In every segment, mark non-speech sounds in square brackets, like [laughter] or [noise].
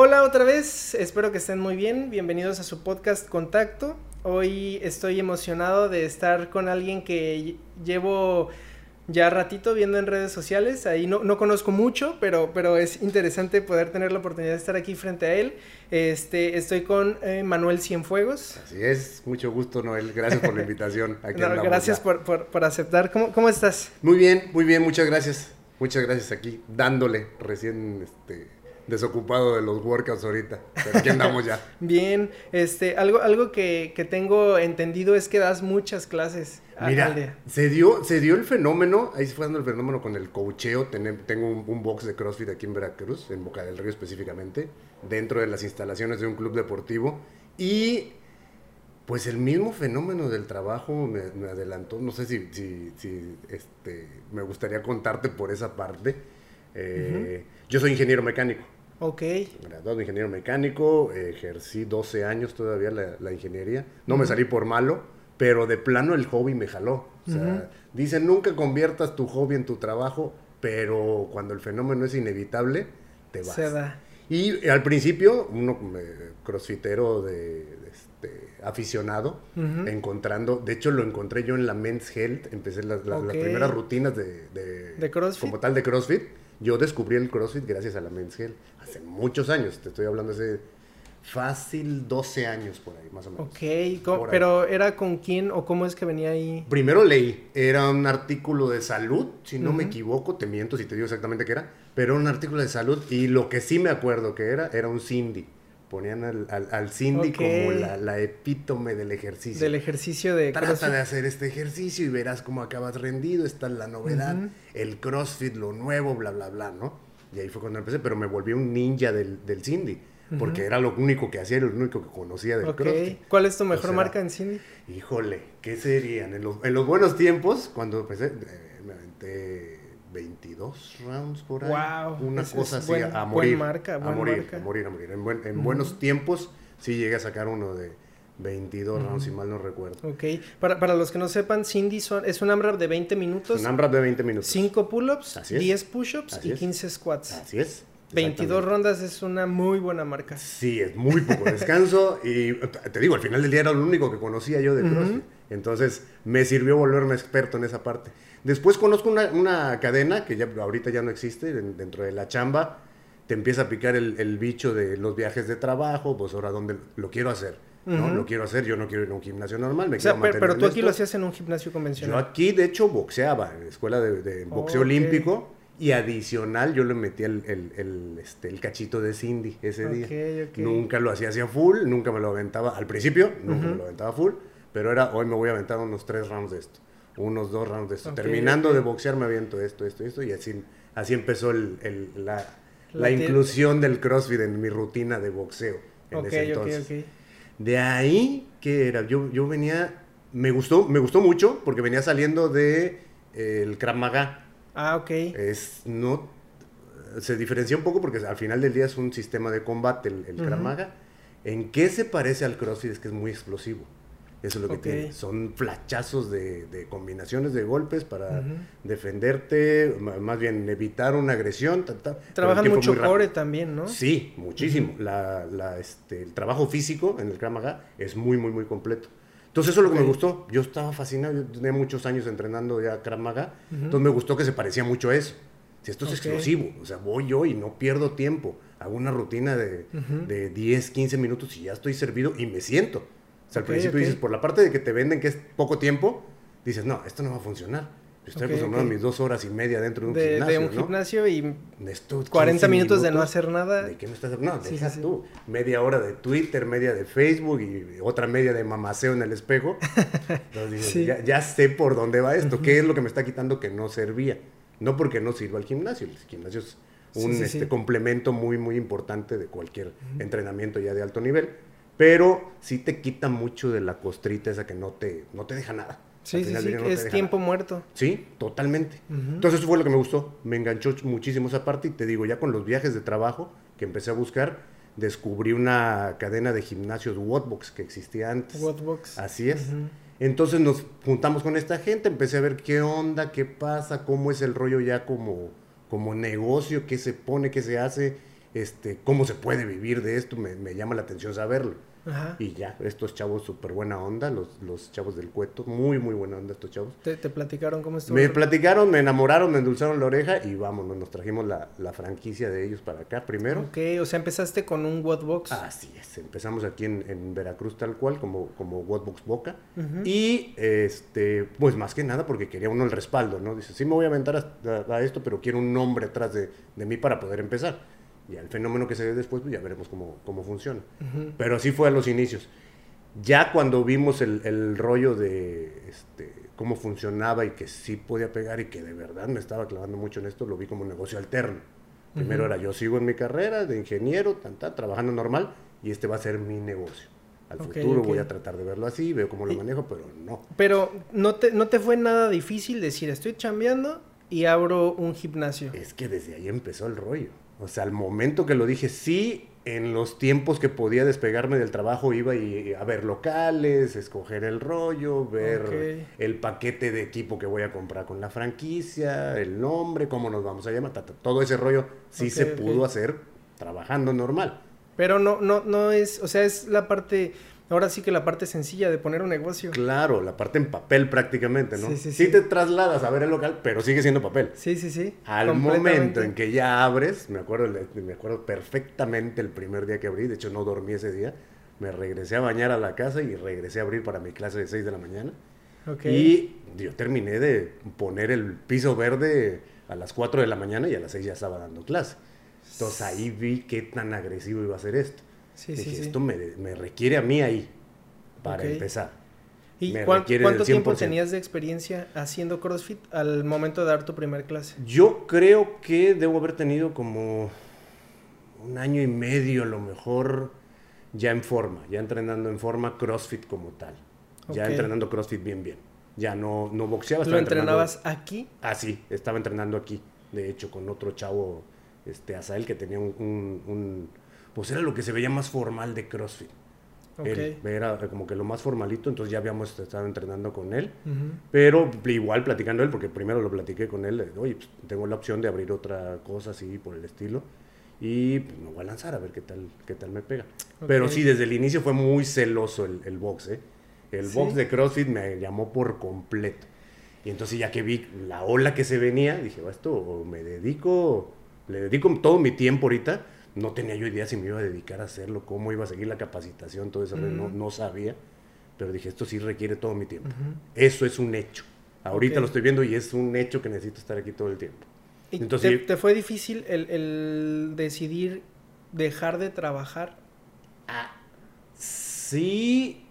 Hola otra vez, espero que estén muy bien. Bienvenidos a su podcast Contacto. Hoy estoy emocionado de estar con alguien que llevo ya ratito viendo en redes sociales. Ahí no, no conozco mucho, pero, pero es interesante poder tener la oportunidad de estar aquí frente a él. Este, estoy con eh, Manuel Cienfuegos. Así es, mucho gusto Noel, gracias por la invitación. [laughs] Aquí no, gracias por, por, por, aceptar. ¿Cómo, ¿Cómo estás? Muy bien, muy bien, muchas gracias. Muchas gracias aquí, dándole recién este, desocupado de los workouts ahorita. Pero aquí andamos ya. [laughs] Bien, este, algo, algo que, que, tengo entendido es que das muchas clases. Mira, se dio, se dio el fenómeno, ahí se fue dando el fenómeno con el cocheo. Tengo un, un, box de CrossFit aquí en Veracruz, en Boca del Río específicamente, dentro de las instalaciones de un club deportivo. Y pues el mismo fenómeno del trabajo me, me adelantó. No sé si, si, si, este, me gustaría contarte por esa parte. Eh, uh -huh. Yo soy ingeniero mecánico. Ok. Graduado de ingeniero mecánico, ejercí 12 años todavía la, la ingeniería. No uh -huh. me salí por malo, pero de plano el hobby me jaló. O sea, uh -huh. dicen nunca conviertas tu hobby en tu trabajo, pero cuando el fenómeno es inevitable, te vas. Se da. Y al principio, uno crossfitero de, este, aficionado, uh -huh. encontrando, de hecho lo encontré yo en la Men's Health, empecé las, las, okay. las primeras rutinas de, de, de, CrossFit. como tal de CrossFit. Yo descubrí el CrossFit gracias a la Men's Health, hace muchos años, te estoy hablando hace fácil 12 años por ahí, más o menos. Ok, pero ¿era con quién o cómo es que venía ahí? Primero leí, era un artículo de salud, si no uh -huh. me equivoco, te miento si te digo exactamente qué era, pero un artículo de salud y lo que sí me acuerdo que era, era un Cindy. Ponían al, al, al Cindy okay. como la, la, epítome del ejercicio. Del ejercicio de Trata CrossFit. de hacer este ejercicio y verás cómo acabas rendido, esta es la novedad, uh -huh. el CrossFit, lo nuevo, bla, bla, bla, ¿no? Y ahí fue cuando empecé, pero me volví un ninja del, del Cindy porque uh -huh. era lo único que hacía, era lo único que conocía del okay. CrossFit. ¿Cuál es tu mejor o sea, marca en Cindy? Híjole, ¿qué serían? En los, en los buenos tiempos, cuando empecé, eh, me aventé 22 rounds por ahí. Wow, Una cosa así, buen, a morir. Marca, a morir, marca. a morir, a morir. En, buen, en uh -huh. buenos tiempos sí llegué a sacar uno de 22 uh -huh. rounds, si mal no recuerdo. Ok, para, para los que no sepan, Cindy son, es un AMRAP de 20 minutos. Un AMRAP de 20 minutos. 5 pull-ups, 10 push-ups y 15 squats. Así es. 22 rondas es una muy buena marca. Sí, es muy poco descanso y te digo, al final del día era lo único que conocía yo de CrossFit. Uh -huh. Entonces me sirvió volverme experto en esa parte. Después conozco una, una cadena que ya ahorita ya no existe dentro de la chamba. Te empieza a picar el, el bicho de los viajes de trabajo, pues ahora dónde lo quiero hacer. ¿no? Uh -huh. Lo quiero hacer, yo no quiero ir a un gimnasio normal. Me o sea, pero, pero, tú aquí lo hacías en un gimnasio convencional. Yo aquí, de hecho, boxeaba en la escuela de, de boxeo oh, okay. olímpico y adicional, yo le metí el, el, el, este, el cachito de Cindy ese okay, día. Okay. Nunca lo hacía hacia full, nunca me lo aventaba. Al principio, nunca uh -huh. me lo aventaba full, pero era hoy me voy a aventar unos tres rounds de esto, unos dos rounds de esto. Okay, Terminando de boxear, me aviento esto, esto, esto, y así, así empezó el, la, la, la inclusión del CrossFit en mi rutina de boxeo. En ese entonces. De ahí, ¿qué era? Yo, yo venía, me gustó, me gustó mucho porque venía saliendo de eh, el Krav Maga Ah, ok. Es, no, se diferencia un poco porque al final del día es un sistema de combate, el, el uh -huh. Krav Maga. ¿En qué se parece al CrossFit? Es que es muy explosivo. Eso es lo que okay. tiene. Son flachazos de, de, combinaciones de golpes para uh -huh. defenderte, más bien evitar una agresión. Ta, ta, Trabajan mucho core también, ¿no? Sí, muchísimo. Uh -huh. la, la, este, el trabajo físico en el Krav Maga es muy, muy, muy completo. Entonces eso es lo que me gustó. Yo estaba fascinado, yo tenía muchos años entrenando ya Krav Maga, uh -huh. entonces me gustó que se parecía mucho a eso. Si esto es okay. explosivo, o sea, voy yo y no pierdo tiempo. Hago una rutina de, de 10, 15 minutos y ya estoy servido y me siento. O sea, al okay, principio okay. dices, por la parte de que te venden que es poco tiempo, dices, no, esto no va a funcionar. Estoy okay, acostumbrado a mis dos horas y media dentro de un de, gimnasio. De un ¿no? gimnasio y 40 minutos, minutos, de no hacer nada. ¿De qué me estás No, sí, tú. Media hora de Twitter, media de Facebook y otra media de mamaceo en el espejo. [laughs] Entonces dices, ya, ya, sé por dónde va esto. Uh -huh. ¿Qué es lo que me está quitando que no servía? No porque no sirva al gimnasio. El gimnasio es un este, complemento muy, muy importante de cualquier uh -huh. entrenamiento ya de alto nivel. Pero sí te quita mucho de la costrita esa que no te, no te deja nada. Sí, sí, sí, no es tiempo nada. muerto. Sí, totalmente. Uh -huh. Entonces eso fue lo que me gustó. Me enganchó muchísimo esa parte y te digo, ya con los viajes de trabajo que empecé a buscar, descubrí una cadena de gimnasios Wattbox que existía antes. Wattbox. Así es. Uh -huh. Entonces nos juntamos con esta gente, empecé a ver qué onda, qué pasa, cómo es el rollo ya como, como negocio, qué se pone, qué se hace. este, cómo se puede vivir de esto, me, me llama la atención saberlo. Y ya, estos chavos súper buena onda, los, los chavos del cueto, muy, muy buena onda estos chavos. ¿Te, platicaron cómo estuvo? Me platicaron, me enamoraron, me endulzaron la oreja y vámonos, nos trajimos la, la franquicia de ellos para acá primero. Ok, o sea, empezaste con un Whatbox. Así es, empezamos aquí en, en Veracruz tal cual, como, como Whatbox Boca. Y, este, pues más que nada porque quería uno el respaldo, ¿no? Dice, sí me voy a aventar a, esto, pero quiero un nombre atrás de, de mí para poder empezar. Y el fenómeno que se ve después, pues ya veremos cómo, cómo funciona. Pero así fue a los inicios. Ya cuando vimos el, el, rollo de este, cómo funcionaba y que sí podía pegar y que de verdad me estaba clavando mucho en esto, lo vi como un negocio alterno. Primero era yo sigo en mi carrera de ingeniero, tanta, trabajando normal, y este va a ser mi negocio. Al futuro voy a tratar de verlo así, veo cómo lo manejo, pero no. Pero no te, no te fue nada difícil decir, estoy chambeando y abro un gimnasio. Es que desde ahí empezó el rollo. O sea, al momento que lo dije, sí, en los tiempos que podía despegarme del trabajo iba a ver locales, escoger el rollo, ver el paquete de equipo que voy a comprar con la franquicia, el nombre, cómo nos vamos a llamar, todo ese rollo sí se pudo hacer trabajando normal. Pero no, no, no es, o sea, es la parte Ahora sí que la parte sencilla de poner un negocio. Claro, la parte en papel prácticamente, ¿no? Sí, sí, sí. sí te trasladas a ver el local, pero sigue siendo papel. Sí, sí, sí. Al momento en que ya abres, me acuerdo, me acuerdo perfectamente el primer día que abrí, de hecho no dormí ese día, me regresé a bañar a la casa y regresé a abrir para mi clase de 6 de la mañana. Okay. Y yo terminé de poner el piso verde a las 4 de la mañana y a las 6 ya estaba dando clase. Entonces ahí vi qué tan agresivo iba a ser esto. Sí, sí, Esto me, me, requiere a mí ahí para empezar. ¿Y cuánto tiempo tenías de experiencia haciendo CrossFit al momento de dar tu primer clase? Yo creo que debo haber tenido como un año y medio a lo mejor ya en forma, ya entrenando en forma CrossFit como tal. Ya entrenando CrossFit bien, bien. Ya no, no boxeaba. ¿Lo entrenabas aquí? Ah, sí, estaba entrenando aquí. De hecho, con otro chavo, este, Asael, que tenía un pues era lo que se veía más formal de CrossFit. era como que lo más formalito, entonces ya habíamos estado entrenando con él, pero igual platicando él, porque primero lo platiqué con él, oye, pues, tengo la opción de abrir otra cosa así por el estilo, y pues, me voy a lanzar a ver qué tal, qué tal me pega. Pero sí, desde el inicio fue muy celoso el, el box, ¿eh? El box de CrossFit me llamó por completo. Y entonces ya que vi la ola que se venía, dije, esto me dedico, le dedico todo mi tiempo ahorita, no tenía yo idea si me iba a dedicar a hacerlo, cómo iba a seguir la capacitación, todo eso, no, no, sabía. Pero dije, esto sí requiere todo mi tiempo. Eso es un hecho. Ahorita lo estoy viendo y es un hecho que necesito estar aquí todo el tiempo. Entonces, te, fue difícil el, decidir dejar de trabajar? Ah, sí,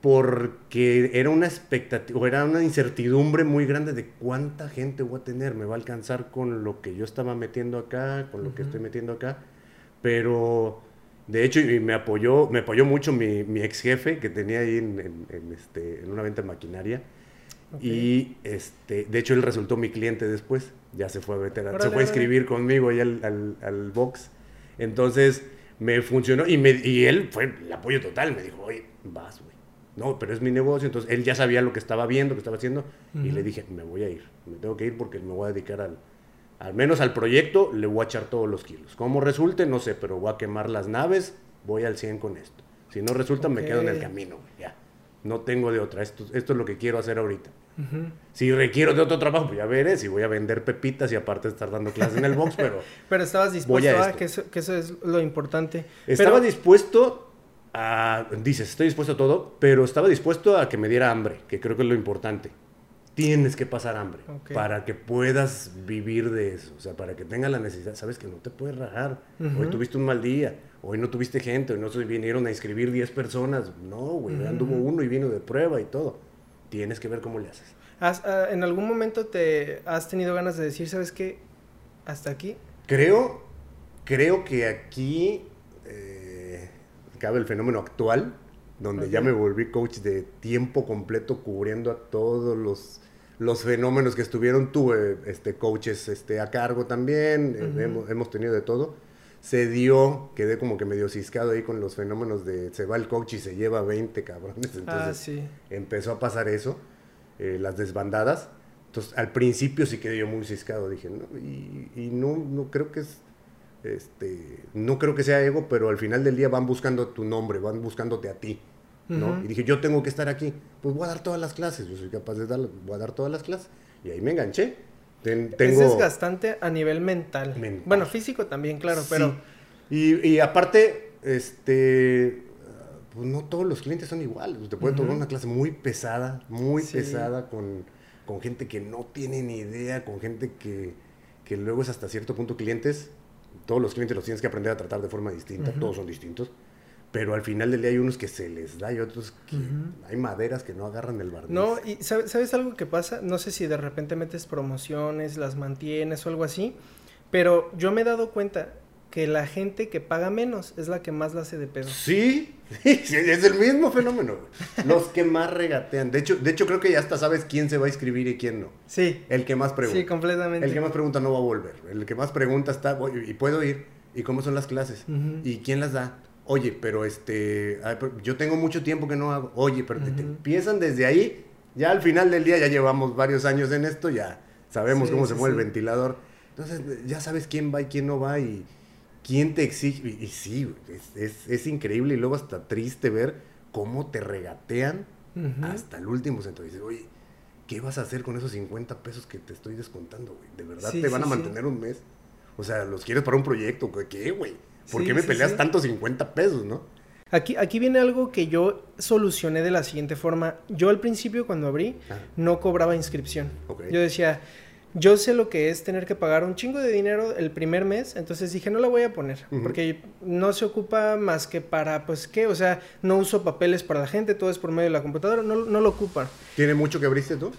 porque era una expectativa, era una incertidumbre muy grande de cuánta gente voy a tener, me va a alcanzar con lo que yo estaba metiendo acá, con lo que estoy metiendo acá, pero de hecho y me apoyó, me apoyó mucho mi, mi ex jefe que tenía ahí en, este, en una venta de maquinaria. Y este, de hecho él resultó mi cliente después, ya se fue a meter, se fue a inscribir conmigo ahí al, al, al, box. Entonces me funcionó y, me, y él fue el apoyo total, me dijo, oye, vas, güey no, pero es mi negocio, entonces él ya sabía lo que estaba viendo, lo que estaba haciendo, y le dije, me voy a ir, me tengo que ir porque me voy a dedicar al, al menos al proyecto, le voy a echar todos los kilos. ¿Cómo resulte? No sé, pero voy a quemar las naves, voy al 100 con esto. Si no resulta, me quedo en el camino, ya. No tengo de otra, esto, esto es lo que quiero hacer ahorita. Si requiero de otro trabajo, pues ya veré si voy a vender pepitas y aparte estar dando clases en el box, pero... [laughs] pero estabas dispuesto a, que, eso, que, eso, es lo importante. Estaba dispuesto dices, estoy dispuesto a todo, pero estaba dispuesto a que me diera hambre, que creo que es lo importante. Tienes que pasar hambre para que puedas vivir de eso, o sea, para que tengas la necesidad. Sabes que no te puedes rajar. Hoy tuviste un mal día, hoy no tuviste gente, hoy no se vinieron a inscribir 10 personas. No, güey, anduvo uno y vino de prueba y todo. Tienes que ver cómo le haces. Ah, ¿En algún momento te has tenido ganas de decir, sabes qué, hasta aquí? Creo, creo que aquí cabe el fenómeno actual, donde ya me volví coach de tiempo completo cubriendo a todos los, los fenómenos que estuvieron. Tuve este, coaches este, a cargo también, eh, hemos, hemos, tenido de todo. Se dio, quedé como que medio ciscado ahí con los fenómenos de se va el coach y se lleva 20 cabrones. [laughs] Ah, Entonces empezó a pasar eso, eh, las desbandadas. Entonces al principio sí quedé yo muy ciscado, dije, no, y, y no, no creo que es este, no creo que sea ego, pero al final del día van buscando tu nombre, van buscándote a ti, ¿no? Y dije, yo tengo que estar aquí, pues voy a dar todas las clases, yo soy capaz de dar, voy a dar todas las clases. Y ahí me enganché. tengo... Es desgastante a nivel mental. Bueno, físico también, claro, pero... Y, y, aparte, este, pues no todos los clientes son iguales. Te puede tomar una clase muy pesada, muy pesada, con, con, gente que no tiene ni idea, con gente que, que, luego es hasta cierto punto clientes. Todos los clientes los tienes que aprender a tratar de forma distinta, todos son distintos. Pero al final del día hay unos que se les da y otros que hay maderas que no agarran el barniz. No, y ¿sabes algo que pasa? No sé si de repente metes promociones, las mantienes o algo así, pero yo me he dado cuenta, que la gente que paga menos es la que más la hace de pedo. Sí, es el mismo fenómeno. Los que más regatean. De hecho, de hecho, creo que ya hasta sabes quién se va a inscribir y quién no. Sí. El que más pregunta. Sí, completamente. El que más pregunta no va a volver. El que más pregunta está, y puedo ir. ¿Y cómo son las clases? ¿Y quién las da? Oye, pero este, yo tengo mucho tiempo que no hago. Oye, pero te, empiezan desde ahí. Ya al final del día, ya llevamos varios años en esto, ya sabemos cómo se mueve el ventilador. Entonces, ya sabes quién va y quién no va y ¿Quién te exige? Y, sí, es, increíble y luego hasta triste ver cómo te regatean hasta el último centavo. Y dices, oye, ¿qué vas a hacer con esos 50 pesos que te estoy descontando, güey? ¿De verdad te van a mantener un mes? O sea, ¿los quieres para un proyecto? ¿Qué, güey? ¿Por qué me peleas tanto 50 pesos, no? Aquí, aquí viene algo que yo solucioné de la siguiente forma. Yo al principio, cuando abrí, ah. no cobraba inscripción. Yo decía, yo sé lo que es tener que pagar un chingo de dinero el primer mes, entonces dije, no la voy a poner, porque no se ocupa más que para, pues, ¿qué? O sea, no uso papeles para la gente, todo es por medio de la computadora, no, no lo ocupa. ¿Tiene mucho que abriste tú?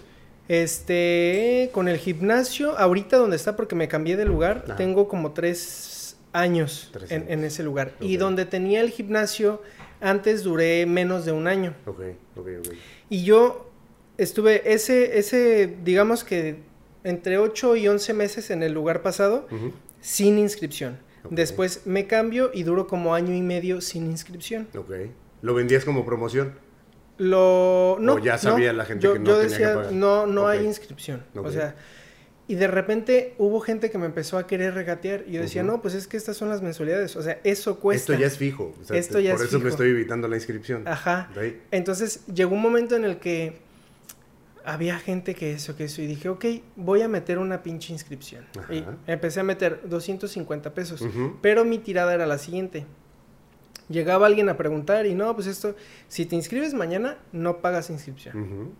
Este, con el gimnasio, ahorita donde está, porque me cambié de lugar, tengo como tres años, En, ese lugar. Y donde tenía el gimnasio, antes duré menos de un año. Ok, ok, ok. Y yo estuve, ese, ese, digamos que entre 8 y 11 meses en el lugar pasado sin inscripción. Después me cambio y duro como año y medio sin inscripción. Ok. ¿Lo vendías como promoción? Lo no. O ya sabía la gente yo, que no yo decía, no, no hay inscripción. O sea, y de repente hubo gente que me empezó a querer regatear y yo decía, no, pues es que estas son las mensualidades, o sea, eso cuesta. Esto ya es fijo. Esto ya por eso me estoy evitando la inscripción. Ajá. Entonces llegó un momento en el que había gente que eso, que eso, y dije, ok, voy a meter una pinche inscripción. Y empecé a meter 250 pesos, pero mi tirada era la siguiente. Llegaba alguien a preguntar y no, pues esto, si te inscribes mañana, no pagas inscripción.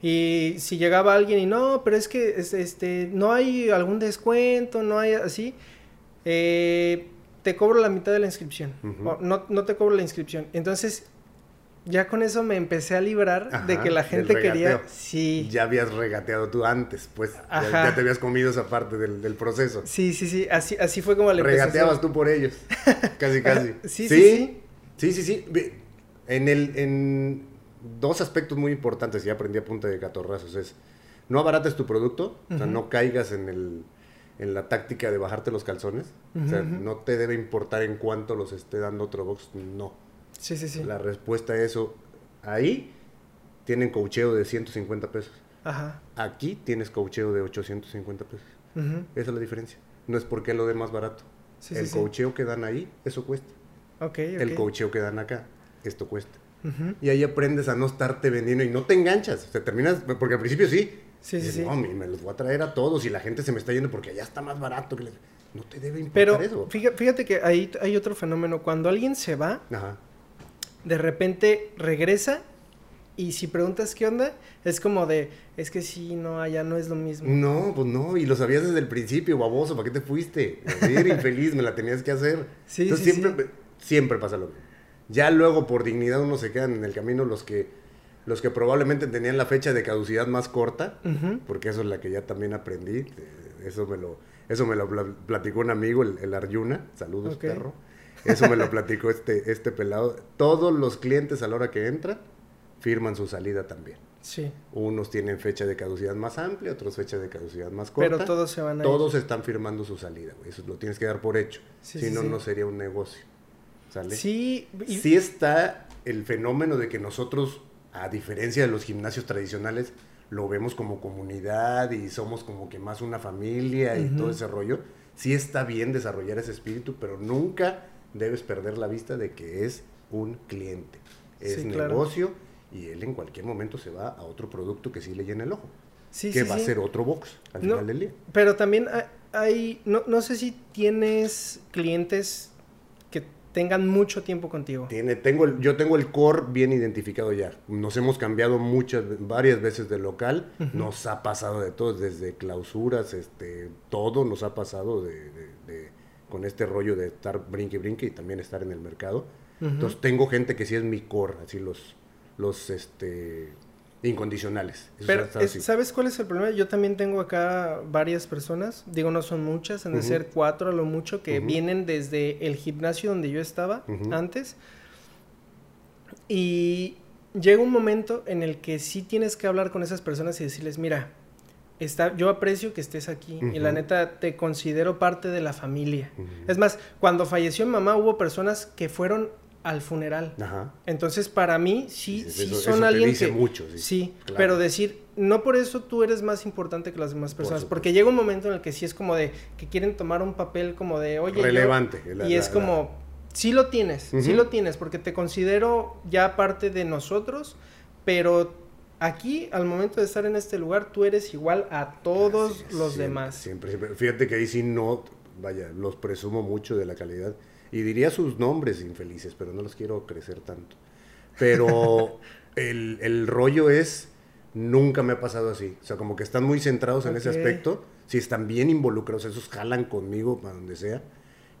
Y si llegaba alguien y no, pero es que este, no hay algún descuento, no hay así, eh, te cobro la mitad de la inscripción. no, no te cobro la inscripción. Entonces ya con eso me empecé a librar de que la gente quería. Sí. Ya habías regateado tú antes, pues. Ya, te habías comido esa parte del, proceso. Sí, sí, sí. Así, así fue como le Regateabas tú por ellos. [laughs] casi, casi. [laughs] sí, sí, sí, sí. Sí, sí, En, el, en dos aspectos muy importantes, y aprendí a punta de catorrazos, es no abarates tu producto, o sea, no caigas en el en la táctica de bajarte los calzones. O sea, no te debe importar en cuánto los esté dando otro box, no Sí, sí, sí. La respuesta a eso, ahí tienen cocheo de 150 pesos. Ajá. Aquí tienes cocheo de 850 pesos. Esa es la diferencia. No es porque lo de más barato. el cocheo que dan ahí, eso cuesta. Okay, El cocheo que dan acá, esto cuesta. Y ahí aprendes a no estarte vendiendo y no te enganchas. Sea, terminas, porque al principio sí. Sí, sí, sí. No, me los voy a traer a todos y la gente se me está yendo porque allá está más barato. No te debe importar eso. Pero fíjate que ahí hay otro fenómeno. Cuando alguien se va, Ajá de repente regresa y si preguntas qué onda, es como de, es que sí, no, allá no es lo mismo. No, pues no, y lo sabías desde el principio, baboso, ¿para qué te fuiste? Era infeliz, me la tenías que hacer. Sí, Entonces siempre, siempre pasa lo mismo. Ya luego por dignidad uno se quedan en el camino los que, los que probablemente tenían la fecha de caducidad más corta, porque eso es la que ya también aprendí, eh, eso me lo, eso me lo platicó un amigo, el, el Arjuna, saludos perro eso me lo platicó este, este pelado. Todos los clientes a la hora que entran firman su salida también. Sí. Unos tienen fecha de caducidad más amplia, otros fecha de caducidad más corta. Pero todos se van a Todos están firmando su salida, Eso lo tienes que dar por hecho. si no, no sería un negocio. ¿Sale? Sí. Sí está el fenómeno de que nosotros, a diferencia de los gimnasios tradicionales, lo vemos como comunidad y somos como que más una familia y todo ese rollo sí está bien desarrollar ese espíritu, pero nunca debes perder la vista de que es un cliente. Es negocio y él en cualquier momento se va a otro producto que sí le llena el ojo. Sí, que va a ser otro box al final del día. Pero también hay, no, no sé si tienes clientes que tengan mucho tiempo contigo. Tiene, tengo el, yo tengo el core bien identificado ya. Nos hemos cambiado muchas, varias veces de local. Nos ha pasado de todo, desde clausuras, este, todo nos ha pasado de, con este rollo de estar brinque brinque y también estar en el mercado. Entonces tengo gente que sí es mi core, así los, los, este, incondicionales. Pero, ¿sabes cuál es el problema? Yo también tengo acá varias personas, digo, no son muchas, han de ser cuatro a lo mucho, que vienen desde el gimnasio donde yo estaba antes. Y llega un momento en el que sí tienes que hablar con esas personas y decirles, mira, está, yo aprecio que estés aquí y la neta te considero parte de la familia. Es más, cuando falleció mi mamá hubo personas que fueron al funeral. Ajá. Entonces, para mí, sí, sí, son alguien dice que... mucho, sí. Sí, pero decir, no por eso tú eres más importante que las demás personas, porque llega un momento en el que sí es como de, que quieren tomar un papel como de, oye... Relevante. y es como, sí lo tienes, sí lo tienes, porque te considero ya parte de nosotros, pero aquí, al momento de estar en este lugar, tú eres igual a todos los demás. Siempre, siempre. Fíjate que ahí sí no, vaya, los presumo mucho de la calidad y diría sus nombres infelices, pero no los quiero crecer tanto. Pero [laughs] el, rollo es, nunca me ha pasado así. O sea, como que están muy centrados en ese aspecto. Si están bien involucrados, esos jalan conmigo para donde sea.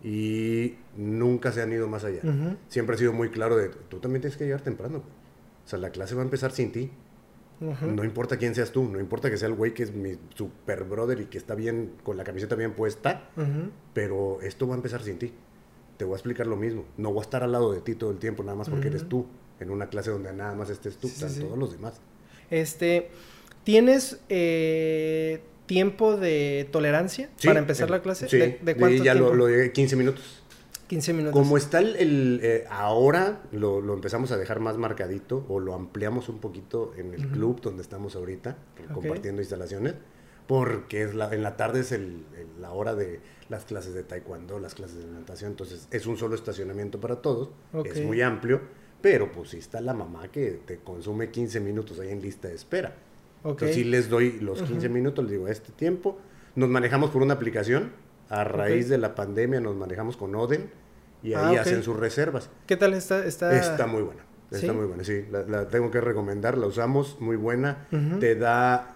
Y nunca se han ido más allá. Siempre ha sido muy claro de, tú también tienes que llegar temprano. O sea, la clase va a empezar sin ti. No importa quién seas tú, no importa que sea el güey que es mi super brother y que está bien, con la camiseta bien puesta, pero esto va a empezar sin ti te voy a explicar lo mismo. No voy a estar al lado de ti todo el tiempo, nada más porque eres tú. En una clase donde nada más estés tú, están todos los demás. Este, ¿tienes eh, tiempo de tolerancia para empezar la clase? Sí, ¿De, cuánto ya tiempo? Lo, lo 15 minutos. 15 minutos. Como está el, eh, ahora lo, empezamos a dejar más marcadito o lo ampliamos un poquito en el club donde estamos ahorita compartiendo instalaciones porque es la, en la tarde es la hora de las clases de taekwondo, las clases de natación, entonces es un solo estacionamiento para todos, es muy amplio, pero pues si está la mamá que te consume 15 minutos ahí en lista de espera. Entonces sí les doy los 15 minutos, les digo, este tiempo, nos manejamos por una aplicación, a raíz de la pandemia nos manejamos con Oden y ahí ah, hacen sus reservas. ¿Qué tal está? Está, está muy buena. Está muy buena, sí. La, tengo que recomendar, la usamos, muy buena. Te da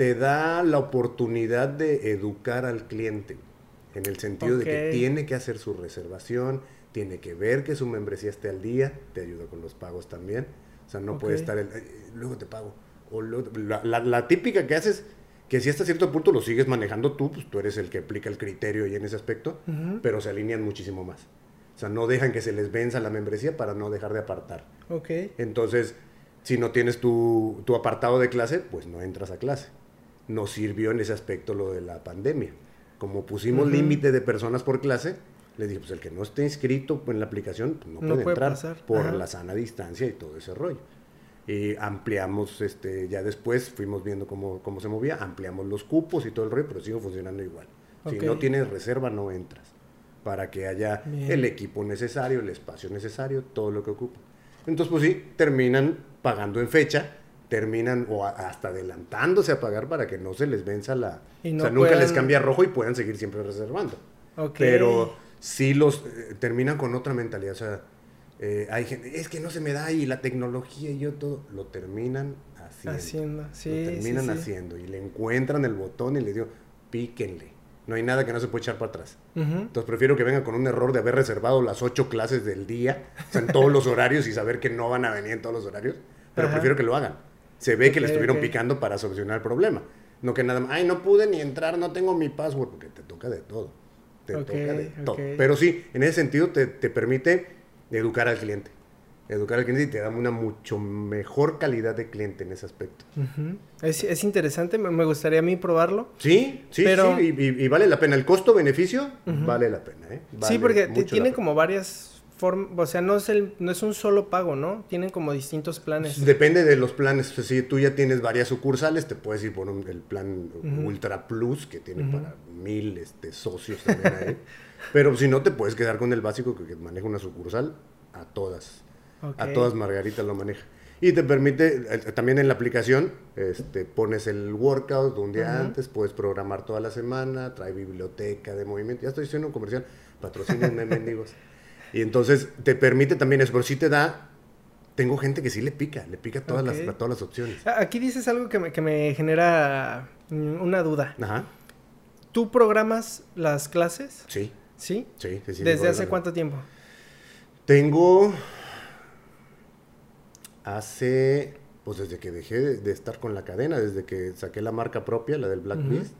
te da la oportunidad de educar al cliente, en el sentido de que tiene que hacer su reservación, tiene que ver que su membresía esté al día, te ayuda con los pagos también, o sea, no puede estar, el, luego te pago, o la, típica que haces, que si hasta cierto punto lo sigues manejando tú, pues tú eres el que aplica el criterio y en ese aspecto, pero se alinean muchísimo más. O sea, no dejan que se les venza la membresía para no dejar de apartar. Ok. Entonces, si no tienes tu, tu apartado de clase, pues no entras a clase nos sirvió en ese aspecto lo de la pandemia. Como pusimos límite de personas por clase, le dije, pues el que no esté inscrito en la aplicación pues, no, puede, entrar por la sana distancia y todo ese rollo. Y ampliamos, este, ya después fuimos viendo cómo, cómo se movía, ampliamos los cupos y todo el rollo, pero sigue funcionando igual. Si no tienes reserva, no entras. Para que haya el equipo necesario, el espacio necesario, todo lo que ocupa. Entonces, pues sí, terminan pagando en fecha terminan o hasta adelantándose a pagar para que no se les venza la... o sea, nunca les cambia rojo y puedan seguir siempre reservando. Pero sí los eh, terminan con otra mentalidad. O sea, eh, hay gente, es que no se me da y la tecnología y yo todo, lo terminan haciendo. Haciendo, sí. Lo terminan haciendo y le encuentran el botón y le digo, píquenle. No hay nada que no se puede echar para atrás. Entonces prefiero que vengan con un error de haber reservado las ocho clases del día, o sea, en todos los horarios y saber que no van a venir en todos los horarios, pero prefiero que lo hagan se ve que le estuvieron picando para solucionar el problema. No que nada más, ay, no pude ni entrar, no tengo mi password, porque te toca de todo. Te toca de todo. Pero sí, en ese sentido te, permite educar al cliente. Educar al cliente y te da una mucho mejor calidad de cliente en ese aspecto. es, interesante, me gustaría a mí probarlo. Sí, sí, pero... sí, y, vale la pena. El costo-beneficio vale la pena. ¿eh? sí, porque tiene como varias forma, o sea, no es, el, no es un solo pago, ¿no? Tienen como distintos planes. Depende de los planes. O sea, si tú ya tienes varias sucursales, te puedes ir por un- el plan Ultra Plus, que tiene para mil este, socios también ahí. [laughs] Pero si no, te puedes quedar con el básico que, que maneja una sucursal a todas. A todas Margarita lo maneja. Y te permite, eh, también en la aplicación, este, pones el workout un día antes, puedes programar toda la semana, trae biblioteca de movimiento. Ya estoy haciendo un comercial, patrocínenme, [laughs] mendigos. Y entonces te permite también eso, pero sí te da, tengo gente que sí le pica, le pica todas, Ok. las, todas las opciones. Ah, Aquí dices algo que me, que me genera mm, una duda. Ajá, ¿Tú programas las clases? sí, ¿Sí? sí, sí. sí ¿Desde hace cuánto tiempo? Tengo, hace, pues desde que dejé de, de estar con la cadena, desde que saqué la marca propia, la del Black. Beast,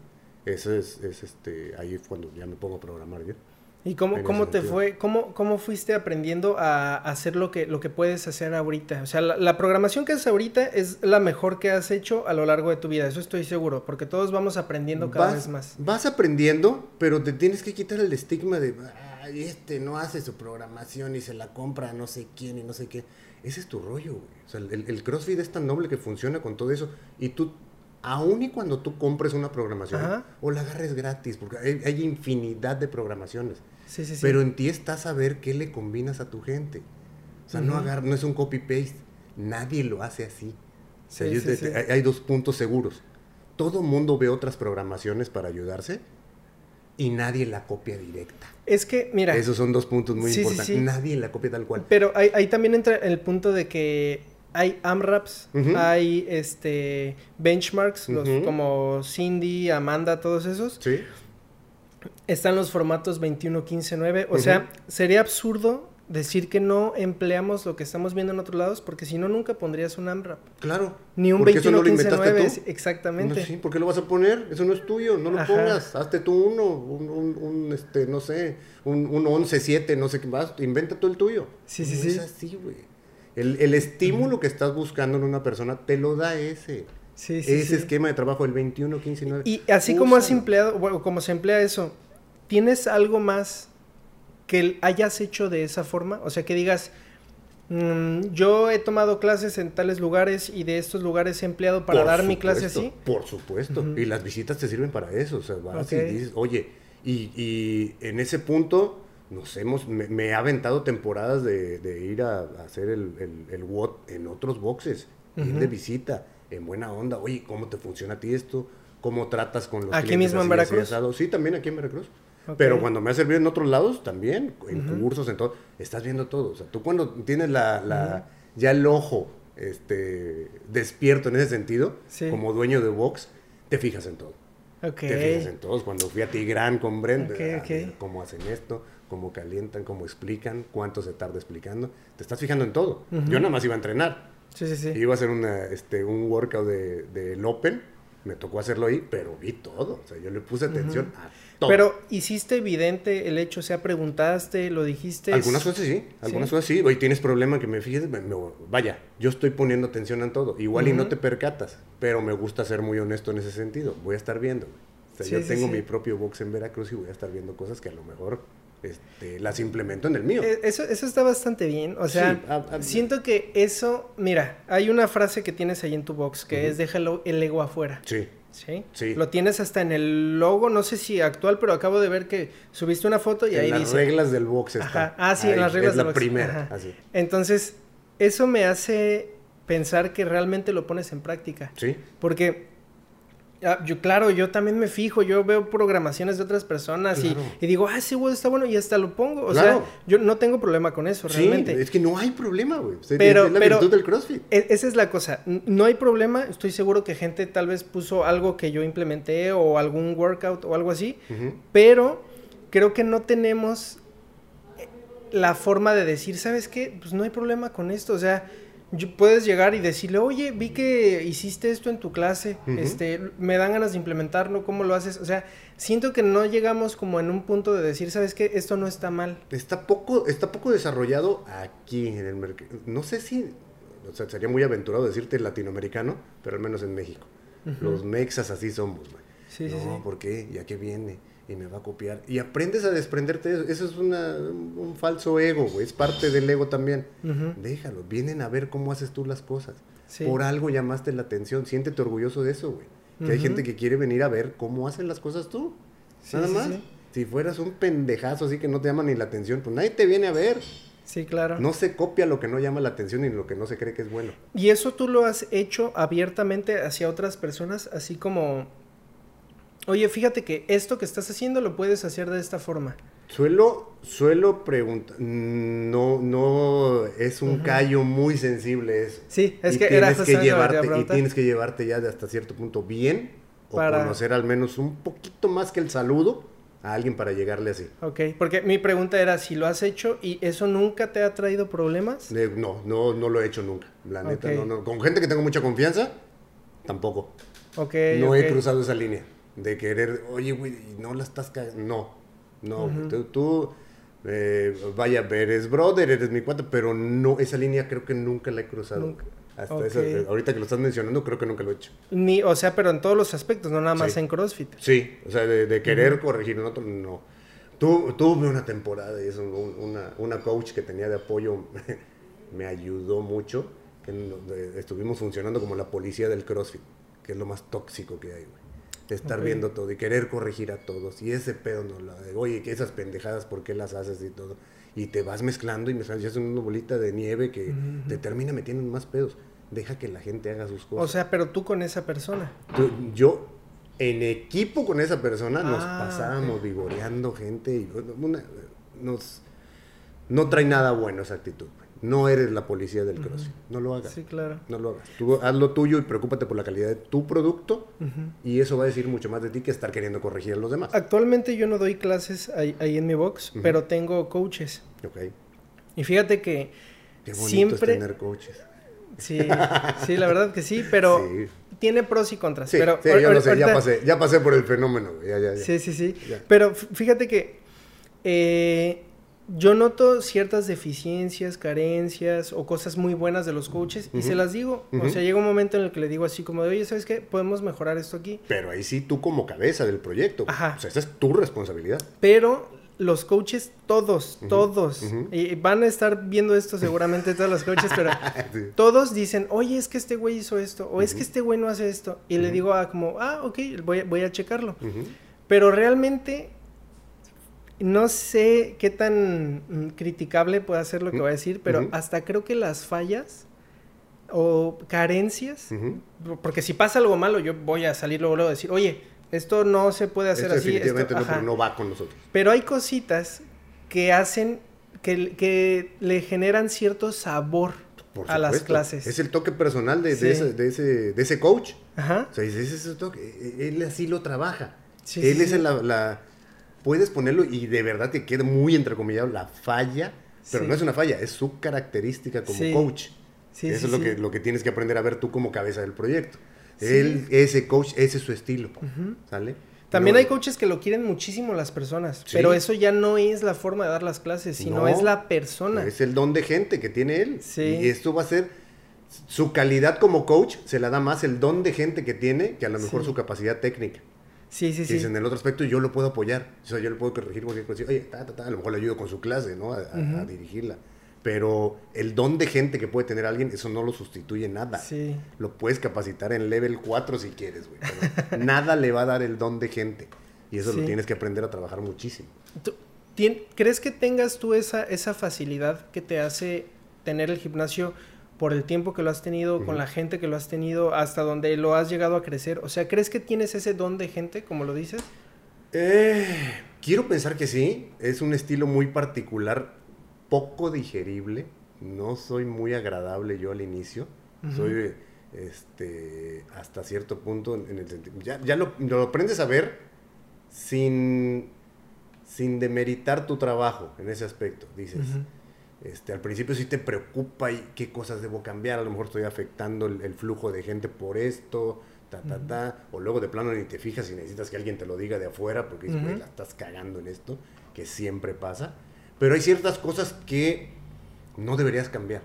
eso es, es, este, ahí fue cuando ya me pongo a programar yo. ¿Y cómo, cómo te sentido. fue? Cómo, ¿Cómo fuiste aprendiendo a hacer lo que, lo que puedes hacer ahorita? O sea, la, la programación que haces ahorita es la mejor que has hecho a lo largo de tu vida, eso estoy seguro, porque todos vamos aprendiendo cada vas, vez más. Vas aprendiendo, pero te tienes que quitar el estigma de, ay, este no hace su programación y se la compra a no sé quién y no sé qué. Ese es tu rollo, güey. O sea, el, el CrossFit es tan noble que funciona con todo eso. Y tú, aun y cuando tú compres una programación, Ajá. o la agarres gratis, porque hay, hay infinidad de programaciones. Sí, sí, sí. Pero en ti está saber qué le combinas a tu gente. O sea, no, Ujú. agar- no es un copy-paste. Nadie lo hace así. O sea, yo te- hay- dos puntos seguros. Todo mundo ve otras programaciones para ayudarse y nadie la copia directa. Es que, mira, Esos son dos puntos muy importantes. Nadie la copia tal cual. pero ahí, ahí también entra el punto de que hay AMRAPs, Ujú. hay este benchmarks, los, como Cindy, Amanda, todos esos. ¿Sí? Están los formatos 21, 15, 9. O sea, sería absurdo decir que no empleamos lo que estamos viendo en otros lados, porque si no, nunca pondrías un AMRAP. Claro. Ni un Porque eso 21, no lo 15, inventaste 9. tú. Exactamente. No, sí, ¿por qué lo vas a poner? Eso no es tuyo, no lo Ajá. pongas. Hazte tú uno, un, un- un, este, no sé, un, un 11, 7, no sé qué más. Inventa tú el tuyo. Sí, sí, No sí. Es así, güey. El, el estímulo que estás buscando en una persona te lo da ese. Sí, sí, ese sí. esquema de trabajo, el 21, 15, 9. Y así como has empleado, bueno, como se emplea eso, ¿tienes algo más que hayas hecho de esa forma? O sea, que digas, mm, yo he tomado clases en tales lugares y de estos lugares he empleado para Por dar mi clase supuesto, así. Por supuesto. Ujú. Y las visitas te sirven para eso. O sea, vas Ok. y dices, oye, y, y en ese punto nos hemos, me, me he aventado temporadas de, de ir a, a hacer el, el, el WOT en otros boxes, ir Ujú. de visita, en buena onda. Oye, ¿cómo te funciona a ti esto? ¿Cómo tratas con los ¿Aquí clientes mismo en Veracruz? Sí, también aquí en Veracruz. Pero cuando me ha servido en otros lados, también, en Ujú. cursos, en todo, estás viendo todo. O sea, tú cuando tienes la, la- ya el ojo este, despierto en ese sentido, Sí. como dueño de box, te fijas en todo. Ok. Te fijas en todos. Cuando fui a Tigrán con Brent, Ok, a ok. ver cómo hacen esto, cómo calientan, cómo explican, cuánto se tarda explicando. Te estás fijando en todo. Yo nada más iba a entrenar. Sí, sí, sí. Iba a hacer una, este, un workout de- del Open. Me tocó hacerlo ahí, pero vi todo. O sea, yo le puse atención a todo. Pero hiciste evidente el hecho, o sea, preguntaste, lo dijiste. Algunas cosas sí, algunas Sí. cosas sí. Hoy tienes problema que me fijes, me- me- vaya, yo estoy poniendo atención en todo. Igual y no te percatas, pero me gusta ser muy honesto en ese sentido. Voy a estar viendo. O sea, Sí, yo sí, tengo mi propio box en Veracruz y voy a estar viendo cosas que a lo mejor este, las implemento en el mío. Eh, Eso, eso está bastante bien. O sea, Sí, a- a- siento que eso. Mira, hay una frase que tienes ahí en tu box que es déjalo el ego afuera. Sí, ¿Sí? Sí. Lo tienes hasta en el logo, no sé si actual, pero acabo de ver que subiste una foto y en ahí las dice. reglas del box está. Ajá. Ah, sí, en las reglas es del la box. primera, así. Entonces, eso me hace pensar que realmente lo pones en práctica. Sí, Porque, yo, claro, yo también me fijo, yo veo programaciones de otras personas y- Claro. y, digo, ah, sí, güey, está bueno, y hasta lo pongo. O Claro. sea, yo no tengo problema con eso, sí, realmente. es que no hay problema, güey. O sea, Pero- es la pero- virtud del CrossFit. E- Esa es la cosa. No hay problema. Estoy seguro que gente tal vez puso algo que yo implementé o algún workout o algo así. Pero creo que no tenemos eh, la forma de decir, ¿sabes qué? Pues no hay problema con esto. O sea, puedes llegar y decirle, oye, vi que hiciste esto en tu clase. Este, me dan ganas de implementarlo. ¿Cómo lo haces? O sea, siento que no llegamos como en un punto de decir, ¿sabes qué? Esto no está mal. Está poco, está poco desarrollado aquí en el mercado. No sé si, o sea, sería muy aventurado decirte latinoamericano, pero al menos en México. Los mexas así somos, güey. Sí, no, sí, sí. ¿por qué? ¿Y a qué viene? Y me va a copiar. Y aprendes a desprenderte de eso. Eso es una, un falso ego, güey. Es parte del ego también. Déjalo. Vienen a ver cómo haces tú las cosas. Por algo llamaste la atención. Siéntete orgulloso de eso, güey. Que hay gente que quiere venir a ver cómo hacen las cosas tú. Nada más. Si fueras un pendejazo así que no te llama ni la atención, pues nadie te viene a ver. Sí, claro. No se copia lo que no llama la atención y lo que no se cree que es bueno. ¿Y eso tú lo has hecho abiertamente hacia otras personas? Así como, oye, fíjate que esto que estás haciendo lo puedes hacer de esta forma. Suelo, suelo preguntar, no, no, es un callo muy sensible eso. Sí, es que era que llevarte Y tienes que llevarte ya de hasta cierto punto bien, o conocer al menos un poquito más que el saludo, a alguien para llegarle así. Ok, porque mi pregunta era si lo has hecho y eso nunca te ha traído problemas. no, no, no lo he hecho nunca. La neta, no, no. Con gente que tengo mucha confianza, tampoco. Ok. No he cruzado esa línea de querer, oye, güey, no la estás cagando. No, no, tú, tú eh, vaya, eres brother, eres mi cuate, pero no, esa línea creo que nunca la he cruzado. Nunca. Hasta ahorita que lo estás mencionando, creo que nunca lo he hecho. Ni, o sea, pero en todos los aspectos, no nada más en CrossFit. Sí, o sea, de, querer corregir en otro, no. tuve una temporada y es una, una coach que tenía de apoyo, [laughs] me ayudó mucho. Que estuvimos funcionando como la policía del CrossFit, que es lo más tóxico que hay, güey. Estar viendo todo y querer corregir a todos. Y ese pedo no la oye, que esas pendejadas, ¿por qué las haces y todo? Y te vas mezclando y mezclando, y haces una bolita de nieve que te termina metiendo en más pedos deja que la gente haga sus cosas. O sea, pero tú con esa persona. yo, en equipo con esa persona, nos ah, pasábamos vigoreando gente y nos, no trae nada bueno esa actitud. No eres la policía del crossfit. No lo hagas. Sí, claro. No lo hagas. Tú haz lo tuyo y preocúpate por la calidad de tu producto. Y eso va a decir mucho más de ti que estar queriendo corregir a los demás. Actualmente yo no doy clases ahí, en mi box, pero tengo coaches. Ok. Y fíjate que Qué bonito siempre... tener coaches. Sí, sí, la verdad que sí, pero [laughs] tiene pros y contras. Sí, pero sí, yo no sé, ya pasé, ya pasé por el fenómeno. Sí, sí, sí. Pero fíjate que eh, yo noto ciertas deficiencias, carencias o cosas muy buenas de los coaches y se las digo. O sea, llega un momento en el que le digo así como de, oye, ¿sabes qué? Podemos mejorar esto aquí. Pero ahí sí tú como cabeza del proyecto. Ajá. O sea, esa es tu responsabilidad. Pero los coaches, todos, todos, y van a estar viendo esto seguramente todos los coaches, pero [laughs] todos dicen, oye, es que este güey hizo esto, o es que este güey no hace esto. Y le digo, ah, como, ah, ok, voy, voy a checarlo. Pero realmente no sé qué tan mm, criticable puede ser lo que voy a decir, pero hasta creo que las fallas o carencias, porque si pasa algo malo, yo voy a salir luego, luego a decir, oye, esto no se puede hacer así. Definitivamente no, va con nosotros. Pero hay cositas que hacen, que, que le generan cierto sabor a las clases. Es el toque personal de, de, ese, de, ese, de ese coach. Ajá. O sea, es ese toque. Él así lo trabaja. él es la, la, Puedes ponerlo y de verdad te queda muy entrecomillado la falla, pero no es una falla, es su característica como coach. Eso es lo que, lo que tienes que aprender a ver tú como cabeza del proyecto. Él, ese coach, ese es su estilo. ¿Sale? También hay coaches que lo quieren muchísimo las personas, pero eso ya no es la forma de dar las clases, sino es la persona. Es el don de gente que tiene él. Y esto va a ser su calidad como coach se la da más el don de gente que tiene que a lo mejor su capacidad técnica. Sí, sí, sí. En el otro aspecto yo lo puedo apoyar. O sea, yo le puedo corregir cualquier cosa. Oye, a lo mejor le ayudo con su clase, ¿no? a dirigirla pero el don de gente que puede tener alguien, eso no lo sustituye nada. Sí. Lo puedes capacitar en level 4 si quieres, güey. [laughs] nada le va a dar el don de gente. Y eso lo tienes que aprender a trabajar muchísimo. ¿Crees que tengas tú esa, esa facilidad que te hace tener el gimnasio por el tiempo que lo has tenido, con la gente que lo has tenido, hasta donde lo has llegado a crecer? O sea, ¿crees que tienes ese don de gente, como lo dices? Eh, quiero pensar que sí. Es un estilo muy particular poco digerible, no soy muy agradable yo al inicio, soy este, hasta cierto punto en el sentido, ya, ya lo, lo, aprendes a ver sin, sin demeritar tu trabajo en ese aspecto, dices. Este, al principio sí te preocupa y qué cosas debo cambiar, a lo mejor estoy afectando el, flujo de gente por esto, ta, ta, ta, o luego de plano ni te fijas y necesitas que alguien te lo diga de afuera porque dices, la estás cagando en esto, que siempre pasa. Pero hay ciertas cosas que no deberías cambiar.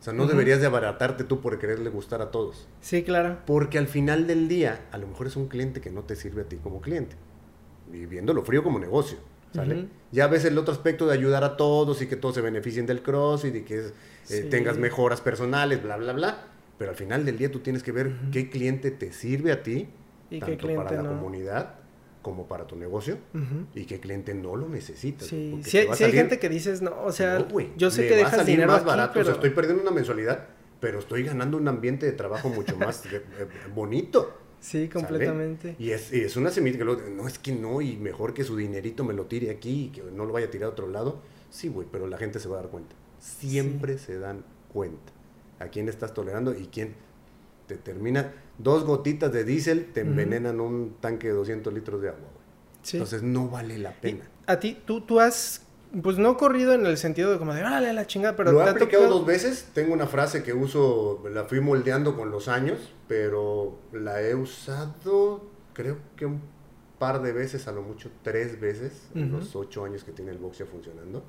O sea, no deberías de abaratarte tú por quererle gustar a todos. Sí, claro. Porque al final del día, a lo mejor es un cliente que no te sirve a ti como cliente. y viéndolo frío como negocio. ¿Sale? Ya ves el otro aspecto de ayudar a todos y que todos se beneficien del CrossFit y que eh, tengas mejoras personales, bla, bla, bla. Pero al final del día tú tienes que ver qué cliente te sirve a ti, ¿Y tanto para la comunidad como para tu negocio y qué cliente no lo necesita. Sí, si, hay, gente que dices, no, o sea, yo sé que dejas dinero más barato, pero... o sea, estoy perdiendo una mensualidad, pero estoy ganando un ambiente de trabajo mucho más [laughs] eh, bonito. Sí, completamente. Y es, es, una semilla que no es que no, y mejor que su dinerito me lo tire aquí y que no lo vaya a tirar a otro lado. Sí, güey, pero la gente se va a dar cuenta. Siempre se dan cuenta a quién estás tolerando y quién te termina. Dos gotitas de diésel te envenenan un tanque de 200 litros de agua, güey. Entonces no vale la pena. a ti, tú, tú has pues no corrido en el sentido de como de, órale a la chingada, pero... Lo he aplicado dos veces, tengo una frase que uso, la fui moldeando con los años, pero la he usado creo que un par de veces, a lo mucho tres veces, en los ocho años que tiene el boxeo funcionando,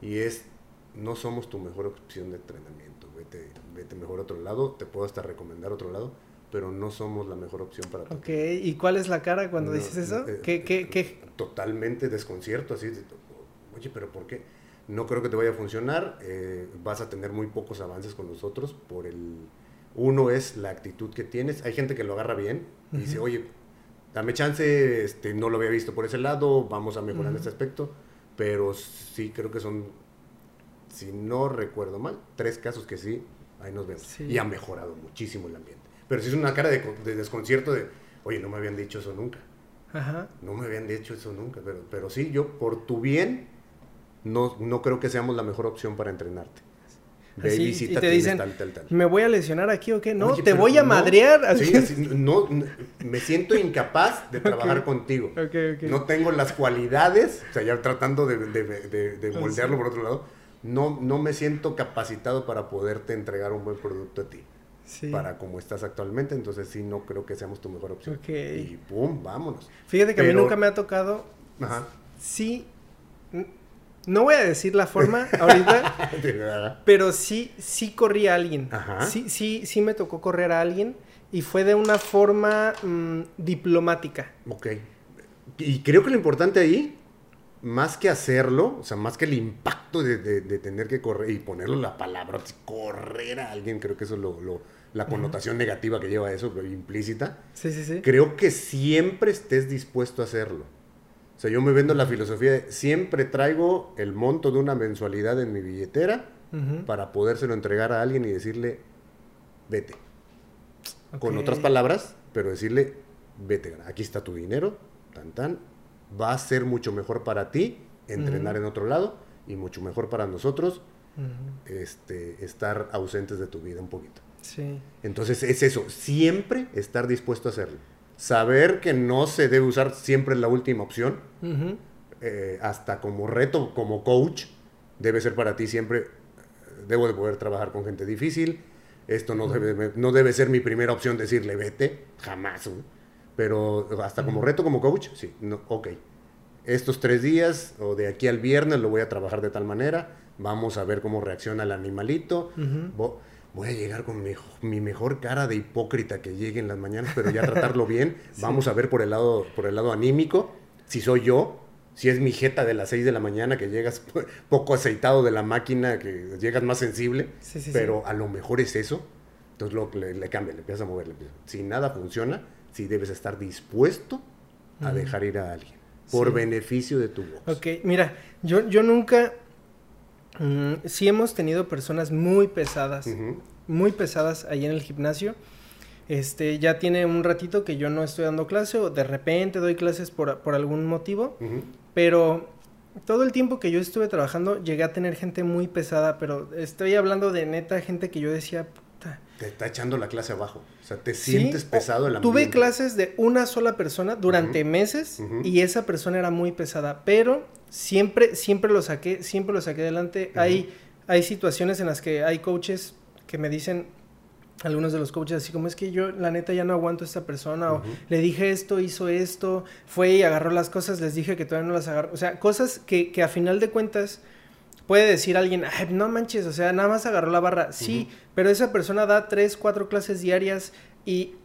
y es, no somos tu mejor opción de entrenamiento, vete, vete mejor a otro lado, te puedo hasta recomendar otro lado, pero no somos la mejor opción para ti. Ok, ¿y cuál es la cara cuando dices eso? Eh, ¿Qué, qué, qué? Totalmente desconcierto, así, oye, pero ¿por qué? No creo que te vaya a funcionar, eh, vas a tener muy pocos avances con nosotros por el... Uno es la actitud que tienes, hay gente que lo agarra bien y dice, oye, dame chance, este, no lo había visto por ese lado, vamos a mejorar en este aspecto, pero sí creo que son, si no recuerdo mal, tres casos que sí, ahí nos vemos. Y ha mejorado muchísimo el ambiente. Pero sí es una cara de, de desconcierto de, oye, no me habían dicho eso nunca. Ajá. No me habían dicho eso nunca, pero, pero sí, yo por tu bien no, no creo que seamos la mejor opción para entrenarte. Ve y visita, te dicen, tal, tal, tal. ¿me voy a lesionar aquí o qué? No, te voy a madrear. Así. no, me siento incapaz de trabajar contigo. No tengo las cualidades, o sea, ya tratando de, de, de, moldearlo por otro lado, no, no me siento capacitado para poderte entregar un buen producto a ti. Para como estás actualmente, entonces sí, no creo que seamos tu mejor opción. Y pum, vámonos. Fíjate que a mí nunca me ha tocado. Ajá. Sí, no voy a decir la forma ahorita, [laughs] pero sí, sí corrí a alguien. Sí, sí, sí me tocó correr a alguien y fue de una forma mm, diplomática. Ok. Y creo que lo importante ahí, más que hacerlo, o sea, más que el impacto de, tener que correr y ponerlo la palabra, correr a alguien, creo que eso es lo, la connotación negativa que lleva eso, implícita. Sí, sí, sí. Creo que siempre estés dispuesto a hacerlo. O sea, yo me vendo la filosofía de siempre traigo el monto de una mensualidad en mi billetera para podérselo entregar a alguien y decirle, vete. Con otras palabras, pero decirle, vete, aquí está tu dinero, tan tan, va a ser mucho mejor para ti entrenar en otro lado y mucho mejor para nosotros este, estar ausentes de tu vida un poquito. Sí. Entonces es eso, siempre estar dispuesto a hacerlo saber que no se debe usar siempre la última opción, eh, hasta como reto, como coach, debe ser para ti siempre, eh, debo de poder trabajar con gente difícil, esto no, debe, no debe ser mi primera opción decirle vete, jamás, pero hasta como reto, como coach, sí, no, ok, estos tres días o de aquí al viernes lo voy a trabajar de tal manera, vamos a ver cómo reacciona el animalito voy a llegar con mi, mejor cara de hipócrita que llegue en las mañanas, pero ya tratarlo bien. [laughs] Vamos a ver por el, lado, por el lado anímico, si soy yo, si es mi jeta de las 6 de la mañana que llegas [laughs] poco aceitado de la máquina, que llegas más sensible, pero a lo mejor es eso. Entonces lo, le, le cambia, le empiezas a mover. Si nada funciona, si debes estar dispuesto a dejar ir a alguien por beneficio de tu voz. Ok, mira, yo, yo nunca Mm, sí hemos tenido personas muy pesadas, muy pesadas ahí en el gimnasio. Este, ya tiene un ratito que yo no estoy dando clase o de repente doy clases por, algún motivo, pero todo el tiempo que yo estuve trabajando llegué a tener gente muy pesada, pero estoy hablando de neta gente que yo decía, puta. Te está echando la clase abajo, o sea, te sientes pesado en la Tuve clases de una sola persona durante meses y esa persona era muy pesada, pero siempre, siempre lo saqué, siempre lo saqué adelante. hay, hay situaciones en las que hay coaches que me dicen, algunos de los coaches así como es que yo la neta ya no aguanto a esta persona o le dije esto, hizo esto, fue y agarró las cosas, les dije que todavía no las agarró. O sea, cosas que, que a final de cuentas puede decir alguien, Ay, no manches, o sea, nada más agarró la barra. Sí, pero esa persona da tres, cuatro clases diarias y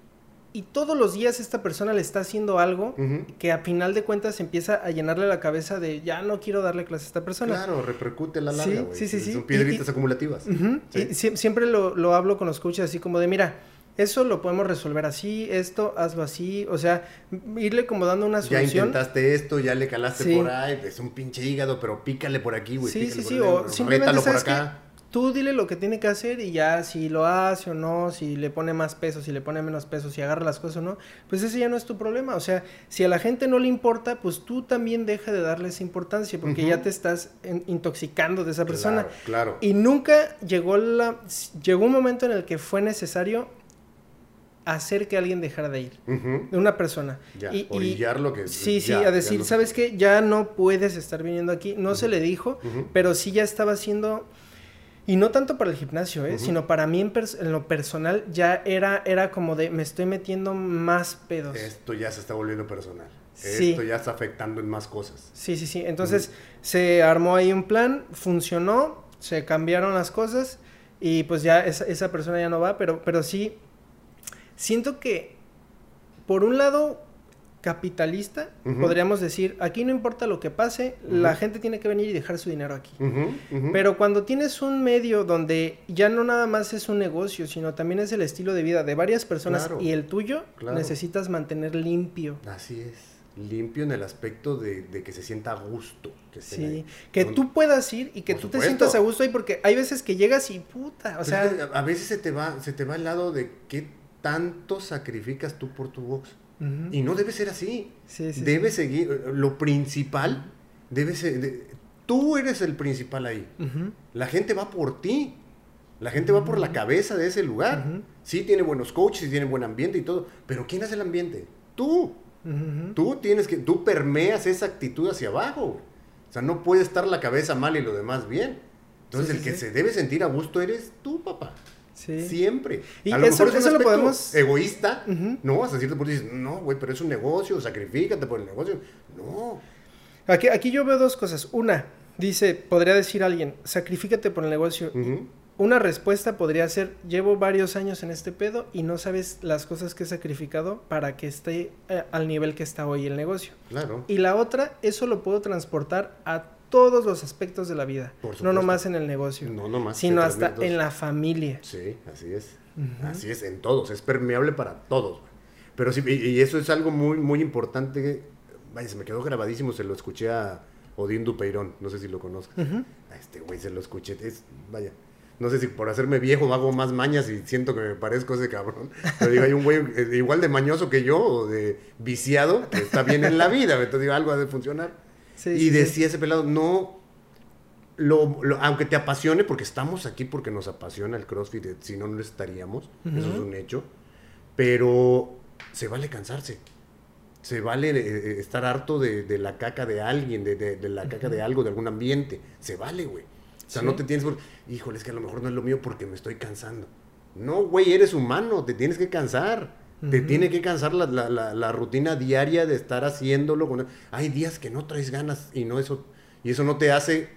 y todos los días esta persona le está haciendo algo que a final de cuentas empieza a llenarle la cabeza de ya no quiero darle clase a esta persona. Claro, repercute la larga, güey. Sí, sí, sí, Son piedritas acumulativas. Y siempre lo, lo, hablo con los coaches así como de, mira, eso lo podemos resolver así, esto, hazlo así, o sea, irle como dando una solución. Ya intentaste esto, ya le calaste por ahí, es un pinche hígado, pero pícale por aquí, güey. Sí, sí, sí, o simplemente por acá. Tú dile lo que tiene que hacer y ya si lo hace o no, si le pone más peso, si le pone menos peso, si agarra las cosas o no, pues ese ya no es tu problema. O sea, si a la gente no le importa, pues tú también deja de darle esa importancia porque ya te estás intoxicando de esa persona. Claro, Y nunca llegó la llegó un momento en el que fue necesario hacer que alguien dejara de ir. De una persona. y, orillar lo que... Sí, sí, a decir, ¿sabes qué? Ya no puedes estar viniendo aquí. No se le dijo, pero sí ya estaba haciendo... Y no tanto para el gimnasio, ¿eh? sino para mí en, lo personal ya era, era como de me estoy metiendo más pedos. Esto ya se está volviendo personal. Esto ya está afectando en más cosas. Sí, sí, sí. Entonces se armó ahí un plan, funcionó, se cambiaron las cosas y pues ya esa, esa persona ya no va, pero, pero sí siento que, por un lado, capitalista, podríamos decir, aquí no importa lo que pase, la gente tiene que venir y dejar su dinero aquí. Pero cuando tienes un medio donde ya no nada más es un negocio, sino también es el estilo de vida de varias personas y el tuyo, necesitas mantener limpio. Así es. Limpio en el aspecto de, que se sienta a gusto. Que sí, que tú puedas ir y que tú te sientas a gusto ahí, porque hay veces que llegas y puta, o sea... a veces se te va, se te va al lado de qué tanto sacrificas tú por tu box. Y no debe ser así. debe seguir. Lo principal debe ser. tú eres el principal ahí. La gente va por ti. La gente va por la cabeza de ese lugar. Sí tiene buenos coaches, y tiene buen ambiente y todo. Pero ¿quién hace el ambiente? Tú. Tú tienes que. Tú permeas esa actitud hacia abajo. O sea, no puede estar la cabeza mal y lo demás bien. Entonces, el que se debe sentir a gusto eres tú, papá. Siempre. Y a lo eso, mejor es un lo podemos... egoísta, ¿no? Hasta cierto punto dices, no, güey, pero es un negocio, sacrifícate por el negocio. No. Aquí, aquí yo veo dos cosas. Una, dice, podría decir alguien, sacrifícate por el negocio. Una respuesta podría ser, llevo varios años en este pedo y no sabes las cosas que he sacrificado para que esté eh, al nivel que está hoy el negocio. Claro. Y la otra, eso lo puedo transportar a todos los aspectos de la vida. no nomás en el negocio. No nomás. Sino hasta en la familia. Sí, así es. Así es, en todos. Es permeable para todos. Pero sí, y, eso es algo muy, muy importante. Vaya, se me quedó grabadísimo. Se lo escuché a Odín Dupeirón. No sé si lo conozcas. A este güey se lo escuché. Es, vaya. No sé si por hacerme viejo hago más mañas y siento que me parezco a ese cabrón. [laughs] Pero digo, hay un güey eh, igual de mañoso que yo o de viciado que está bien en la vida. Entonces digo, algo ha de funcionar y decía ese pelado, no, lo, aunque te apasione, porque estamos aquí porque nos apasiona el CrossFit, eh, si no, no estaríamos, eso es un hecho, pero se vale cansarse, se vale eh, eh, estar harto de, la caca de alguien, de, la caca de algo, de algún ambiente, se vale, güey. O sea, no te tienes por, híjole, es que a lo mejor no es lo mío porque me estoy cansando. No, güey, eres humano, te tienes que cansar. Te tiene que cansar la, la, la, rutina diaria de estar haciéndolo. Con... Hay días que no traes ganas y no eso y eso no te hace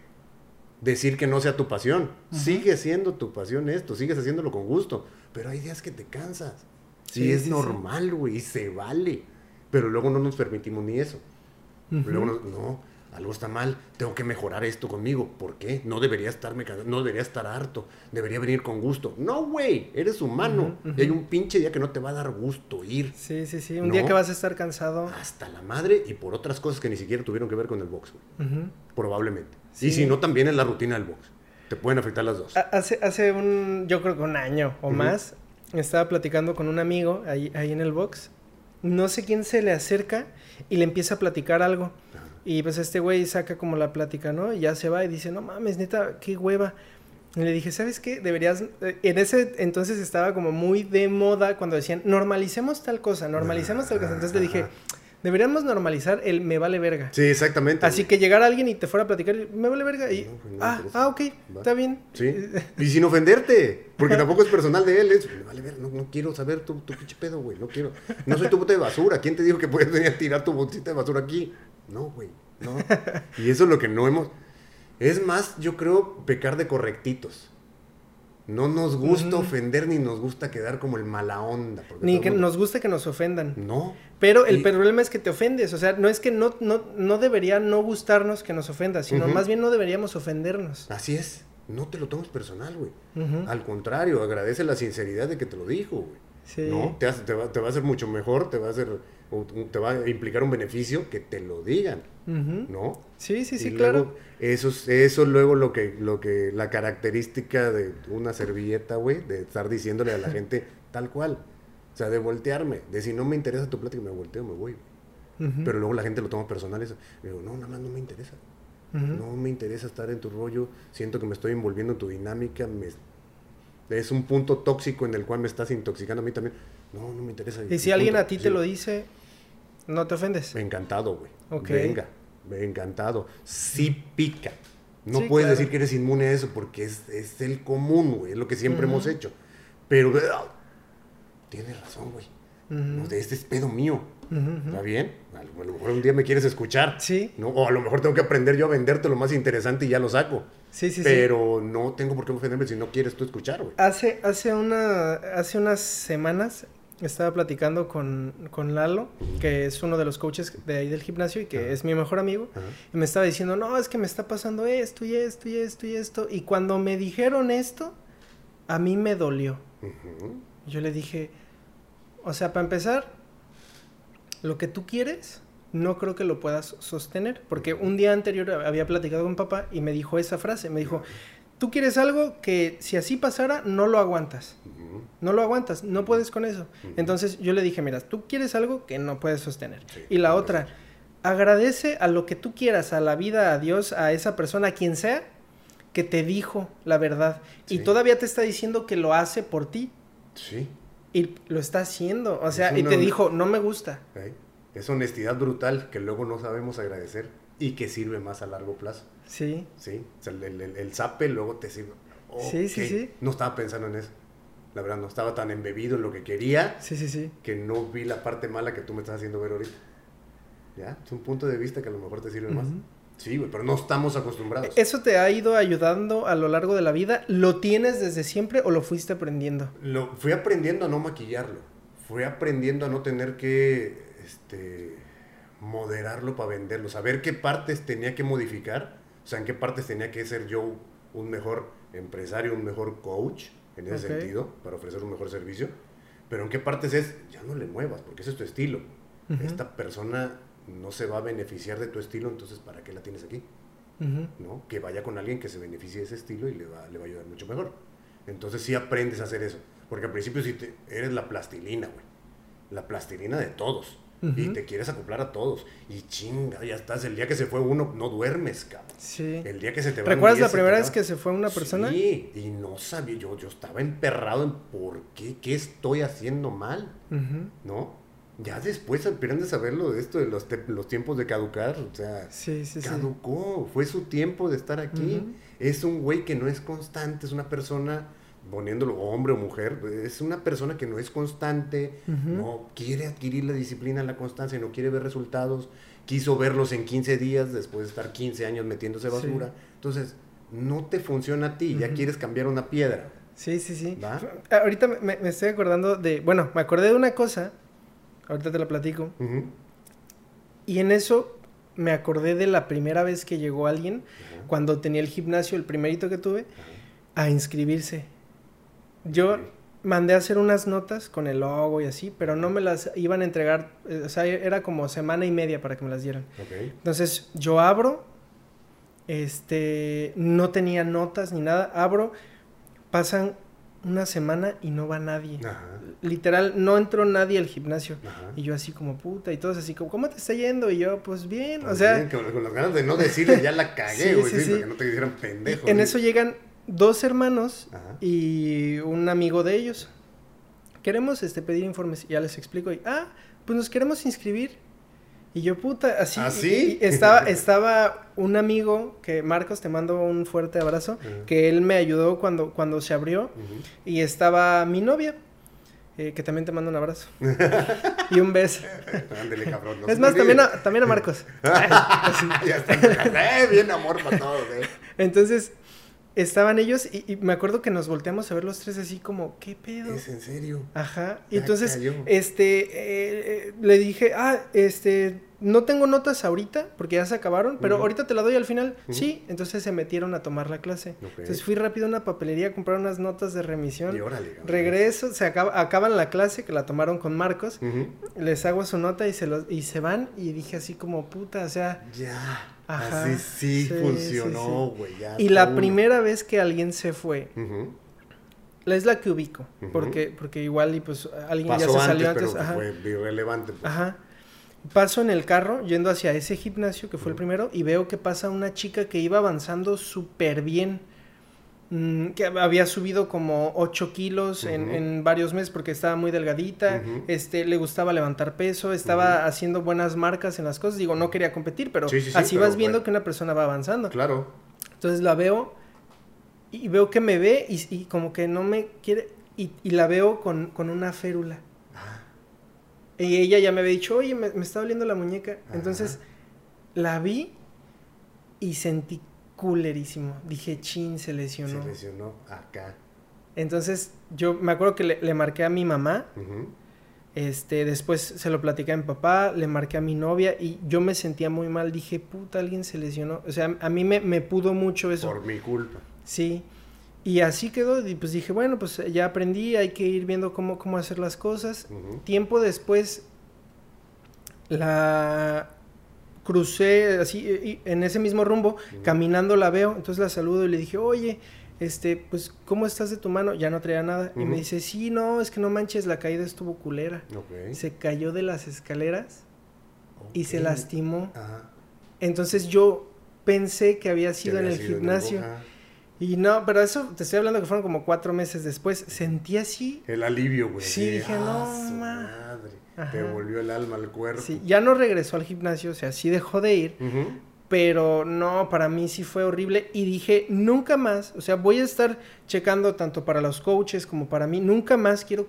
decir que no sea tu pasión. Sigue siendo tu pasión esto, sigues haciéndolo con gusto, pero hay días que te cansas. Sí, es normal, güey, y se vale. Pero luego no nos permitimos ni eso. Luego no, algo está mal, tengo que mejorar esto conmigo. ¿Por qué? No debería estarme no debería estar harto, debería venir con gusto. No, güey, eres humano. Y hay un pinche día que no te va a dar gusto ir. Sí, sí, sí, un día que vas a estar cansado. Hasta la madre y por otras cosas que ni siquiera tuvieron que ver con el box, Probablemente. Y si no, también es la rutina del box. Te pueden afectar las dos. Hace, hace un, yo creo que un año o más, estaba platicando con un amigo ahí, ahí en el box. No sé quién se le acerca y le empieza a platicar algo. Y pues este güey saca como la plática, ¿no? Y ya se va y dice, no mames, neta, qué hueva. Y le dije, ¿sabes qué? Deberías... Eh, en ese entonces estaba como muy de moda cuando decían, normalicemos tal cosa, normalicemos tal cosa. Entonces le dije, deberíamos normalizar el me vale verga. Sí, exactamente. Así que llegara alguien y te fuera a platicar, me vale verga. Y, pues ah, ah, ok, está bien. Sí. [laughs] Y sin ofenderte, porque tampoco es personal de él, es, me vale verga, no, quiero saber tu, tu pinche pedo, güey, no quiero. No soy tu bote de basura, ¿quién te dijo que puedes venir a tirar tu botita de basura aquí? No, güey, no. [laughs] y eso es lo que no hemos... Es más, yo creo, pecar de correctitos. No nos gusta ofender ni nos gusta quedar como el mala onda. Ni que nos gusta que nos ofendan. No. Pero el problema es que te ofendes. O sea, no es que no, no, no debería no gustarnos que nos ofendas, sino más bien no deberíamos ofendernos. Así es. No te lo tomes personal, güey. Al contrario, agradece la sinceridad de que te lo dijo, güey. Sí. ¿No? Te, te, va, te va a hacer mucho mejor, te va a hacer te va a implicar un beneficio que te lo digan, ¿no? Sí, sí, sí, claro. Eso, eso luego lo que, lo que, la característica de una servilleta, güey, de estar diciéndole a la gente [laughs] tal cual. O sea, de voltearme, de si no me interesa tu plática, me volteo, me voy. Pero luego la gente lo toma personal. Eso. Digo, no, nada más no me interesa. No me interesa estar en tu rollo. Siento que me estoy envolviendo en tu dinámica. Me, es un punto tóxico en el cual me estás intoxicando a mí también. No, no me interesa. Y si alguien a ti te lo dice, ¿No te ofendes? Encantado, güey. Venga, encantado. Sí pica. No puedes decir que eres inmune a eso porque es, es el común, güey. Es lo que siempre hemos hecho. Pero tienes razón, güey. este es pedo mío. ¿Está bien? A lo, mejor un día me quieres escuchar. Sí. ¿no? O a lo mejor tengo que aprender yo a venderte lo más interesante y ya lo saco. Sí, sí, Pero no tengo por qué ofenderme si no quieres tú escuchar, güey. Hace, hace, una, hace unas semanas estaba platicando con, Lalo, que es uno de los coaches de ahí del gimnasio y que es mi mejor amigo, y me estaba diciendo, no, es que me está pasando esto y esto y esto y esto, y cuando me dijeron esto, a mí me dolió. Yo le dije, o sea, para empezar, lo que tú quieres, no creo que lo puedas sostener, porque un día anterior había platicado con papá y me dijo esa frase, me dijo, tú quieres algo que si así pasara, no lo aguantas. No lo aguantas, no puedes con eso. Entonces yo le dije, mira, tú quieres algo que no puedes sostener. y la otra, agradece a lo que tú quieras, a la vida, a Dios, a esa persona, a quien sea, que te dijo la verdad. Y todavía te está diciendo que lo hace por ti. Sí. Y lo está haciendo. O sea, y te dijo, no me gusta. Es honestidad brutal que luego no sabemos agradecer y que sirve más a largo plazo. Sí. Sí. O sea, el, el, zape luego te sirve. sí, sí, sí. No estaba pensando en eso. La verdad, no estaba tan embebido en lo que quería. Sí, sí, sí. Que no vi la parte mala que tú me estás haciendo ver ahorita. ¿Ya? Es un punto de vista que a lo mejor te sirve más. Sí, güey, pero no estamos acostumbrados. ¿Eso te ha ido ayudando a lo largo de la vida? ¿Lo tienes desde siempre o lo fuiste aprendiendo? Lo fui aprendiendo a no maquillarlo. Fui aprendiendo a no tener que este, moderarlo para venderlo. Saber qué partes tenía que modificar. O sea, en qué partes tenía que ser yo un mejor empresario, un mejor coach en ese sentido, para ofrecer un mejor servicio. Pero en qué partes es, ya no le muevas, porque ese es tu estilo. Esta persona no se va a beneficiar de tu estilo, entonces ¿para qué la tienes aquí? ¿No? Que vaya con alguien que se beneficie de ese estilo y le va, le va a ayudar mucho mejor. Entonces sí aprendes a hacer eso. Porque al principio sí te, eres la plastilina, güey. La plastilina de todos y te quieres acoplar a todos. Y chinga, ya estás. El día que se fue uno, no duermes, cabrón. Sí. El día que se te va ¿Recuerdas la primera vez que se fue una persona? Sí, y no sabía, yo, yo estaba emperrado en por qué, qué estoy haciendo mal, ¿no? Ya después aprendes a saberlo de esto de los, los tiempos de caducar, o sea, sí, sí, caducó, fue su tiempo de estar aquí. Es un güey que no es constante, es una persona poniéndolo hombre o mujer, es una persona que no es constante, no quiere adquirir la disciplina, la constancia, no quiere ver resultados, quiso verlos en 15 días después de estar 15 años metiéndose basura. Entonces, no te funciona a ti, ya quieres cambiar una piedra. Sí, sí, sí. Ahorita me, estoy acordando de, bueno, me acordé de una cosa, ahorita te la platico. Y en eso me acordé de la primera vez que llegó alguien, cuando tenía el gimnasio, el primerito que tuve, a inscribirse. Yo mandé a hacer unas notas con el logo y así, pero no me las iban a entregar, eh, o sea, era como semana y media para que me las dieran. Entonces yo abro, este, no tenía notas ni nada, abro, pasan una semana y no va nadie. Literal, no entró nadie al gimnasio. Y yo así como puta, y todos así como, ¿cómo te está yendo? Y yo, pues bien, o pues sea... con, las ganas de no decirle, ya la cagué, güey, que no te dijeran pendejo. En eso llegan dos hermanos y un amigo de ellos. Queremos este, pedir informes. Ya les explico. Y, ah, pues nos queremos inscribir. Y yo, puta, así. ¿Ah, estaba, [laughs] estaba un amigo, que Marcos, te mando un fuerte abrazo, que él me ayudó cuando, cuando se abrió. Y estaba mi novia. Eh, que también te mando un abrazo. [laughs] y un beso. Ándale, cabrón. es más, también a, también a Marcos. [laughs] ya está. Eh, bien amor para todos. Eh. Entonces, estaban ellos y, me acuerdo que nos volteamos a ver los tres así como, ¿qué pedo? ¿Es en serio? Ajá. Y entonces, este, eh, eh, le dije, ah, este, no tengo notas ahorita porque ya se acabaron, pero ahorita te la doy al final. Sí, entonces se metieron a tomar la clase. Entonces fui rápido a una papelería a comprar unas notas de remisión. Y órale, Regreso, se acaba, acaban la clase que la tomaron con Marcos. Les hago su nota y se los y se van y dije así como puta, o sea, ya. Ajá, así sí, funcionó, güey. y la primera vez que alguien se fue. Es la que ubico, porque, porque igual y pues alguien ya se salió antes. Pero Fue irrelevante. Pues. Ajá paso en el carro yendo hacia ese gimnasio que fue el primero y veo que pasa una chica que iba avanzando súper bien. Mm, que había subido como 8 kilos en, varios meses porque estaba muy delgadita, este, le gustaba levantar peso, estaba haciendo buenas marcas en las cosas. Digo, no quería competir, pero así vas viendo que una persona va avanzando. Claro. Entonces la veo y veo que me ve y, como que no me quiere y, la veo con, con una férula. Y ella ya me había dicho, oye, me, está doliendo la muñeca. Entonces la vi y sentí culerísimo. Dije, chin, se lesionó. Se lesionó acá. Entonces yo me acuerdo que le, marqué a mi mamá. Este, después se lo platicé a mi papá, le marqué a mi novia y yo me sentía muy mal. Dije, puta, alguien se lesionó. O sea, a mí me, me pudo mucho eso. Por mi culpa. Sí. Y así quedó, y pues dije, bueno, pues ya aprendí, hay que ir viendo cómo, cómo hacer las cosas. Tiempo después, la crucé así, en ese mismo rumbo, caminando la veo, entonces la saludo y le dije, oye, este, pues, ¿cómo estás de tu mano? Ya no traía nada. Y me dice, sí, no, es que no manches, la caída estuvo culera. Se cayó de las escaleras y se lastimó. Entonces yo pensé que había sido en el gimnasio. Y no, pero eso te estoy hablando que fueron como cuatro meses después. Sentí así. El alivio, güey. Sí, dije, no, ah, madre. Te volvió el alma al cuerpo. Sí, ya no regresó al gimnasio, o sea, sí dejó de ir. Pero no, para mí sí fue horrible. Y dije, nunca más, o sea, voy a estar checando tanto para los coaches como para mí. Nunca más quiero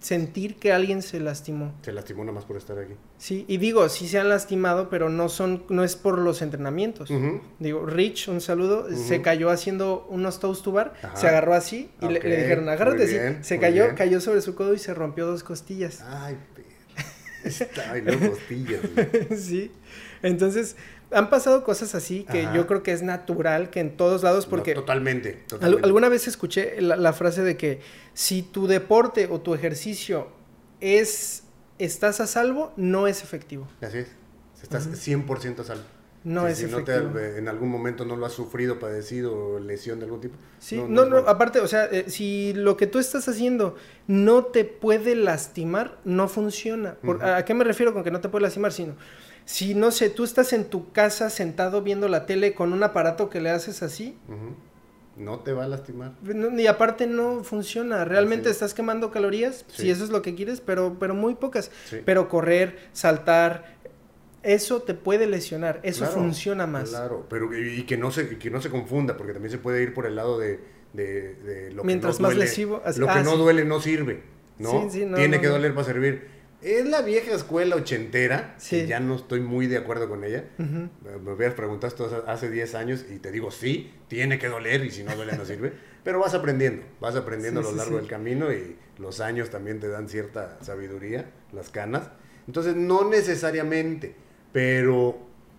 sentir que alguien se lastimó. Se lastimó nada más por estar aquí. Sí, y digo, sí se han lastimado, pero no son, no es por los entrenamientos. Digo, Rich, un saludo, se cayó haciendo unos toast to bar, se agarró así y le, dijeron, agárrate así. Se cayó, cayó sobre su codo y se rompió dos costillas. Ay, [laughs] Ay, dos costillas. [laughs] sí. Entonces, han pasado cosas así que yo creo que es natural que en todos lados, porque... totalmente, alguna vez escuché la, frase de que si tu deporte o tu ejercicio es... Estás a salvo, no es efectivo. Así es. Estás 100% a salvo. No es efectivo. en algún momento no lo has sufrido, padecido, lesión de algún tipo. Sí, no, no, aparte, o sea, eh, si lo que tú estás haciendo no te puede lastimar, no funciona. ¿A qué me refiero con que no te puede lastimar? Sino, si no sé, tú estás en tu casa sentado viendo la tele con un aparato que le haces así. No te va a lastimar. y aparte no funciona. Realmente estás quemando calorías, si eso es lo que quieres, pero, pero muy pocas. Pero correr, saltar, eso te puede lesionar, eso funciona más. Claro, pero y, que no se que no se confunda, porque también se puede ir por el lado de, de, lo Mientras que no más lesivo, lo que ah, no duele no sirve, ¿no? Tiene que doler para servir. Es la vieja escuela ochentera, que ya no estoy muy de acuerdo con ella. Me hubieras preguntado esto hace 10 años y te digo, sí, tiene que doler y si no duele no sirve. [laughs] Pero vas aprendiendo, vas aprendiendo a lo largo del camino y los años también te dan cierta sabiduría, las canas. Entonces, no necesariamente, pero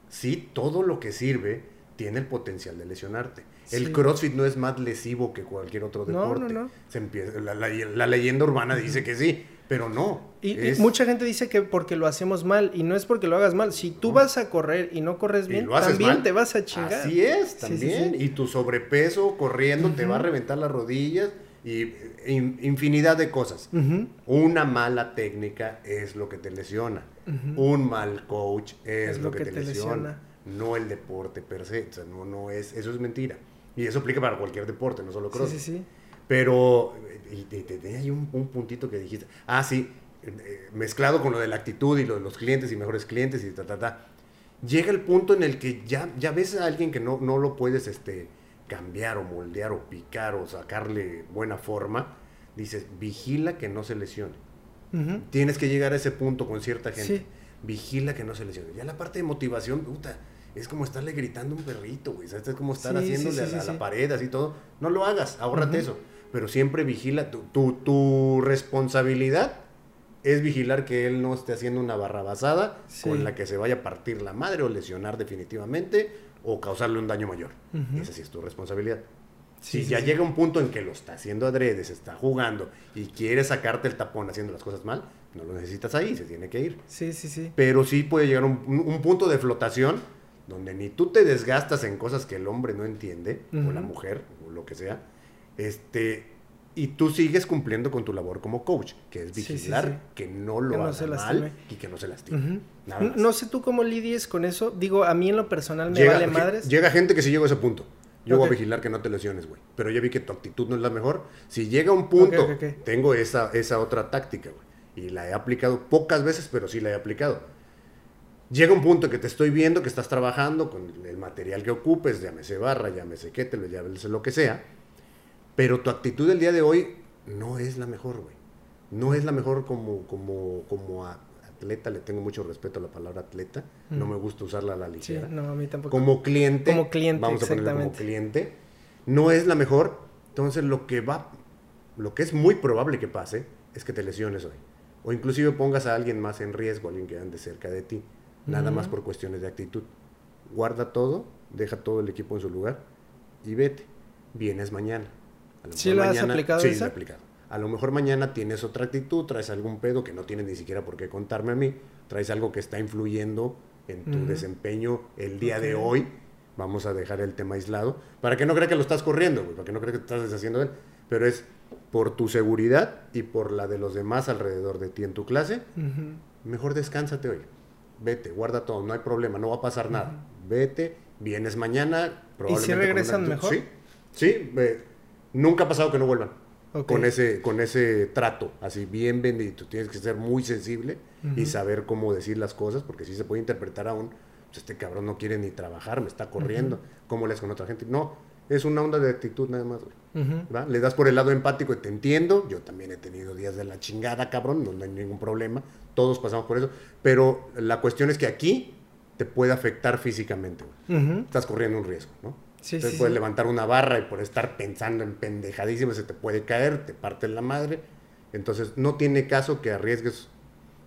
sí, todo lo que sirve tiene el potencial de lesionarte. El CrossFit no es más lesivo que cualquier otro deporte. No, no, no. Se empieza, la leyenda urbana dice que sí pero no. Y, mucha gente dice que porque lo hacemos mal, y no es porque lo hagas mal. Si tú vas a correr y no corres bien, también te vas a chingar. Así es, también. y tu sobrepeso corriendo te va a reventar las rodillas y infinidad de cosas. Una mala técnica es lo que te lesiona. Un mal coach es, lo, que, te, lesiona. No el deporte per se. O sea, no, no es, eso es mentira. Y eso aplica para cualquier deporte, no solo cross. Sí, sí, sí. Pero, y te, hay un, puntito que dijiste, ah, sí, eh, mezclado con lo de la actitud y lo de los clientes y mejores clientes y ta, ta, ta. Llega el punto en el que ya, ya ves a alguien que no, no lo puedes este, cambiar o moldear o picar o sacarle buena forma, dices, vigila que no se lesione. Tienes que llegar a ese punto con cierta gente. Vigila que no se lesione. Ya la parte de motivación, puta, es como estarle gritando a un perrito, güey. Es como estar Sí, haciéndole sí, a, la pared, así todo. No lo hagas, ahórrate eso. Pero siempre vigila. Tu, tu, tu responsabilidad es vigilar que él no esté haciendo una barrabasada Sí. con la que se vaya a partir la madre o lesionar definitivamente o causarle un daño mayor. Ujú. Esa sí es tu responsabilidad. Sí, si sí, ya llega un punto en que lo está haciendo adrede, se está jugando y quiere sacarte el tapón haciendo las cosas mal, no lo necesitas ahí, se tiene que ir. Sí, sí, sí. Pero sí puede llegar un, un- un punto de flotación donde ni tú te desgastas en cosas que el hombre no entiende, o Ujú. la mujer, o lo que sea, este, y tú sigues cumpliendo con tu labor como coach, que es Sí, sí, vigilar sí. que no lo Que no haga se mal y que no se lastime. No sé tú cómo lidies con eso. Digo, a mí en lo personal me llega, vale madres. llega gente que sí llegó a ese punto. Yo voy a vigilar que no te lesiones, güey. Pero ya vi que tu actitud no es la mejor. Si llega un punto, tengo esa, esa otra táctica, güey. Y la he aplicado pocas veces, pero sí la he aplicado. Llega un punto que te estoy viendo que estás trabajando con el material que ocupes, llámese barra, llámese kettlebell, llámese lo que sea. Pero tu actitud del día de hoy no es la mejor, güey. No es la mejor como, como, como a- atleta. Le tengo mucho respeto a la palabra atleta. No Mm. me gusta usarla a la Sí, ligera no, a mí tampoco. como cliente, Como cliente, vamos a ponerlo como cliente, no es la mejor. Entonces lo que va, lo que es muy probable que pase es que te lesiones hoy. O inclusive pongas a alguien más en riesgo, alguien que ande cerca de ti, nada más Ujú. por cuestiones de actitud. Guarda todo, deja todo el equipo en su lugar y vete. Vienes mañana. A lo ¿Sí mejor la has aplicado Sí, esa? he aplicado. A lo mejor mañana tienes otra actitud, traes algún pedo que no tienes ni siquiera por qué contarme a mí, traes algo que está influyendo en tu desempeño el día de hoy. Vamos a dejar el tema aislado para que no crea que lo estás corriendo, güey, para que no crea que te estás deshaciendo de él. Pero es por tu seguridad y por la de los demás alrededor de ti en tu clase, Ujú. mejor descánsate hoy. Vete, guarda todo, no hay problema, no va a pasar nada. Vete, vienes mañana, probablemente con regresan una- mejor? Sí, sí, ve, nunca ha pasado que no vuelvan con ese con ese trato, así bien bendito. Tienes que ser muy sensible y saber cómo decir las cosas, porque si se puede interpretar aún, pues este cabrón no quiere ni trabajar, me está corriendo. ¿Cómo le con otra gente? No, es una onda de actitud nada más. Le das por el lado empático y te entiendo. Yo también he tenido días de la chingada, cabrón, no, no hay ningún problema. Todos pasamos por eso. Pero la cuestión es que aquí te puede afectar físicamente, güey. Estás corriendo un riesgo, ¿no? Sí, Entonces sí, puedes sí. levantar una barra y por estar pensando en pendejadísimas se te puede caer, te parte la madre. Entonces no tiene caso que arriesgues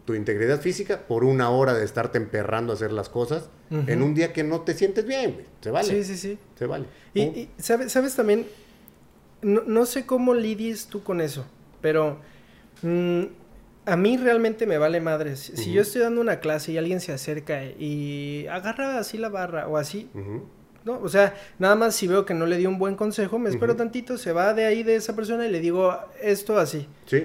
tu integridad física por una hora de estarte emperrando a hacer las cosas en un día que no te sientes bien, güey. Se vale. Sí, sí, sí. Se vale. Y, ¿sabes, sabes también, no, no sé cómo lidies tú con eso, pero mm, a mí realmente me vale madres. Si yo estoy dando una clase y alguien se acerca y agarra así la barra o así, Ujú. ¿No? O sea, nada más si veo que no le dio un buen consejo, me espero tantito, se va de ahí de esa persona y le digo esto así. Sí.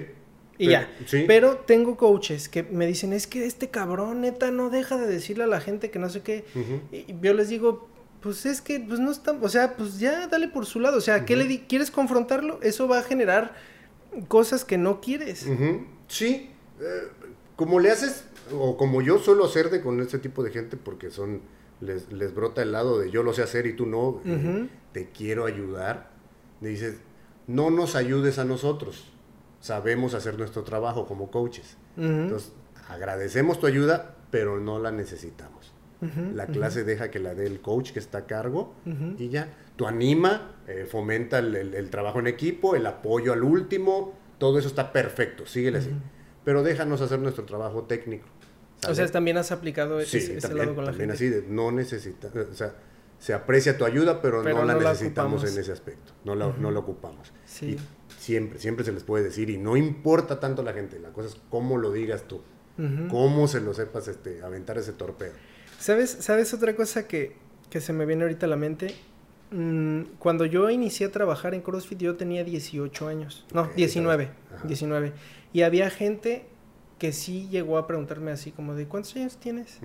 Y Pero- ya. sí. Pero tengo coaches que me dicen, es que este cabrón neta no deja de decirle a la gente que no sé qué. Y yo les digo, pues es que pues no está, o sea, pues ya dale por su lado, o sea, ¿qué le di- quieres confrontarlo? Eso va a generar cosas que no quieres. Sí, eh, como le haces, o como yo suelo hacerte con este tipo de gente, porque son, les, les brota el lado de yo lo sé hacer y tú no, te quiero ayudar, le dices, no nos ayudes a nosotros, sabemos hacer nuestro trabajo como coaches. Entonces, agradecemos tu ayuda, pero no la necesitamos. La clase deja que la dé el coach que está a cargo y ya. Tú anima, eh, fomenta el, el- el trabajo en equipo, el apoyo al último, todo eso está perfecto, síguele así. Pero déjanos hacer nuestro trabajo técnico. O sea, también has aplicado sí, ese, ese también, lado con la también gente. así, de no necesita, o sea, se aprecia tu ayuda, pero, Pero no la no la necesitamos ocupamos. en ese aspecto, no la, no la ocupamos. Sí. Y siempre, siempre se les puede decir, y no importa tanto la gente, la cosa es cómo lo digas tú, Ujú. cómo se lo sepas este, aventar ese torpedo. ¿Sabes, ¿Sabes otra cosa que, que se me viene ahorita a la mente? Mm, cuando yo inicié a trabajar en CrossFit yo tenía 18 años. No, Ok, 19. Ajá. 19. Y había gente que sí llegó a preguntarme así como de ¿cuántos años tienes?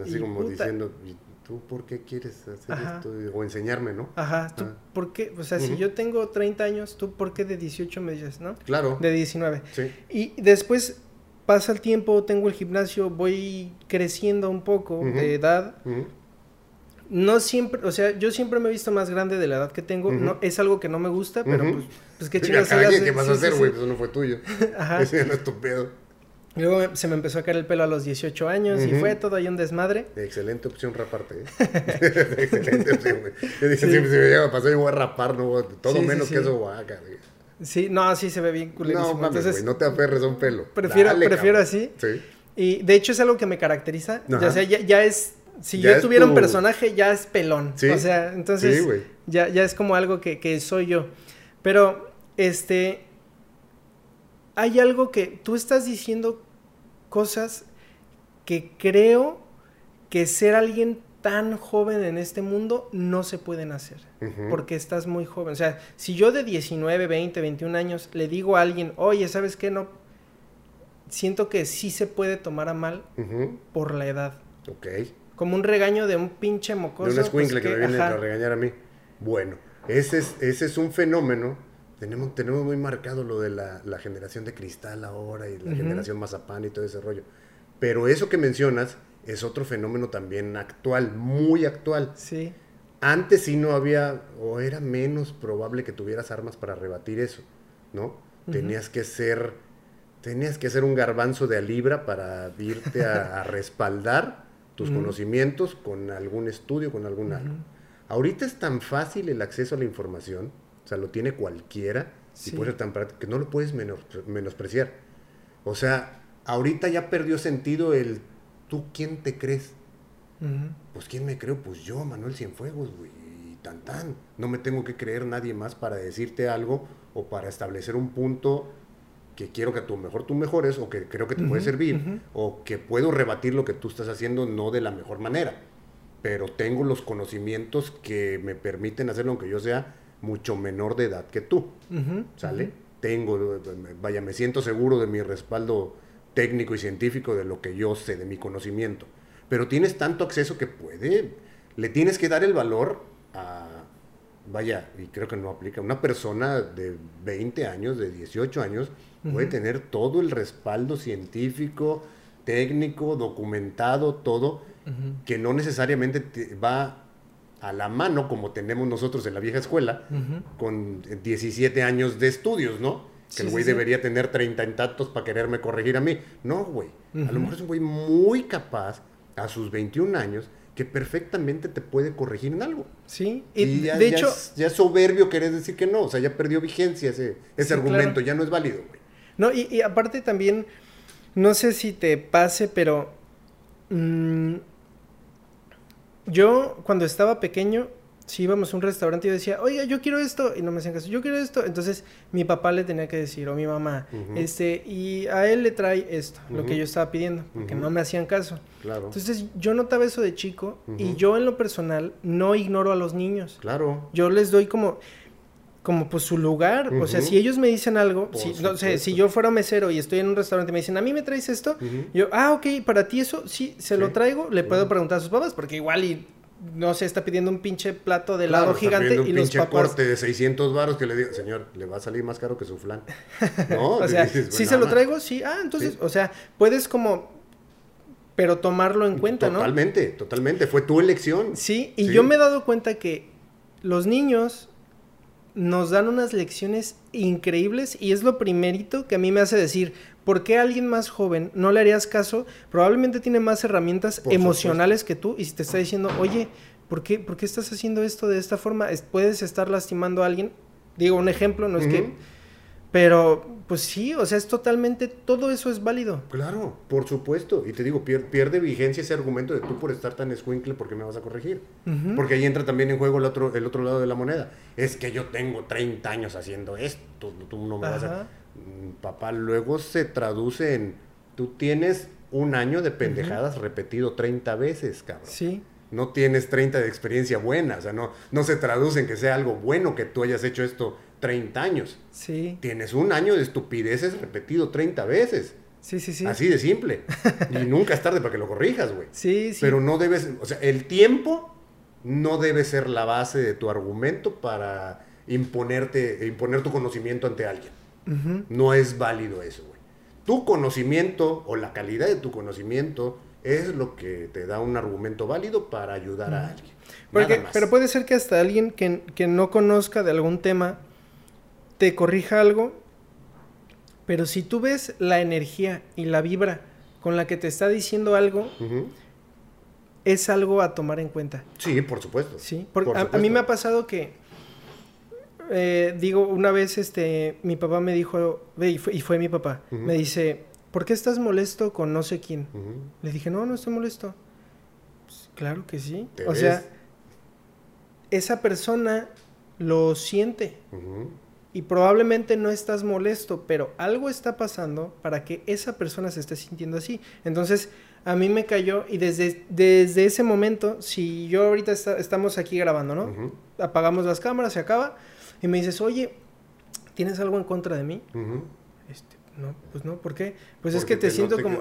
Así Y como puta. diciendo, ¿y tú por qué quieres hacer Ajá. esto? O enseñarme, ¿no? Ajá, ¿tú Ah. por qué? O sea, si yo tengo 30 años, ¿tú por qué de 18 me dices, no? Claro. De 19. Sí. Y después pasa el tiempo, tengo el gimnasio, voy creciendo un poco de edad. No siempre, o sea, yo siempre me he visto más grande de la edad que tengo. No, es algo que no me gusta, pero pues, pues qué chingas? ¿Qué vas Sí, a hacer, sí. güey? Pues Eso no fue tuyo. Ajá. Ese no es tu pedo. Luego se me empezó a caer el pelo a los 18 años y fue todo ahí un desmadre. Excelente opción raparte, ¿eh? [laughs] Excelente opción, güey. Yo dije, siempre si me llega a pasar, yo voy a rapar, no, todo menos que eso, guaca. Sí, no, sí se ve bien culerísimo. No, mames, güey, no te aferres a un pelo. Prefiero, prefiero así. Sí. Y de hecho es algo que me caracteriza. Ya, sea, ya, es. Si yo tuviera un personaje, ya es pelón. ¿Sí? O sea, entonces. Sí, ya, ya es como algo que, que soy yo. Pero, este. Hay algo que tú estás diciendo cosas que creo que ser alguien tan joven en este mundo no se pueden hacer, porque estás muy joven. O sea, si yo de 19, 20, 21 años le digo a alguien, oye, ¿sabes qué? No, siento que sí se puede tomar a mal por la edad. Ok. Como un regaño de un pinche mocoso. De un escuincle pues, que, me viene a regañar a mí. Bueno, ese es, ese es un fenómeno tenemos, tenemos muy marcado lo de la, generación de cristal ahora y la generación mazapán y todo ese rollo. Pero eso que mencionas es otro fenómeno también actual, muy actual. Sí. Antes sí no había, o era menos probable que tuvieras armas para rebatir eso, ¿no? Tenías que ser, tenías que ser un garbanzo de a libra para irte a, [laughs] respaldar tus conocimientos con algún estudio, con algún algo. Ahorita es tan fácil el acceso a la información o sea, lo tiene cualquiera y puede ser tan práctico que no lo puedes menospreciar. O sea, ahorita ya perdió sentido el ¿tú quién te crees? Pues ¿quién me creo? Pues yo, Manuel Cienfuegos, güey, y tan tan. No me tengo que creer nadie más para decirte algo o para establecer un punto que quiero que a tu mejor tú mejores o que creo que te puede servir o que puedo rebatir lo que tú estás haciendo no de la mejor manera, pero tengo los conocimientos que me permiten hacerlo aunque yo sea mucho menor de edad que tú. ¿Sale? Tengo, vaya, me siento seguro de mi respaldo técnico y científico, de lo que yo sé, de mi conocimiento. Pero tienes tanto acceso que puede, le tienes que dar el valor a, vaya, y creo que no aplica, una persona de 20 años, de 18 años, puede tener todo el respaldo científico, técnico, documentado, todo, que no necesariamente va a la mano como tenemos nosotros en la vieja escuela, con 17 años de estudios, ¿no? Que el güey debería tener 30 intactos para quererme corregir a mí. No, güey. A lo mejor es un güey muy capaz a sus 21 años que perfectamente te puede corregir en algo. Sí, y, de hecho... ya es soberbio querer decir que no, o sea, ya perdió vigencia ese, ese argumento, ya no es válido, güey. No, y, aparte también, no sé si te pase, pero... Mm, yo cuando estaba pequeño, si íbamos a un restaurante y yo decía, oiga, yo quiero esto, y no me hacían caso, yo quiero esto, entonces mi papá le tenía que decir, o mi mamá, este, y a él le trae esto, lo que yo estaba pidiendo, porque no me hacían caso. Claro. Entonces yo notaba eso de chico, y yo en lo personal no ignoro a los niños. Claro. Yo les doy como, como pues su lugar. O sea, si ellos me dicen algo, si, no sé, si yo fuera mesero y estoy en un restaurante y me dicen, a mí me traes esto, yo, ah, ok, para ti eso, sí, se lo traigo, le puedo preguntar a sus papás, porque igual y no sé, está pidiendo un pinche plato de helado gigante un y los papás... corte de 600 baros que le digo, señor, le va a salir más caro que su flan. [laughs] ¿No? o sea, si se lo traigo, sí. Ah, entonces, o sea, puedes como pero tomarlo en cuenta, ¿no? Totalmente, totalmente, fue tu elección. Sí, y yo me he dado cuenta que los niños nos dan unas lecciones increíbles y es lo primerito que a mí me hace decir, ¿por qué a alguien más joven no le harías caso? Probablemente tiene más herramientas emocionales que tú y si te está diciendo, oye, ¿por qué, ¿por qué estás haciendo esto de esta forma? ¿Puedes estar lastimando a alguien? Digo, un ejemplo, no es que pero, pues sí, o sea, es totalmente, todo eso es válido. Claro, por supuesto. Y te digo, pierde, vigencia ese argumento de tú por estar tan escuincle, ¿por qué me vas a corregir? Porque ahí entra también en juego el otro, el otro lado de la moneda. Es que yo tengo 30 años haciendo esto, tú no me vas a... Mm, papá, luego se traduce en, tú tienes un año de pendejadas repetido 30 veces, cabrón. Sí. No tienes 30 de experiencia buena, o sea, no, no se traduce en que sea algo bueno que tú hayas hecho esto 30 años. Sí. Tienes un año de estupideces repetido 30 veces. Sí, sí, sí. Así de simple. [laughs] y nunca es tarde para que lo corrijas, güey. Sí, sí. Pero no debes, o sea, el tiempo no debe ser la base de tu argumento para imponerte, imponer tu conocimiento ante alguien. No es válido eso, güey. Tu conocimiento o la calidad de tu conocimiento es lo que te da un argumento válido para ayudar a alguien. Porque, pero puede ser que hasta alguien que, que no conozca de algún tema te corrija algo Pero si tú ves la energía y la vibra con la que te está diciendo algo, es algo a tomar en cuenta. Sí, por supuesto. Sí, porque Por a, a mí me ha pasado que, eh, digo, una vez este, mi papá me dijo, y fue, y fue mi papá, me dice, ¿por qué estás molesto con no sé quién? Le dije, no, no estoy molesto. "Pues, claro que sí. ¿Te o ves? sea, esa persona lo siente. Y probablemente no estás molesto, pero algo está pasando para que esa persona se esté sintiendo así. Entonces, a mí me cayó y desde, desde ese momento, si yo ahorita está- estamos aquí grabando, ¿no? Apagamos las cámaras, se acaba, y me dices, oye, ¿tienes algo en contra de mí? Este, no, pues no, ¿por qué? Pues es Porque que te, te siento como.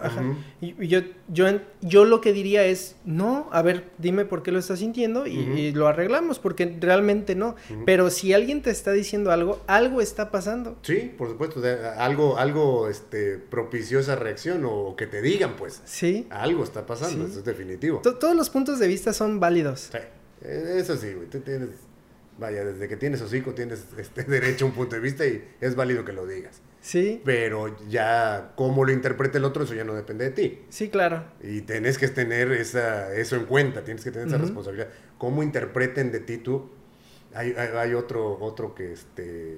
Y, y yo, yo, yo lo que diría es, no, a ver, dime por qué lo estás sintiendo y, lo arreglamos, porque realmente no. Pero si alguien te está diciendo algo, algo está pasando. Sí, por supuesto. de- algo algo este, propició esa reacción o que te digan, pues. Sí. Algo está pasando, Sí. eso es definitivo. To- todos los puntos de vista son válidos. Sí, eh, Eso sí, güey. Tú tienes. Vaya, desde que tienes hocico tienes este [laughs] derecho a un punto de vista y es válido que lo digas. Sí, Pero ya cómo lo interprete el otro, eso ya no depende de ti. sí, claro. Y tienes que tener esa, eso en cuenta, tienes que tener esa responsabilidad. ¿Cómo interpreten de ti tú? Hay, hay, hay otro, otro que, este,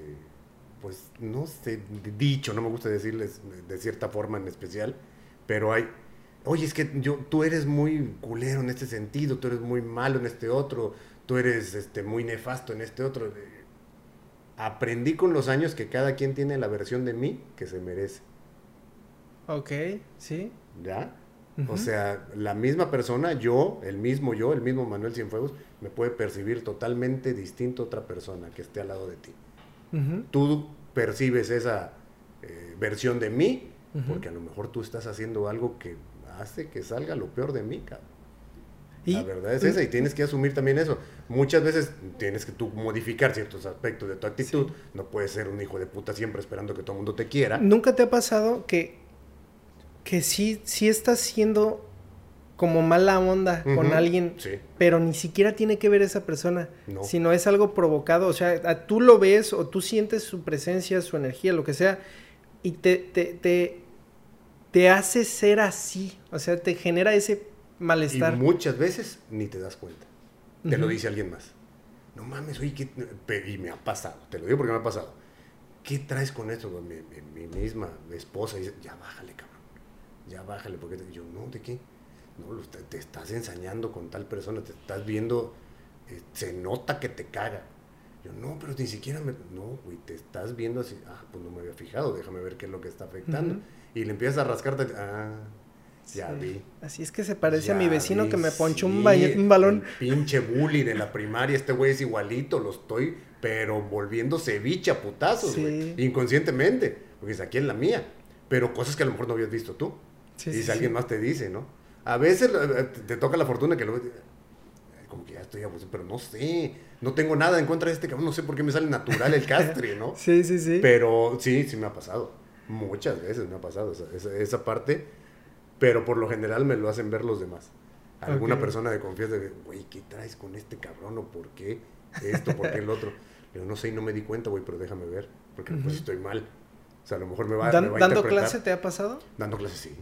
pues, no sé, dicho, no me gusta decirles de cierta forma en especial, pero hay, oye, es que yo, tú eres muy culero en este sentido, tú eres muy malo en este otro, tú eres este, muy nefasto en este otro. Aprendí con los años que cada quien tiene la versión de mí que se merece. Ok, sí. ¿Ya? O sea, la misma persona, yo, el mismo yo, el mismo Manuel Cienfuegos, me puede percibir totalmente distinto a otra persona que esté al lado de ti. Tú percibes esa eh, versión de mí porque a lo mejor tú estás haciendo algo que hace que salga lo peor de mí, cabrón. Y- La verdad es esa y tienes que asumir también eso. Muchas veces tienes que tú modificar ciertos aspectos de tu actitud. Sí. No puedes ser un hijo de puta siempre esperando que todo el mundo te quiera. ¿Nunca te ha pasado que, que sí, sí estás siendo como mala onda con alguien, Sí. pero ni siquiera tiene que ver esa persona, No. sino es algo provocado? O sea, tú lo ves o tú sientes su presencia, su energía, lo que sea, y te, te, te, te hace ser así, o sea, te genera ese Y malestar. muchas veces ni te das cuenta. Te lo dice alguien más. No mames, oye, ¿qué- y me ha pasado, te lo digo porque me ha pasado. ¿Qué traes con esto? Mi, mi- mi misma esposa dice, ya bájale, cabrón. Ya bájale, porque te- yo, no, ¿de qué? No, te, te estás ensañando con tal persona, te estás viendo, eh, se nota que te caga. Yo, no, pero ni siquiera me... No, güey, te estás viendo así, ah, pues no me había fijado, déjame ver qué es lo que está afectando. Y le empiezas a rascarte, ah, ya vi. Así es que se parece a mi Ya vecino vi, que me ponchó un, sí, ba- un balón. el pinche bully de la primaria, este güey es igualito, lo estoy, pero volviendo ceviche a putazos, Sí. güey. Inconscientemente, porque es aquí en la mía. Pero cosas que a lo mejor no habías visto tú. Sí, y si alguien más te dice, ¿no? A veces eh, te, te toca la fortuna que lo eh, Como que ya estoy abusando, pero no sé. No tengo nada en contra de este cabrón, no sé por qué me sale natural el castre, ¿no? [laughs] Sí, sí, sí. Pero sí, sí me ha pasado. Muchas veces me ha pasado esa, esa- esa parte. Pero por lo general me lo hacen ver los demás. Alguna Ok. persona de confianza güey, ¿qué traes con este cabrón? ¿O por qué esto? ¿Por qué el otro? Yo no sé y no me di cuenta, güey, pero déjame ver. Porque pues Ujú. estoy mal. O sea, a lo mejor me va, Dan- me va a ¿Dando clase te ha pasado? Dando clase, sí.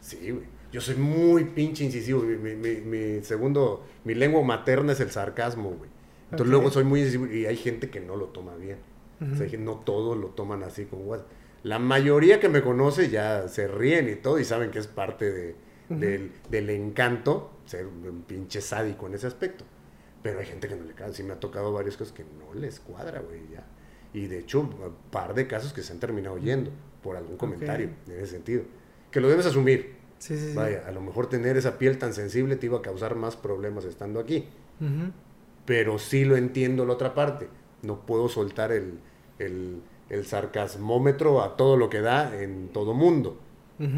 Sí, güey. Yo soy muy pinche incisivo. Mi, mi- mi- mi segundo, mi lengua materna es el sarcasmo, güey. Entonces Ok. luego soy muy incisivo y hay gente que no lo toma bien. O sea, Ujú. que no todos lo toman así como. La mayoría que me conoce ya se ríen y todo y saben que es parte de- del, del encanto ser un pinche sádico en ese aspecto. Pero hay gente que no le cae. Sí me ha tocado varias cosas que no les cuadra, güey, ya. Y de hecho, un par de casos que se han terminado yendo por algún comentario en ese sentido. Que lo debes asumir. Sí, sí, sí. Vaya, a lo mejor tener esa piel tan sensible te iba a causar más problemas estando aquí Ujú. pero sí lo entiendo la otra parte. No puedo soltar el, el, el sarcasmómetro a todo lo que da en todo mundo.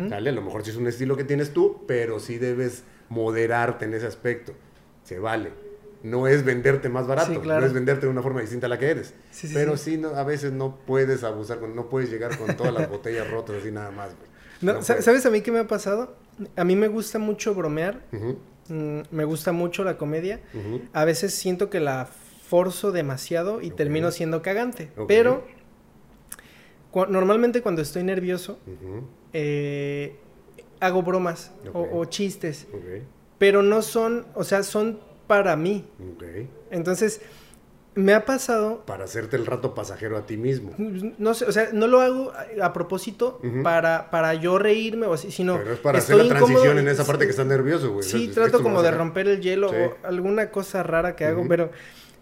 ¿Sale? A lo mejor sí es un estilo que tienes tú, pero sí debes moderarte en ese aspecto. Se vale. No es venderte más barato, Sí, claro. no es venderte de una forma distinta a la que eres. Sí, sí, pero sí. no, a veces no puedes abusar, con- no puedes llegar con todas las [laughs] botellas rotas así nada más. No, No sa- puedes. ¿Sabes a mí qué me ha pasado? A mí me gusta mucho bromear, mm, me gusta mucho la comedia. A veces siento que la forzo demasiado y termino siendo cagante. Pero Cu- normalmente cuando estoy nervioso, eh, hago bromas o- chistes, pero no son, o sea, son para mí. Entonces, me ha pasado, Para hacerte el rato pasajero a ti mismo. no sé, o sea, no lo hago a, a propósito para, para yo reírme o así, sino... Pero es para hacer la incómodo transición en esa parte que estás nervioso, güey. Sí, trato como de romper el hielo Sí. o alguna cosa rara que hago, pero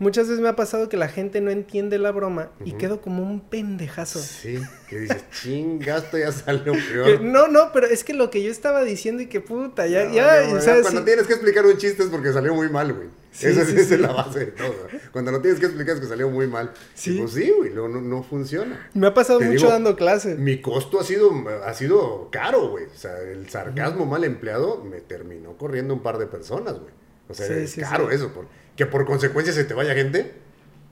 muchas veces me ha pasado que la gente no entiende la broma y quedo como un pendejazo. Sí, que dices, chingasto, ya salió [laughs] peor. no, no, pero es que lo que yo estaba diciendo y que puta, ya, No, ya, no, o sea, cuando sí- tienes que explicar un chiste es porque salió muy mal, güey. Sí, esa sí, esa sí. es la base de todo. Cuando lo tienes que explicar es que salió muy mal. Sí. Pues sí, güey, luego no, no funciona. me ha pasado Te mucho digo, dando clases. Mi costo ha sido, ha sido caro, güey. O sea, el sarcasmo mal empleado me terminó corriendo un par de personas, güey. O sea, es caro eso. por- que por consecuencia se te vaya gente,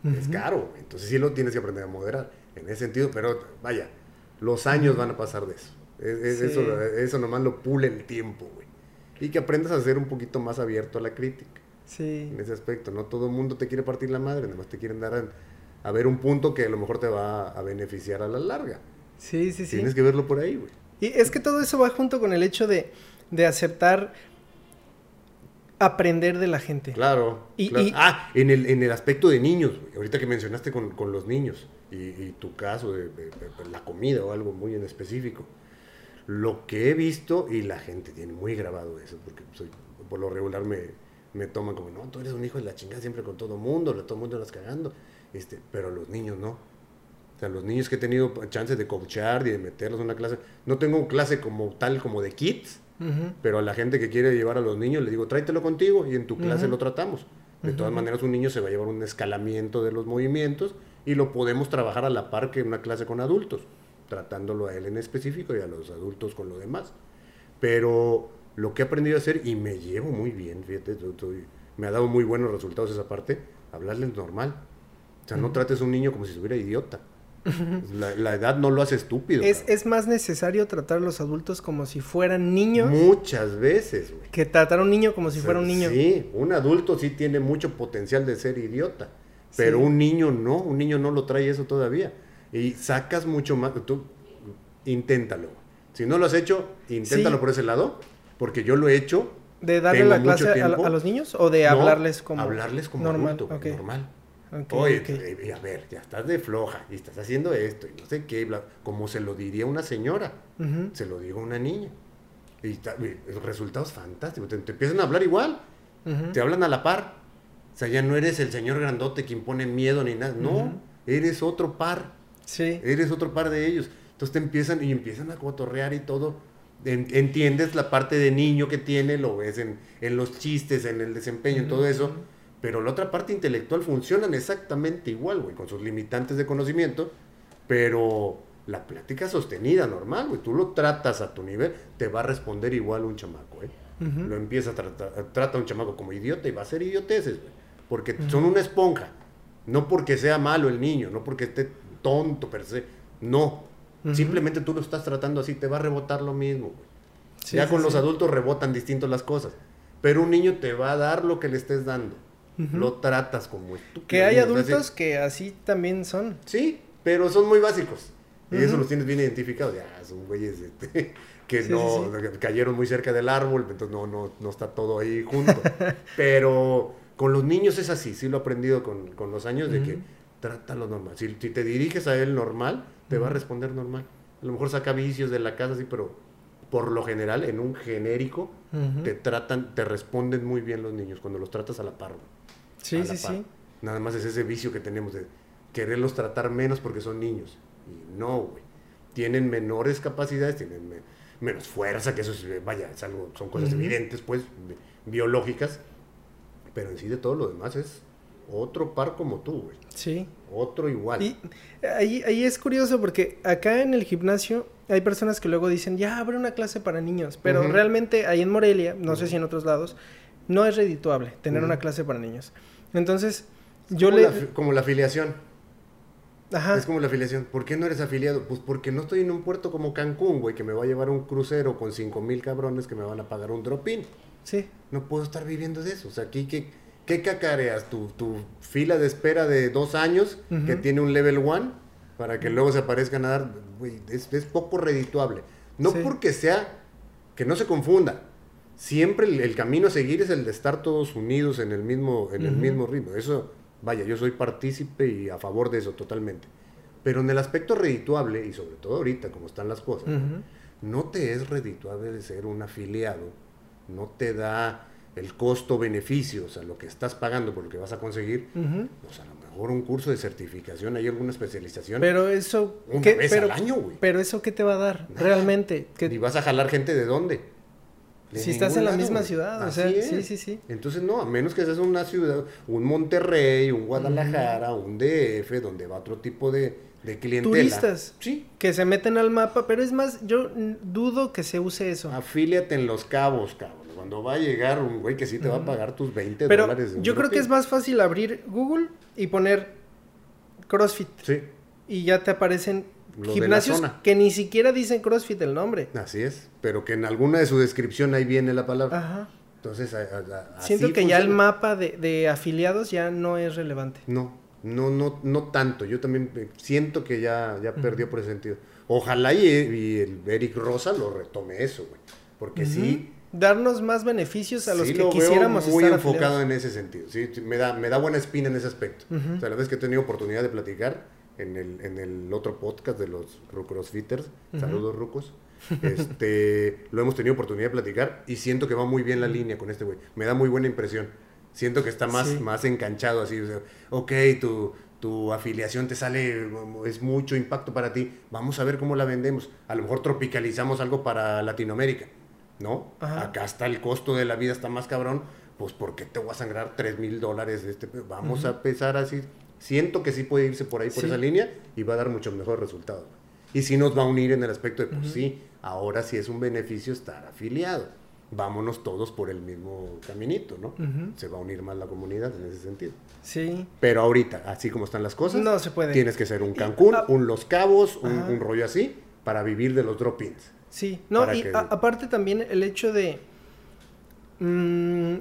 es caro. Entonces sí lo tienes que aprender a moderar en ese sentido. Pero vaya, los años van a pasar de eso. Es- es- Sí. eso, eso nomás lo pule el tiempo, güey. Y que aprendas a ser un poquito más abierto a la crítica Sí. en ese aspecto. No todo el mundo te quiere partir la madre, nada más te quieren dar a, a ver un punto que a lo mejor te va a beneficiar a la larga. Sí, sí, sí. Tienes que verlo por ahí, güey. Y es que todo eso va junto con el hecho de, de aceptar aprender de la gente. Claro. Y- claro. y- Ah, en el, en el aspecto de niños, ahorita que mencionaste con, con los niños y, y tu caso de, de- de la comida o algo muy en específico. Lo que he visto, y la gente tiene muy grabado eso, porque soy, por lo regular me, me toman como, no, tú eres un hijo de la chingada siempre con todo mundo, todo el mundo las cagando. Este, pero los niños no. O sea, los niños que he tenido chances de coachar y de meterlos en una clase, no tengo clase como tal, como de kids, Pero a la gente que quiere llevar a los niños le digo, tráetelo contigo y en tu clase lo tratamos. De todas maneras, un niño se va a llevar un escalamiento de los movimientos y lo podemos trabajar a la par que una clase con adultos, tratándolo a él en específico y a los adultos con lo demás. Pero lo que he aprendido a hacer, y me llevo muy bien, fíjate, estoy- me ha dado muy buenos resultados esa parte, hablarles normal. O sea, no trates a un niño como si estuviera idiota. La, la edad no lo hace estúpido. Es, es más necesario tratar a los adultos como si fueran niños Muchas veces, güey. que tratar a un niño como si fuera un niño. Sí, un adulto sí tiene mucho potencial de ser idiota, pero Sí. un niño no, un niño no lo trae eso todavía. Y sacas mucho más, tú inténtalo. Si no lo has hecho, inténtalo Sí. por ese lado, porque yo lo he hecho. ¿De darle la clase a, a los niños o de No, hablarles como hablarles como normal? adulto, normal. Ok, Oye, ok. eh, eh, a ver, ya estás de floja y estás haciendo esto y no sé qué, bla- como se lo diría una señora Ujú. se lo digo a una niña. Y ta- y los resultados fantásticos. Te, te empiezan a hablar igual. Ujú. Te hablan a la par. O sea, ya no eres el señor grandote que impone miedo ni nada. No, Ujú. eres otro par. Sí. Eres otro par de ellos. Entonces te empiezan y empiezan a cotorrear y todo. En- entiendes la parte de niño que tiene, lo ves en, en los chistes, en el desempeño, en todo eso. Pero la otra parte intelectual funcionan exactamente igual, güey, con sus limitantes de conocimiento. Pero la plática sostenida, normal, güey. Tú lo tratas a tu nivel, te va a responder igual un chamaco, ¿eh? Lo empieza a tratar, trata a un chamaco como idiota y va a ser idioteces, güey. Porque son una esponja. No porque sea malo el niño, no porque esté tonto per se. No. Simplemente tú lo estás tratando así, te va a rebotar lo mismo, güey. Sí, ya sí, con los adultos rebotan distinto las cosas. Pero un niño te va a dar lo que le estés dando. Lo tratas como estúpido. Que hay adultos que así también son. Sí, pero son muy básicos. Y eso los tienes bien identificados. Ya, son güeyes este, [laughs] que Sí, no sí, que cayeron muy cerca del árbol, entonces no, no, no está todo ahí junto. [laughs] pero con los niños es así, sí lo he aprendido con, con los años, de que Ujú. trátalo normal. Si, si te diriges a él normal, te va a responder normal. A lo mejor saca vicios de la casa, sí, pero por lo general, en un genérico, te tratan, te responden muy bien los niños cuando los tratas a la par. Sí, la sí, par. sí. Nada más es ese vicio que tenemos de quererlos tratar menos porque son niños. Y no, güey. Tienen menores capacidades, tienen me- menos fuerza, que eso es, vaya, es algo, son cosas Ujú. evidentes, pues, bi- biológicas. Pero en sí de todo lo demás es otro par como tú, güey. Sí. Otro igual. Y ahí, ahí es curioso porque acá en el gimnasio hay personas que luego dicen, ya abre una clase para niños, pero realmente ahí en Morelia, no sé si en otros lados, no es redituable tener una clase para niños. Entonces, yo como, le... la, como la afiliación. Ajá. Es como la afiliación. ¿Por qué no eres afiliado? Pues porque no estoy en un puerto como Cancún, güey, que me va a llevar un crucero con cinco mil cabrones que me van a pagar un drop-in. Sí. No puedo estar viviendo de eso. O sea, aquí, ¿qué, qué cacareas? ¿Tu, tu fila de espera de dos años que tiene un level one? para que luego se aparezcan a dar, es, es poco redituable. No Sí. porque sea, que no se confunda. Siempre el, el camino a seguir es el de estar todos unidos en el mismo, en el mismo ritmo. Eso, vaya, yo soy partícipe y a favor de eso totalmente. Pero en el aspecto redituable, y sobre todo ahorita como están las cosas, no te es redituable de ser un afiliado, no te da el costo-beneficio, o sea, lo que estás pagando por lo que vas a conseguir, Ujú. pues a lo mejor un curso de certificación, hay alguna especialización, Pero eso... una ¿qué- vez pero, al año, güey. pero eso qué te va a dar Nada. realmente. ¿Qué- ¿Y vas a jalar gente de dónde? De si estás en la lado, misma güey. ciudad, o sea, es. sí, sí, sí. Entonces, no, a menos que seas una ciudad, un Monterrey, un Guadalajara, un DF, donde va otro tipo de, de clientela. Turistas. Sí. Que se meten al mapa, pero es más, yo dudo que se use eso. Afíliate en los cabos, cabrón. Cuando va a llegar un güey que sí te va a pagar tus 20 Pero dólares. yo creo que es más fácil abrir Google y poner CrossFit Sí, y ya te aparecen Lo gimnasios que ni siquiera dicen CrossFit el nombre. así es. Pero que en alguna de su descripción ahí viene la palabra. Ajá. Entonces, a- a- Siento así que ya el mapa de, de afiliados ya no es relevante. No, no, no, no tanto. Yo también eh, siento que ya, ya perdió por ese sentido. Ojalá y, y el Eric Rosa lo retome eso, güey. Porque sí, Darnos más beneficios a los sí que lo quisiéramos veo muy estar enfocado afiliados. en ese sentido. Sí, me da, me da buena espina en ese aspecto. Ujú. O sea, la vez que he tenido oportunidad de platicar en el, en el otro podcast de los Rucrossfitters, saludos Rucos, este, [laughs] lo hemos tenido oportunidad de platicar y siento que va muy bien la línea con este güey. Me da muy buena impresión. Siento que está más, Sí. más enganchado así. o sea, ok, tu, tu afiliación te sale, es mucho impacto para ti. Vamos a ver cómo la vendemos. A lo mejor tropicalizamos algo para Latinoamérica. ¿No? Ajá. Acá está el costo de la vida, está más cabrón. Pues, ¿por qué te voy a sangrar 3 mil dólares? Este? Vamos a empezar así. Siento que sí puede irse por ahí, por Sí. esa línea, y va a dar mucho mejor resultado. Y sí nos va a unir en el aspecto de, pues sí, ahora sí es un beneficio estar afiliado. Vámonos todos por el mismo caminito, ¿no? Se va a unir más la comunidad en ese sentido. Sí. Pero ahorita, así como están las cosas, No se puede. tienes que ser un Cancún, un Los Cabos, un, un rollo así, para vivir de los drop-ins. Sí, no, y que- a- aparte también el hecho de... mm,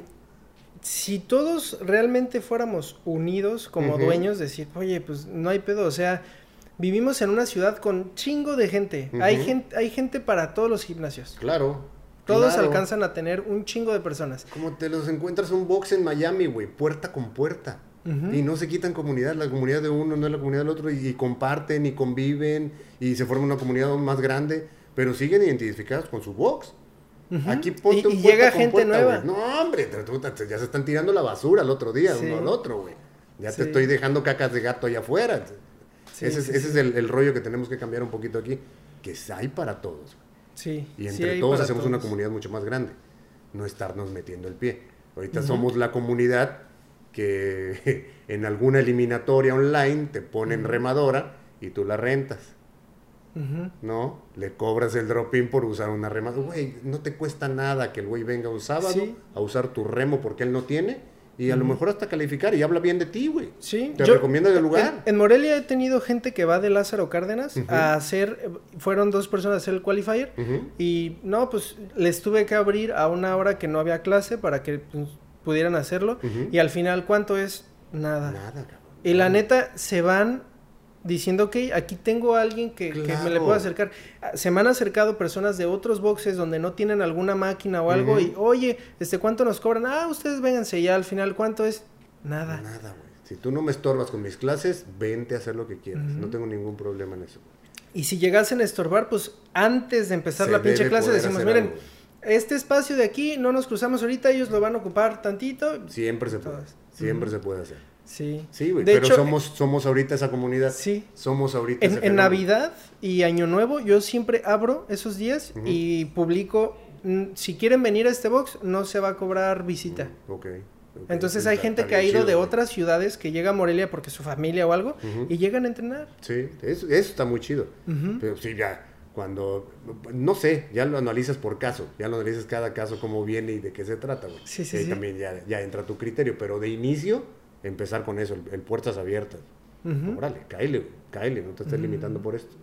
si todos realmente fuéramos unidos como dueños, decir, oye, pues no hay pedo, o sea, vivimos en una ciudad con chingo de gente. hay, gente hay gente para todos los gimnasios. Claro. Todos claro. alcanzan a tener un chingo de personas. Como te los encuentras un box en Miami, güey, puerta con puerta. Y no se quitan comunidad, la comunidad de uno no es la comunidad del otro, y, y comparten y conviven, y se forma una comunidad más grande, pero siguen identificados con su box. Aquí ponte y, un y llega con gente puerta, nueva. No, hombre, ya se están tirando la basura el otro día, Sí. uno al otro, güey. Ya Sí. te estoy dejando cacas de gato allá afuera. Sí, ese es, ese es el, el rollo que tenemos que cambiar un poquito aquí, que hay para todos. Sí, Y sí entre todos hacemos una comunidad mucho más grande. No estarnos metiendo el pie. Ahorita somos la comunidad que [laughs] en alguna eliminatoria online te ponen remadora y tú la rentas. ¿No? Le cobras el drop-in por usar una remadora. Güey, no te cuesta nada que el güey venga un sábado Sí. a usar tu remo porque él no tiene. Y a lo mejor hasta calificar y habla bien de ti, güey. Sí, Te yo- recomienda el lugar. En, en Morelia he tenido gente que va de Lázaro Cárdenas a hacer, fueron dos personas a hacer el qualifier y no, pues les tuve que abrir a una hora que no había clase para que pues, pudieran hacerlo y al final, ¿cuánto es? Nada. Nada, cabrón. Y la neta, se van diciendo, ok, aquí tengo a alguien que, que me le puedo acercar. Ah, Se me han acercado personas de otros boxes donde no tienen alguna máquina o algo y, oye, este, ¿cuánto nos cobran? Ah, ustedes vénganse ya al final, ¿cuánto es? Nada. Nada, güey. Si tú no me estorbas con mis clases, vente a hacer lo que quieras. No tengo ningún problema en eso. Y si llegasen a estorbar, pues antes de empezar Se la pinche clase decimos, miren, algo, este espacio de aquí no nos cruzamos ahorita, ellos lo van a ocupar tantito. Siempre se puede. Siempre se puede hacer. Sí. Sí, güey. Pero hecho, somos, somos ahorita esa comunidad. Sí. Somos ahorita En, en. Navidad y Año Nuevo yo siempre abro esos días y publico, mm, si quieren venir a este box, no se va a cobrar visita. Ok. ok. Entonces hay gente que ha ido chido, de güey. otras ciudades que llega a Morelia porque su familia o algo y llegan a entrenar. Sí, eso, eso está muy chido. Pero sí, ya, cuando, no sé, ya lo analizas por caso, ya lo analizas cada caso, cómo viene y de qué se trata, güey. Sí, sí, Y ahí sí. también ya, ya entra tu criterio, pero de inicio, empezar con eso, el, el puertas abiertas. Ujú. Órale, cáele, no te estés Mm. limitando por esto.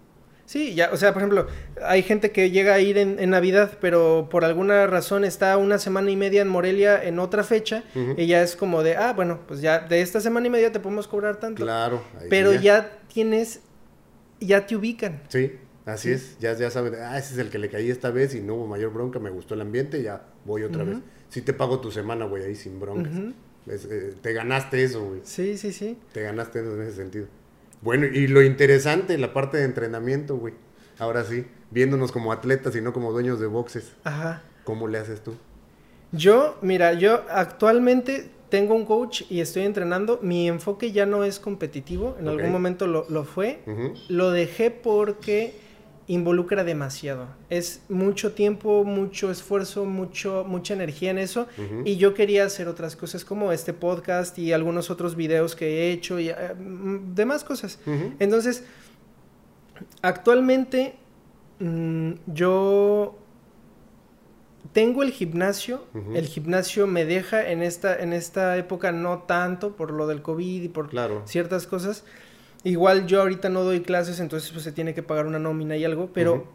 Sí, ya, o sea, por ejemplo, hay gente que llega a ir en, en Navidad, pero por alguna razón está una semana y media en Morelia en otra fecha, y ya es como de, ah, bueno, pues ya de esta semana y media te podemos cobrar tanto. Claro. ahí pero sí ya tienes ya te ubican. Sí, así es. Ya, ya saben, ah, ese es el que le caí esta vez y no hubo mayor bronca, me gustó el ambiente, ya voy otra vez. Si te pago tu semana, güey, ahí sin broncas. Eh, te ganaste eso, güey. Sí, sí, sí. Te ganaste eso en ese sentido. Bueno, y lo interesante, la parte de entrenamiento, güey. Ahora sí, viéndonos como atletas y no como dueños de boxes. Ajá. ¿Cómo le haces tú? Yo, mira, yo actualmente tengo un coach y estoy entrenando. Mi enfoque ya no es competitivo. En algún momento lo, lo fue. Lo dejé porque involucra demasiado. Es mucho tiempo, mucho esfuerzo, mucho, mucha energía en eso. Y yo quería hacer otras cosas como este podcast y algunos otros videos que he hecho y eh, demás cosas. Entonces, actualmente mm, yo tengo el gimnasio. El gimnasio me deja en esta, en esta época no tanto por lo del COVID y por ciertas cosas Igual yo ahorita no doy clases, entonces pues se tiene que pagar una nómina y algo, pero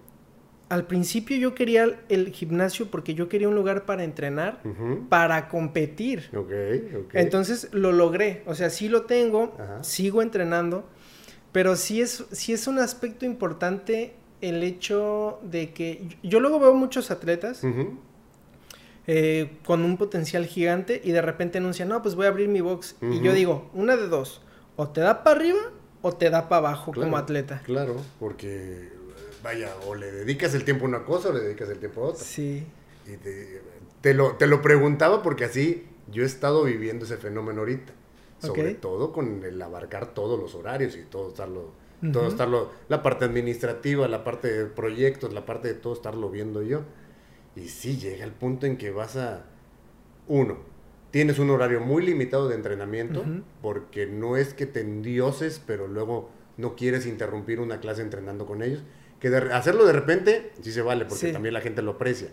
al principio yo quería el gimnasio porque yo quería un lugar para entrenar, para competir. Entonces lo logré, o sea, sí lo tengo, sigo entrenando, pero sí es, sí es un aspecto importante el hecho de que yo luego veo muchos atletas eh, con un potencial gigante y de repente anuncian, no, pues voy a abrir mi box. Y yo digo, una de dos, o te da para arriba o te da para abajo como atleta. Claro, porque vaya, o le dedicas el tiempo a una cosa o le dedicas el tiempo a otra. Sí. Y te, lo, te lo preguntaba porque así yo he estado viviendo ese fenómeno ahorita. Sobre todo con el abarcar todos los horarios y todo estarlo, todo estarlo, la parte administrativa, la parte de proyectos, la parte de todo estarlo viendo yo. Y sí, llega el punto en que vas a, uno, tienes un horario muy limitado de entrenamiento, porque no es que te endioses, pero luego no quieres interrumpir una clase entrenando con ellos. Que hacerlo de repente sí se vale, porque también la gente lo aprecia.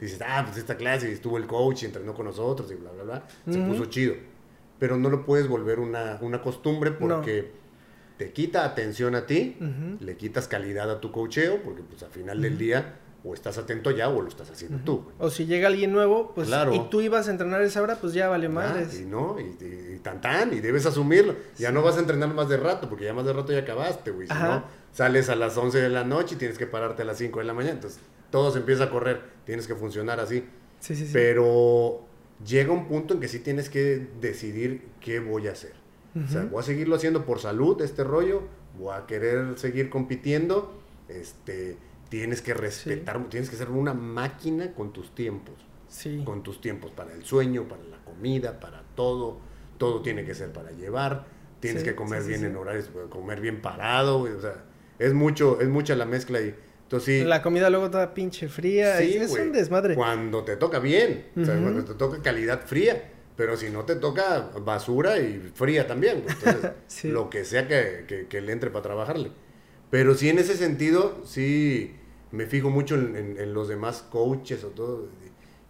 Dices, ah, pues esta clase estuvo el coach y entrenó con nosotros y bla, bla, bla. Se puso chido. Pero no lo puedes volver una, una costumbre porque te quita atención a ti, le quitas calidad a tu coacheo, porque pues al final del día o estás atento ya o lo estás haciendo tú. O si llega alguien nuevo, pues y tú ibas a entrenar esa hora, pues ya vale más. y no, y, tan tan, y debes asumirlo. Ya no vas a entrenar más de rato, porque ya más de rato ya acabaste, güey. Si no, sales a las 11 de la noche y tienes que pararte a las 5 de la mañana. Entonces, todo se empieza a correr, tienes que funcionar así. Sí, sí, sí. Pero llega un punto en que sí tienes que decidir qué voy a hacer. O sea, voy a seguirlo haciendo por salud, este rollo, voy a querer seguir compitiendo, este tienes que respetar, tienes que ser una máquina con tus tiempos. Sí. Con tus tiempos para el sueño, para la comida, para todo. Todo tiene que ser para llevar. Tienes que comer bien en horarios, comer bien parado. O sea, es mucho, es mucha la mezcla y entonces, la comida luego toda pinche fría. Sí, es un desmadre. Cuando te toca bien, o sea, cuando te toca calidad fría. Pero si no te toca basura y fría también. Entonces, [laughs] lo que sea que, que le entre para trabajarle. Pero sí, en ese sentido, sí me fijo mucho en, los demás coaches o todo.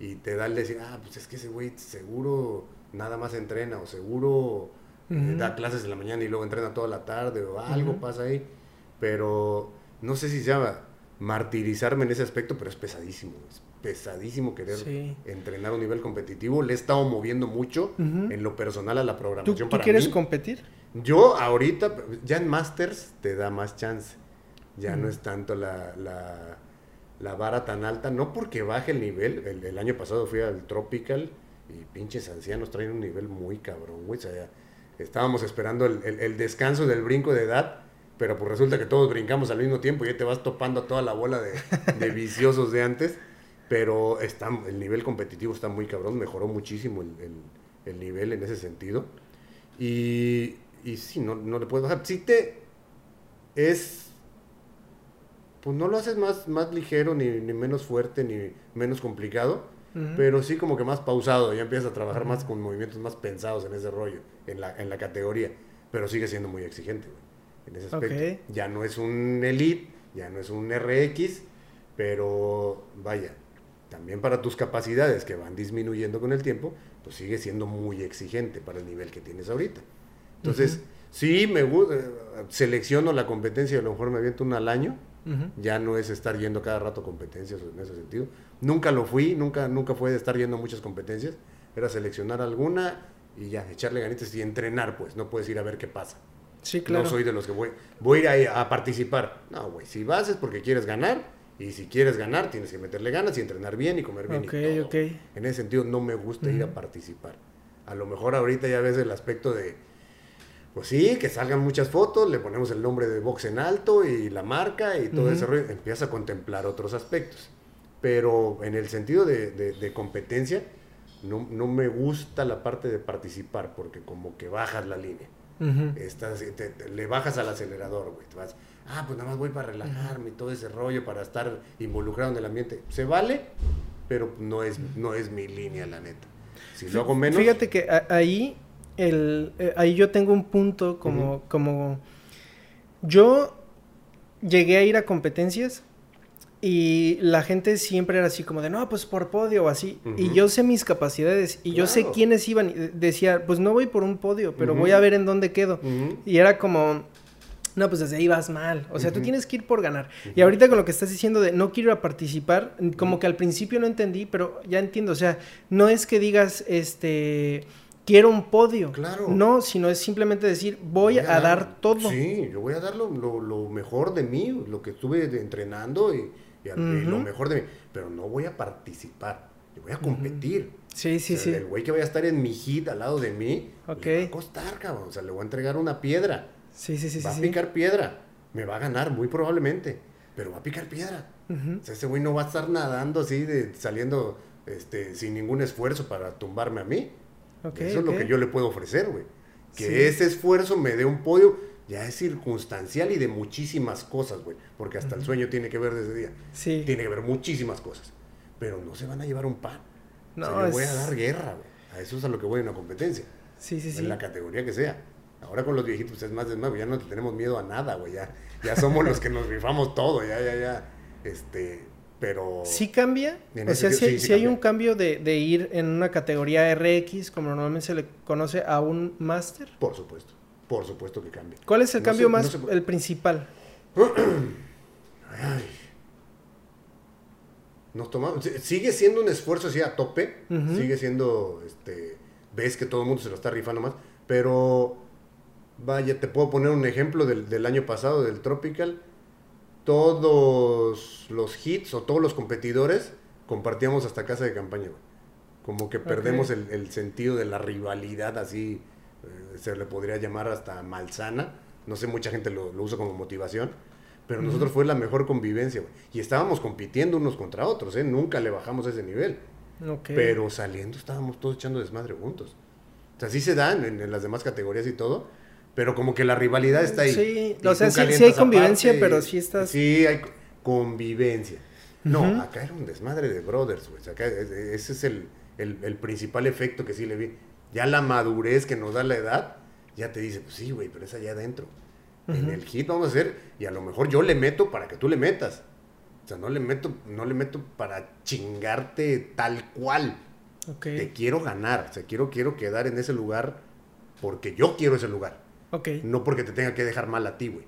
Y, te da el decir, ah, pues es que ese güey seguro nada más entrena o seguro eh, da clases en la mañana y luego entrena toda la tarde o algo pasa ahí. Pero no sé si se llama martirizarme en ese aspecto, pero es pesadísimo. Es pesadísimo querer entrenar a un nivel competitivo. Le he estado moviendo mucho en lo personal a la programación. ¿Tú, ¿tú quieres competir? Yo ahorita, ya en Masters te da más chance. Ya no es tanto la, la, vara tan alta, no porque baje el nivel. El, año pasado fui al Tropical y pinches ancianos traen un nivel muy cabrón, güey. O sea, estábamos esperando el, descanso del brinco de edad, pero pues resulta que todos brincamos al mismo tiempo y ya te vas topando a toda la bola de, [laughs] viciosos de antes. Pero está, el nivel competitivo está muy cabrón, mejoró muchísimo el, el nivel en ese sentido. Y y sí, no, no le puedes bajar. Si te es, pues no lo haces más, más ligero, ni, menos fuerte, ni menos complicado, pero sí como que más pausado, ya empiezas a trabajar más con movimientos más pensados en ese rollo, en la, en la categoría, pero sigue siendo muy exigente, en ese aspecto. Ya no es un Elite, ya no es un RX, pero vaya, también para tus capacidades que van disminuyendo con el tiempo, pues sigue siendo muy exigente para el nivel que tienes ahorita. Entonces, sí, me gusta, selecciono la competencia, a lo mejor me aviento una al año, ya no es estar yendo cada rato competencias en ese sentido. Nunca lo fui, nunca, nunca fue de estar yendo a muchas competencias, era seleccionar alguna y ya, echarle ganitas y entrenar, pues, no puedes ir a ver qué pasa. Sí, claro. No soy de los que voy, voy a ir a, a participar. No, güey, si vas es porque quieres ganar y si quieres ganar tienes que meterle ganas y entrenar bien y comer bien. Ok, y todo. ok. En ese sentido no me gusta ir a participar. A lo mejor ahorita ya ves el aspecto de, pues sí, que salgan muchas fotos, le ponemos el nombre de box en alto y la marca y todo ese rollo, empieza a contemplar otros aspectos. Pero en el sentido de, de- de competencia, no, no me gusta la parte de participar porque como que bajas la línea. Estás, te- te- le bajas al acelerador, güey. Te vas, ah, pues nada más voy para relajarme y todo ese rollo, para estar involucrado en el ambiente. Se vale, pero no es, no es mi línea, la neta. Si lo hago menos. Fíjate que ahí, el, eh, ahí yo tengo un punto como, como... Yo llegué a ir a competencias y la gente siempre era así como de, no, pues por podio o así. Y Ujú. yo sé mis capacidades y yo sé Claro. quiénes iban. y de- Decía, pues no voy por un podio, pero Ujú. voy a ver en dónde quedo. Y era como, no, pues desde ahí vas mal. O sea, tú Ujú. tienes que ir por ganar. Y Ujú. ahorita con lo que estás diciendo de no quiero ir a participar, como que al principio no entendí, pero ya entiendo. O sea, no es que digas, este, quiero un podio. Claro. No, sino es simplemente decir, voy, a, dar, todo. Sí, yo voy a dar lo, lo- lo mejor de mí, lo que estuve entrenando y, y al- y lo mejor de mí. Pero no voy a participar, yo voy a competir. Sí, sí, O sea, sí. El güey que vaya a estar en mi hit al lado de mí, Ok. le va a costar, cabrón. O sea, le voy a entregar una piedra. Sí, sí, sí, va sí. a sí. picar piedra. Me va a ganar, muy probablemente. Pero va a picar piedra. O sea, ese güey no va a estar nadando así, de, saliendo este, sin ningún esfuerzo para tumbarme a mí. Eso es lo que yo le puedo ofrecer, güey. Que Sí. ese esfuerzo me dé un podio, ya es circunstancial y de muchísimas cosas, güey. Porque hasta el sueño tiene que ver desde día. Sí. Tiene que ver muchísimas cosas. Pero no se van a llevar un pan. No, o sea, voy a es- dar guerra, güey. A eso es a lo que voy en una competencia. Sí, sí, sí. En la categoría que sea. Ahora con los viejitos es más de más, ya no tenemos miedo a nada, güey. Ya, ya somos los que nos rifamos todo, ya, ya, ya. Este, pero... ¿Sí cambia? O sea, sentido, sí, sí, sí sí hay un cambio de, de ir en una categoría RX, como normalmente se le conoce, a un máster. Por supuesto, por supuesto que cambia. ¿Cuál es el No cambio se- no más, se- el principal? [clears throat] Ay. Nos tomamos, si- sigue siendo un esfuerzo así a tope, sigue siendo, este, ves que todo el mundo se lo está rifando más, pero vaya, te puedo poner un ejemplo del, del año pasado, del Tropical, todos los hits o todos los competidores compartíamos hasta casa de campaña, güey. Como que perdemos el, el sentido de la rivalidad así, eh, se le podría llamar hasta malsana, no sé, mucha gente lo, lo usa como motivación, pero nosotros fue la mejor convivencia, güey. Y estábamos compitiendo unos contra otros, ¿eh? Nunca le bajamos a ese nivel. Pero saliendo estábamos todos echando desmadre juntos. O sea, sí se dan en, en las demás categorías y todo, pero como que la rivalidad está ahí. Sí, Y o sea, sí- sí hay convivencia, aparte pero sí estás- Sí, hay co- convivencia. No, acá era un desmadre de brothers, güey. O sea, acá es- ese es el, el- el principal efecto que sí le vi. Ya la madurez que nos da la edad, ya te dice, pues sí, güey, pero es allá adentro. En el hit vamos a hacer, y a lo mejor yo le meto para que tú le metas. O sea, no le meto, no le meto para chingarte tal cual. Ok. Te quiero ganar, o sea, quiero, quiero quedar en ese lugar porque yo quiero ese lugar, Ok. no porque te tenga que dejar mal a ti, güey.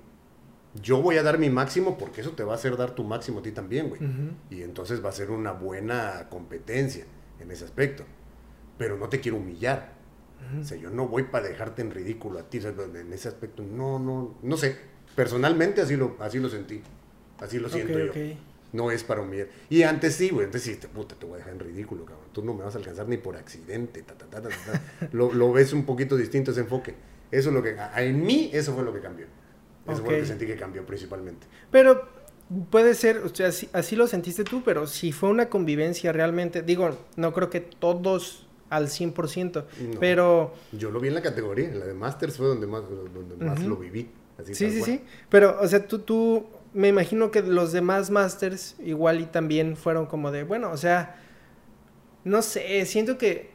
Yo voy a dar mi máximo porque eso te va a hacer dar tu máximo a ti también, güey. Ujú. Y entonces va a ser una buena competencia en ese aspecto. Pero no te quiero humillar. O sea, yo no voy para dejarte en ridículo a ti. o sea, en ese aspecto, no, no, no sé. Personalmente así lo, así lo sentí. Así lo siento Ok, yo. ok. No es para humillar. Y antes sí, güey. Antes sí, te, puta, te voy a dejar en ridículo, cabrón. Tú no me vas a alcanzar ni por accidente. ta, ta, ta, ta, ta. [laughs] lo, lo ves un poquito distinto ese enfoque. Eso es lo que... En mí, eso fue lo que cambió. Eso fue lo que sentí que cambió principalmente. Pero puede ser, o sea, así, así lo sentiste tú, pero si fue una convivencia realmente, digo, no creo que todos al 100%, No. pero Yo lo vi en la categoría. En la de Masters fue donde más, donde más lo viví. Así sí, sí, cual. sí, pero, o sea, tú, tú, me imagino que los demás masters igual y también fueron como de, bueno, o sea, no sé, siento que,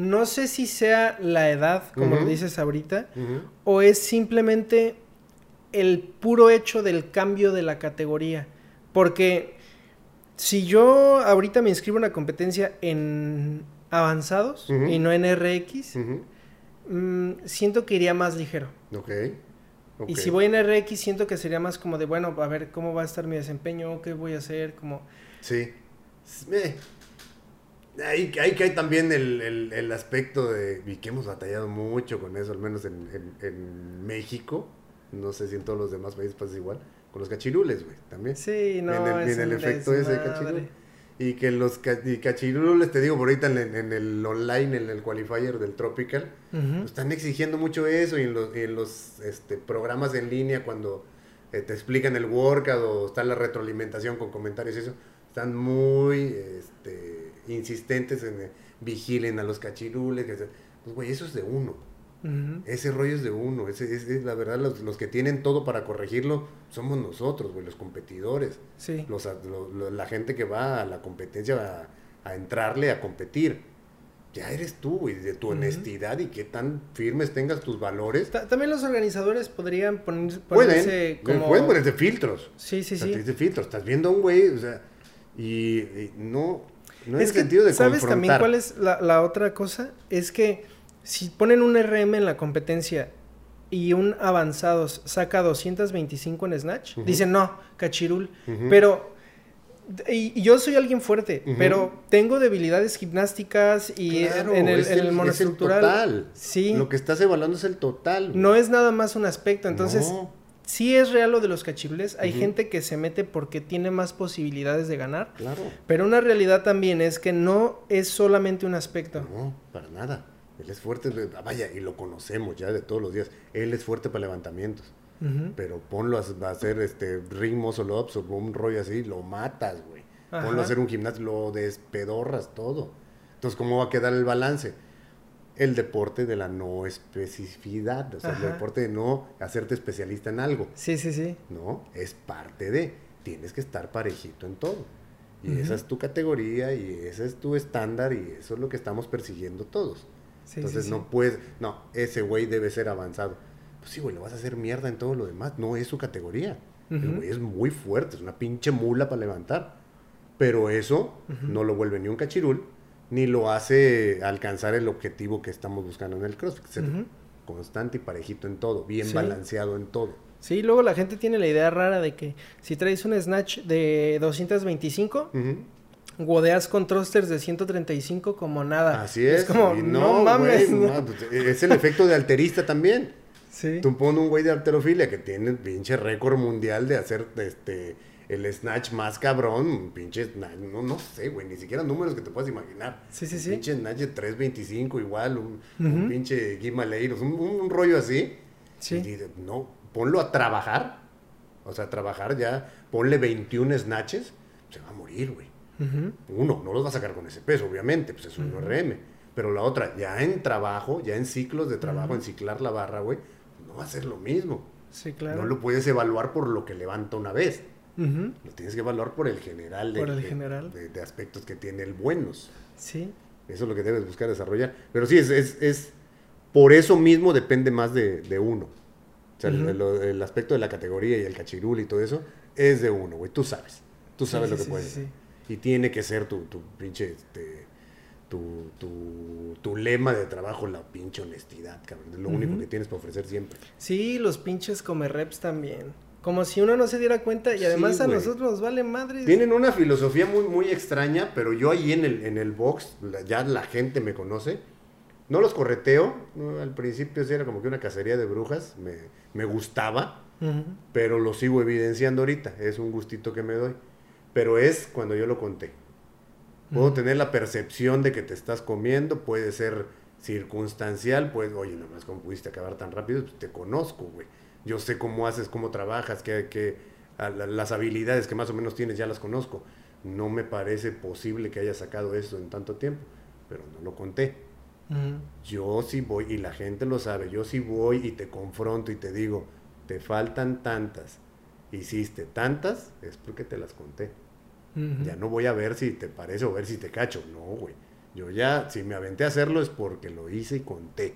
no sé si sea la edad, como lo dices ahorita, o es simplemente el puro hecho del cambio de la categoría. Porque si yo ahorita me inscribo en una competencia en avanzados y no en RX, mm, siento que iría más ligero. Ok. ok. Y si voy en RX, siento que sería más como de, bueno, a ver cómo va a estar mi desempeño, qué voy a hacer, como... Sí. Eh, Ahí, ahí que hay también el, el, el, aspecto de, y que hemos batallado mucho con eso, al menos en, en, en México, no sé si en todos los demás países pasa igual, con los cachirules, güey, también. Sí, no, Viene, viene el efecto ese de cachirul. Y que los cachirules, te digo, por ahorita en, el- en el online, en el qualifier del Tropical, están exigiendo mucho eso y en los, y en los este, programas en línea cuando eh, te explican el workout o está la retroalimentación con comentarios y eso, están muy este, insistentes en eh, vigilen a los cachirules. que se- Pues, güey, eso es de uno. Ese rollo es de uno. Ese, es, es la verdad, los, los que tienen todo para corregirlo somos nosotros, güey, los competidores. Sí. Los, lo- la gente que va a la competencia a, a entrarle a competir. Ya eres tú, güey, de tu honestidad y qué tan firmes tengas tus valores. Ta- También los organizadores podrían poner, Pueden, ponerse eh, como... pueden ponerse filtros. Sí, sí, O sea, sí. filtros. Estás viendo a un güey, o sea, y, y no, no es que, sentido de ¿sabes confrontar. también cuál es la, la otra cosa? Es que si ponen un RM en la competencia y un avanzados saca 225 en Snatch, dicen, no, cachirul. Pero... Y, y yo soy alguien fuerte, pero tengo debilidades gimnásticas y Claro, en el, es en el es monoestructural. total. Sí. Lo que estás evaluando es el total. güey. No es nada más un aspecto. Entonces, No. Sí es real lo de los cachirules. Hay gente que se mete porque tiene más posibilidades de ganar. Claro. Pero una realidad también es que no es solamente un aspecto. No, para nada. Él es fuerte, ah, vaya, y lo conocemos ya de todos los días. Él es fuerte para levantamientos. Ujú. Pero ponlo a, a hacer este ring muscle ups o un rollo así, lo matas, güey. Ponlo a hacer un gimnasio, lo despedorras todo. Entonces, ¿cómo va a quedar el balance? El deporte de la no especificidad, o sea, Ajá. el deporte de no hacerte especialista en algo. Sí, sí, sí. No, es parte de. Tienes que estar parejito en todo. Y esa es tu categoría y ese es tu estándar y eso es lo que estamos persiguiendo todos. Sí, Entonces sí, sí. no puedes, no, ese güey debe ser avanzado. Pues sí, güey, lo vas a hacer mierda en todo lo demás. No es su categoría. El güey es muy fuerte, es una pinche mula para levantar. Pero eso no lo vuelve ni un cachirul, ni lo hace alcanzar el objetivo que estamos buscando en el CrossFit. Ser Ujú. constante y parejito en todo, bien Sí. balanceado en todo. Sí, luego la gente tiene la idea rara de que si traes un snatch de 225, Ujú. godeas con thrusters de 135 como nada. Así es. como, y no, mames. güey, no. no, pues, es el efecto de alterista también. Sí. Tú pones un güey de alterofilia que tiene el pinche récord mundial de hacer este el snatch más cabrón, un pinche snatch, no, no sé, güey, ni siquiera números que te puedas imaginar. Sí, sí, Un sí. pinche snatch de 325 igual, un, pinche Gimaleiros, un, un, un rollo así. Sí. Y dices, no, ponlo a trabajar. O sea, a trabajar ya, ponle 21 snatches, se va a morir, güey. Uno, no los va a sacar con ese peso, obviamente, pues es un Ujú. RM. Pero la otra, ya en trabajo, ya en ciclos de trabajo, en ciclar la barra, güey, no va a ser lo mismo. Sí, claro. No lo puedes evaluar por lo que levanta una vez. Lo tienes que evaluar por el general de, Por el de- general. de- de aspectos que tiene el buenos. Sí. Eso es lo que debes buscar desarrollar. Pero sí, es, es, es- por eso mismo depende más de, de uno. O sea, el- Ujú. el, el aspecto de la categoría y el cachirul y todo eso es de uno, güey. Tú sabes. Tú sabes sí, lo que puedes. sí. Y tiene que ser tu, tu pinche, este, tu, tu, tu lema de trabajo, la pinche honestidad, cabrón. Es lo único que tienes para ofrecer siempre. Sí, los pinches come reps también. Como si uno no se diera cuenta y Sí, además a nosotros nos vale madre. Tienen una filosofía muy, muy extraña, pero yo ahí en el, en el box, ya la gente me conoce. No los correteo, ¿no? al principio sí era como que una cacería de brujas, me, me gustaba, pero lo sigo evidenciando ahorita, es un gustito que me doy. Pero es cuando yo lo conté. Puedo tener la percepción de que te estás comiendo, puede ser circunstancial, pues, oye, nada más cómo pudiste acabar tan rápido, pues te conozco, güey. Yo sé cómo haces, cómo trabajas, que, que a la- las habilidades que más o menos tienes ya las conozco. No me parece posible que hayas sacado eso en tanto tiempo, pero no lo conté. Yo sí voy, y la gente lo sabe, yo sí voy y te confronto y te digo, te faltan tantas, hiciste tantas, es porque te las conté. Ya no voy a ver si te parece o ver si te cacho. No, güey. Yo ya, si me aventé a hacerlo es porque lo hice y conté.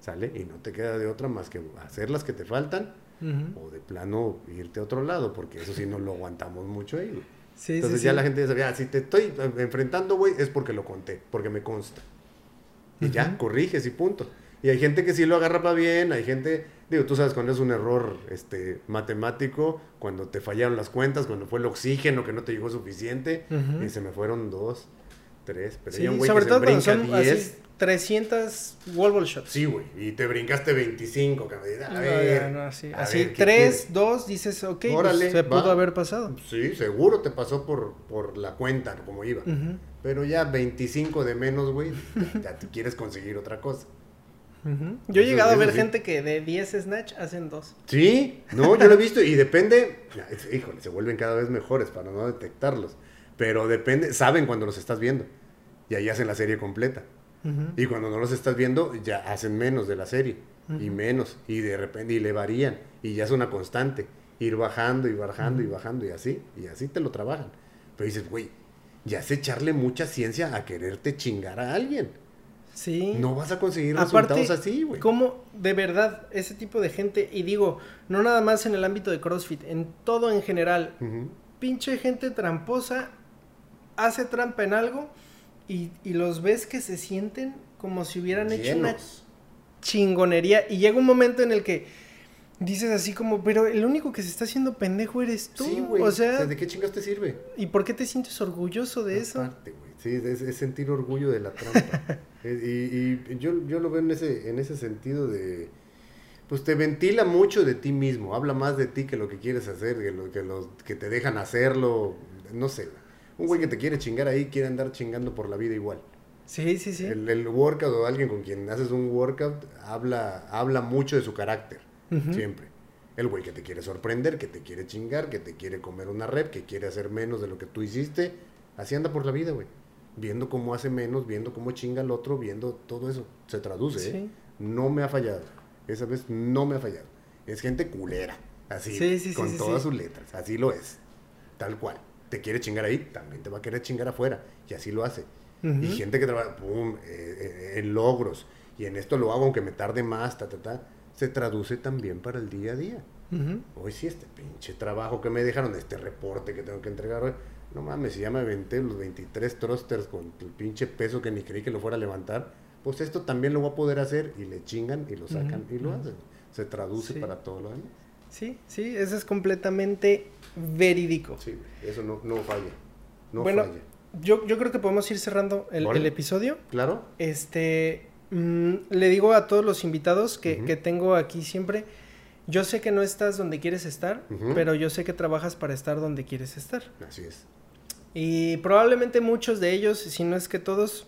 ¿Sale? Y no te queda de otra más que hacer las que te faltan Ujú. o de plano irte a otro lado, porque eso sí no lo aguantamos mucho ahí. güey. Sí, Entonces sí, ya sí. la gente dice, "Ah, si te estoy enfrentando, güey, es porque lo conté, porque me consta. Y ya, corriges y punto. Y hay gente que sí lo agarra para bien, hay gente, digo, tú sabes cuando es un error este, matemático, cuando te fallaron las cuentas, cuando fue el oxígeno que no te llegó suficiente, y se me fueron dos, pero Sí, hay un güey sobre que todo se brinca son 10. así 300 wall ball shots. Sí, güey, y te brincaste 25, cabrón. A No, ver, ya, no, así, a así ver, ¿qué 3, 2, dices, ok, pues, se pudo va. haber pasado. Sí, seguro te pasó por, por la cuenta, como iba. Pero ya 25 de menos, güey, ya, ya te quieres conseguir otra cosa. Yo he llegado a ver sí. gente que de 10 snatch hacen 2. Sí, no, yo lo he visto y depende, ya, híjole, se vuelven cada vez mejores para no detectarlos. Pero depende, saben cuando los estás viendo. Y ahí hacen la serie completa. Y cuando no los estás viendo, ya hacen menos de la serie. Y menos. Y de repente, y le varían. Y ya es una constante. Ir bajando y bajando y bajando y así. Y así te lo trabajan. Pero dices, güey, ya es echarle mucha ciencia a quererte chingar a alguien. Sí. No vas a conseguir Aparte, resultados así, güey. ¿Cómo de verdad ese tipo de gente, y digo, no nada más en el ámbito de CrossFit, en todo en general, pinche gente tramposa hace trampa en algo y, y los ves que se sienten como si hubieran hecho una chingonería y llega un momento en el que dices así como, pero el único que se está haciendo pendejo eres tú. Sí, güey. o sea, ¿de qué chingas te sirve? ¿y por qué te sientes orgulloso de eso? Aparte, güey. Sí, es, es sentir orgullo de la trampa. [laughs] Y y yo, yo lo veo en ese, en ese sentido de. Pues te ventila mucho de ti mismo. Habla más de ti que lo que quieres hacer, que, lo, que, los, que te dejan hacerlo. No sé. Un güey que te quiere chingar ahí quiere andar chingando por la vida igual. Sí, sí, sí. El, el workout o alguien con quien haces un workout habla, habla mucho de su carácter. Siempre. El güey que te quiere sorprender, que te quiere chingar, que te quiere comer una rep, que quiere hacer menos de lo que tú hiciste. Así anda por la vida, güey. Viendo cómo hace menos, viendo cómo chinga el otro, viendo todo eso. Se traduce, ¿eh? No me ha fallado. Esa vez no me ha fallado. Es gente culera. Así, Sí, sí, sí, con todas sus letras. Así lo es. Tal cual. Te quiere chingar ahí, también te va a querer chingar afuera. Y así lo hace. Y gente que trabaja, pum, eh, eh, en logros. Y en esto lo hago aunque me tarde más, ta, ta, ta. Se traduce también para el día a día. Hoy sí, este pinche trabajo que me dejaron, este reporte que tengo que entregar hoy. No mames, si ya me aventé los 23 thrusters con el pinche peso que ni creí que lo fuera a levantar, pues esto también lo voy a poder hacer y le chingan y lo sacan y lo hacen. Se traduce Sí. para todo lo demás. Sí, sí, eso es completamente verídico. Sí, eso no, no falla. No bueno, falla. yo, yo creo que podemos ir cerrando el, episodio. ¿Claro? Este, mm, le digo a todos los invitados que, que tengo aquí siempre, yo sé que no estás donde quieres estar, pero yo sé que trabajas para estar donde quieres estar. Así es. Y probablemente muchos de ellos, si no es que todos,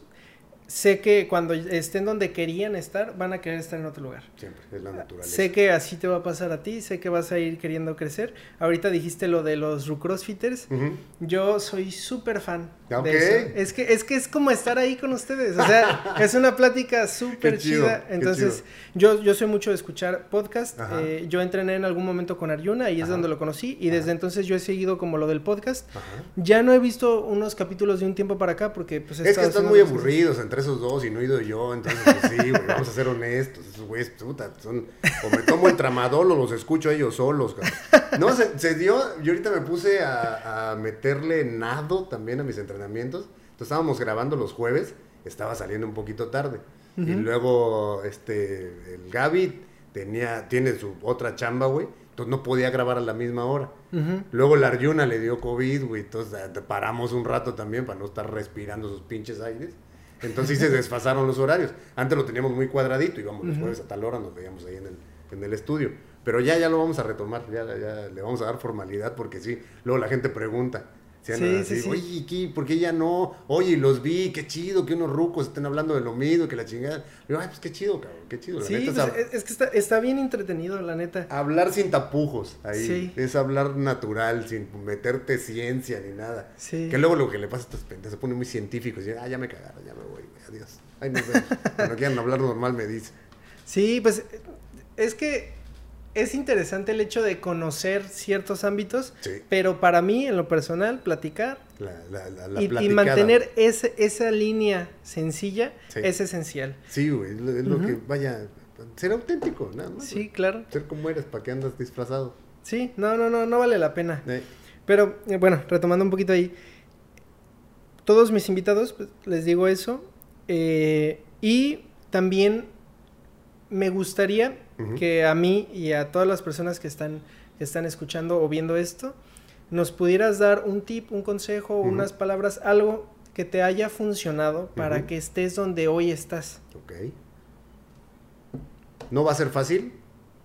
sé que cuando estén donde querían estar, van a querer estar en otro lugar. Siempre, es la naturaleza. Sé que así te va a pasar a ti, sé que vas a ir queriendo crecer. Ahorita dijiste lo de los Rucrossfitters. Ujú. Yo soy súper fan Ok. de eso. Es que, es que es como estar ahí con ustedes. O sea, [laughs] es una plática súper chida. Entonces, yo, yo soy mucho de escuchar podcast. Eh, yo entrené en algún momento con Aryuna y es Ajá. donde lo conocí. Y desde Ajá. entonces yo he seguido como lo del podcast. Ajá. Ya no he visto unos capítulos de un tiempo para acá porque pues he Es que están muy aburridos entre esos dos y no he ido yo, entonces pues, sí, güey, vamos a ser honestos. Esos güeyes, puta, son. O me tomo el tramadol o los escucho a ellos solos, cabrón. No, se, se dio. Yo ahorita me puse a, a meterle nado también a mis entrenamientos. Entonces estábamos grabando los jueves, estaba saliendo un poquito tarde. Y Ujú. luego, este, el Gaby tenía, tiene su otra chamba, güey. Entonces no podía grabar a la misma hora. Ujú. Luego la Aryuna le dio COVID, güey. Entonces eh, paramos un rato también para no estar respirando sus pinches aires. Entonces sí se desfasaron los horarios. Antes lo teníamos muy cuadradito, íbamos los jueves a tal hora, nos veíamos ahí en el, en el estudio. Pero ya, ya lo vamos a retomar, ya, ya le vamos a dar formalidad porque sí. Luego la gente pregunta. Sí, así, sí, sí. Oye, ¿qué, ¿por qué ya no? Oye, los vi, qué chido que unos rucos estén hablando de lo mismo, que la chingada. Digo, ay, pues qué chido, cabrón, qué chido. La Sí, neta, pues, es que está, está bien entretenido, la neta. Hablar sin tapujos ahí. Sí. Es hablar natural, sin meterte ciencia ni nada. Sí. Que luego lo que le pasa a estos pendejos se pone muy científico. Y dice, ah, ya me cagaron, ya me voy, adiós. Ay, nos vemos. Cuando quieran hablar normal me dice. Sí, pues es que es interesante el hecho de conocer ciertos ámbitos, Sí. pero para mí, en lo personal, platicar La, la, la, la y, mantener ese, esa línea sencilla Sí. es esencial. Sí, güey, es lo, es lo Ujú. que vaya. Ser auténtico, nada más. Sí, claro. Ser como eres, ¿para qué andas disfrazado? Sí, no, no, no, no vale la pena. Eh, Pero eh, bueno, retomando un poquito ahí, todos mis invitados, pues, les digo eso. eh, y también me gustaría Que a mí y a todas las personas que están, que están escuchando o viendo esto, nos pudieras dar un tip, un consejo, unas palabras, algo que te haya funcionado para que estés donde hoy estás. Ok. No va a ser fácil,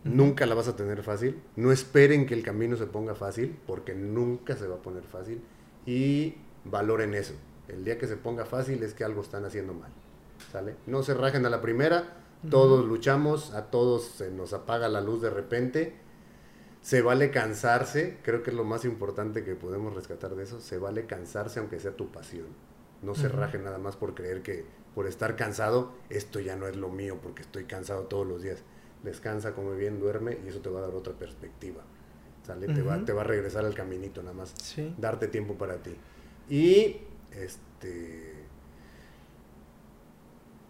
nunca la vas a tener fácil. No esperen que el camino se ponga fácil, porque nunca se va a poner fácil. Y valoren eso. El día que se ponga fácil es que algo están haciendo mal. ¿Sale? No se rajen a la primera, todos luchamos, a todos se nos apaga la luz de repente. Se vale cansarse, creo que es lo más importante que podemos rescatar de eso. Se vale cansarse aunque sea tu pasión. No se Ujú. rajen nada más por creer que por estar cansado, esto ya no es lo mío porque estoy cansado todos los días. Descansa, come bien, duerme y eso te va a dar otra perspectiva. ¿Sale? te, va, te va a regresar al caminito nada más. Sí. Darte tiempo para ti. Y este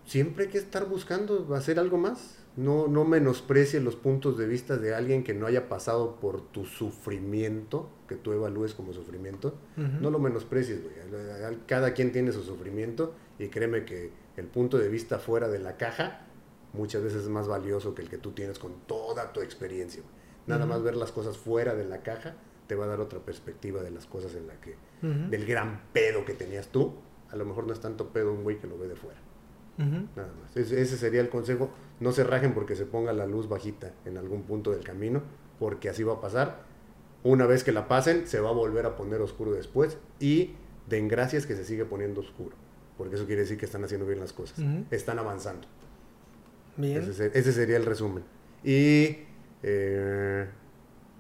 siempre hay que estar buscando hacer algo más. No, no menosprecies los puntos de vista de alguien que no haya pasado por tu sufrimiento, que tú evalúes como sufrimiento. No lo menosprecies, güey. Cada quien tiene su sufrimiento y créeme que el punto de vista fuera de la caja muchas veces es más valioso que el que tú tienes con toda tu experiencia. güey. Nada más ver las cosas fuera de la caja te va a dar otra perspectiva de las cosas en la que del gran pedo que tenías tú. A lo mejor no es tanto pedo un güey que lo ve de fuera. Nada más. Ese, ese sería el consejo. No se rajen porque se ponga la luz bajita en algún punto del camino, porque así va a pasar. Una vez que la pasen, se va a volver a poner oscuro después y den gracias que se sigue poniendo oscuro, porque eso quiere decir que están haciendo bien las cosas, están avanzando. Bien. Ese, se- ese sería el resumen. Y, eh,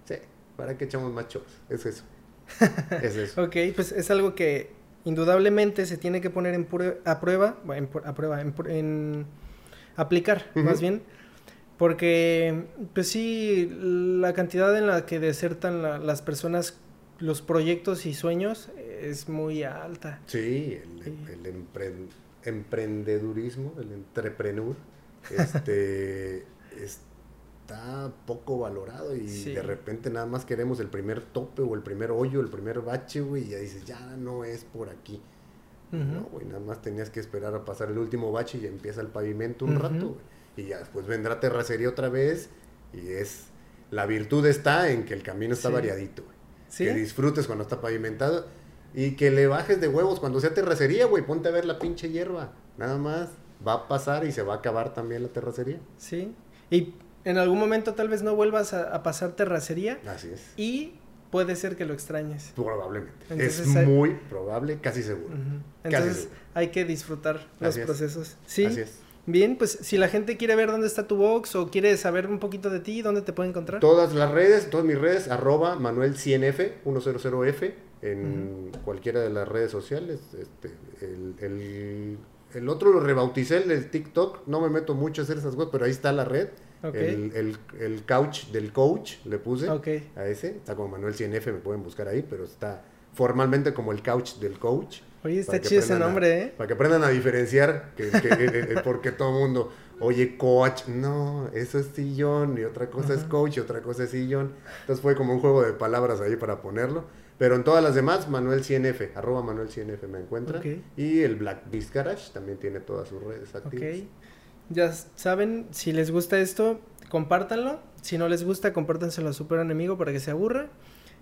sí, ¿para qué echamos más shows? Es eso. [laughs] es eso. Ok, pues es algo que indudablemente se tiene que poner en prue- a prueba, en, a prueba, en, aplicar, más bien, porque, pues sí, la cantidad en la que desertan la- las personas los proyectos y sueños es muy alta. Sí, el, Sí. el empre- emprendedurismo, el entrepreneur, este, [laughs] está poco valorado y Sí. de repente nada más queremos el primer tope o el primer hoyo, el primer bache, güey, y ya dices, ya no es por aquí. No, güey, nada más tenías que esperar a pasar el último bache y ya empieza el pavimento un rato, güey. Y ya después vendrá terracería otra vez y es... La virtud está en que el camino está Sí. variadito, güey ¿Sí? que disfrutes cuando está pavimentado y que le bajes de huevos cuando sea terracería, güey. Ponte a ver la pinche hierba. Nada más. Va a pasar y se va a acabar también la terracería. Sí. Y en algún momento tal vez no vuelvas a, a pasar terracería Así es. y puede ser que lo extrañes. Probablemente. Entonces, es hay- muy probable, casi seguro. Entonces seguro. hay que disfrutar los Así es. procesos. Sí. Así es. Bien, pues si la gente quiere ver dónde está tu box o quiere saber un poquito de ti, ¿dónde te puede encontrar? Todas las redes, todas mis redes, arroba Manuel 100F, 100F, en cualquiera de las redes sociales. Este, el, el- el otro lo rebauticé, el del TikTok. No me meto mucho a hacer esas cosas, pero ahí está la red. Ok. El, el, el couch del coach le puse Ok. a ese. Está como Manuel 100F, me pueden buscar ahí, pero está formalmente como el couch del coach. Oye, está chido ese a- nombre, ¿eh? Para que aprendan a diferenciar, que, que- eh, eh, porque todo el mundo, oye, coach, no, eso es sillón, y otra cosa es coach, y otra cosa es sillón. Entonces fue como un juego de palabras ahí para ponerlo. Pero en todas las demás, Manuel 100F, arroba Manuel 100F me encuentra. Y el Black Beast Garage también tiene todas sus redes activas. Ya saben, si les gusta esto, compártanlo. Si no les gusta, compártanselo a su peor enemigo para que se aburra.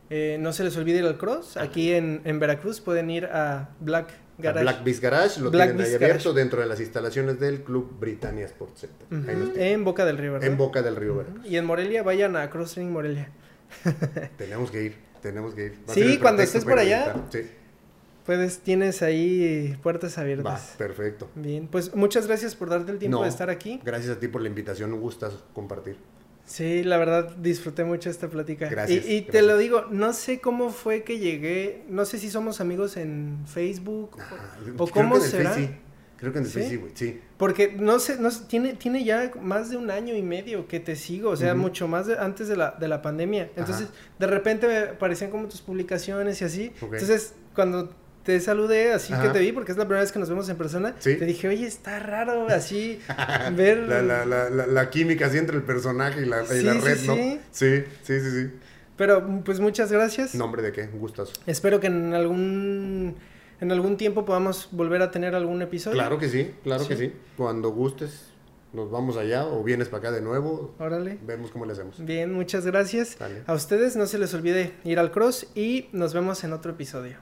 Eh, no se les olvide ir al cross. Aquí en, en Veracruz pueden ir a Black A Garage. Black Beast Garage lo Black tienen ahí abierto dentro de las instalaciones del Club Britannia Sports Center. Nos tienen. En Boca del Río, ¿verdad? En Boca del Río Veracruz. Y en Morelia, vayan a Cross Training Morelia. Tenemos que ir, tenemos que ir. Va Sí, cuando estés por allá. Sí, Puedes, tienes ahí puertas va, abiertas. perfecto. Bien, pues muchas gracias por darte el tiempo No. de estar aquí. Gracias a ti por la invitación, un gustazo compartir. Sí, la verdad disfruté mucho esta plática. Gracias, Y, y te lo digo, no sé cómo fue que llegué, no sé si somos amigos en Facebook Ah, o, cómo será. Face sí. Creo que en ¿Sí? Sí, güey, sí. Porque no sé, no sé, tiene, tiene ya más de un año y medio que te sigo, o sea, mucho más de, antes de la, de la pandemia. Entonces, de repente me aparecían como tus publicaciones y así. Entonces, cuando te saludé, así que te vi, porque es la primera vez que nos vemos en persona, Sí. te dije, oye, está raro [laughs] así [laughs] ver... La, la, la, la, la química así entre el personaje y la, y la Sí, sí, red, ¿no? sí. Sí, sí, sí, sí. Pero, pues muchas gracias. Nombre de qué, un gustazo. Espero que en algún en algún tiempo podamos volver a tener algún episodio. Claro que sí, claro que Sí. sí. Cuando gustes, nos vamos allá o vienes para acá de nuevo, Órale. vemos cómo le hacemos. Bien, muchas gracias. Dale. A ustedes no se les olvide ir al cross y nos vemos en otro episodio.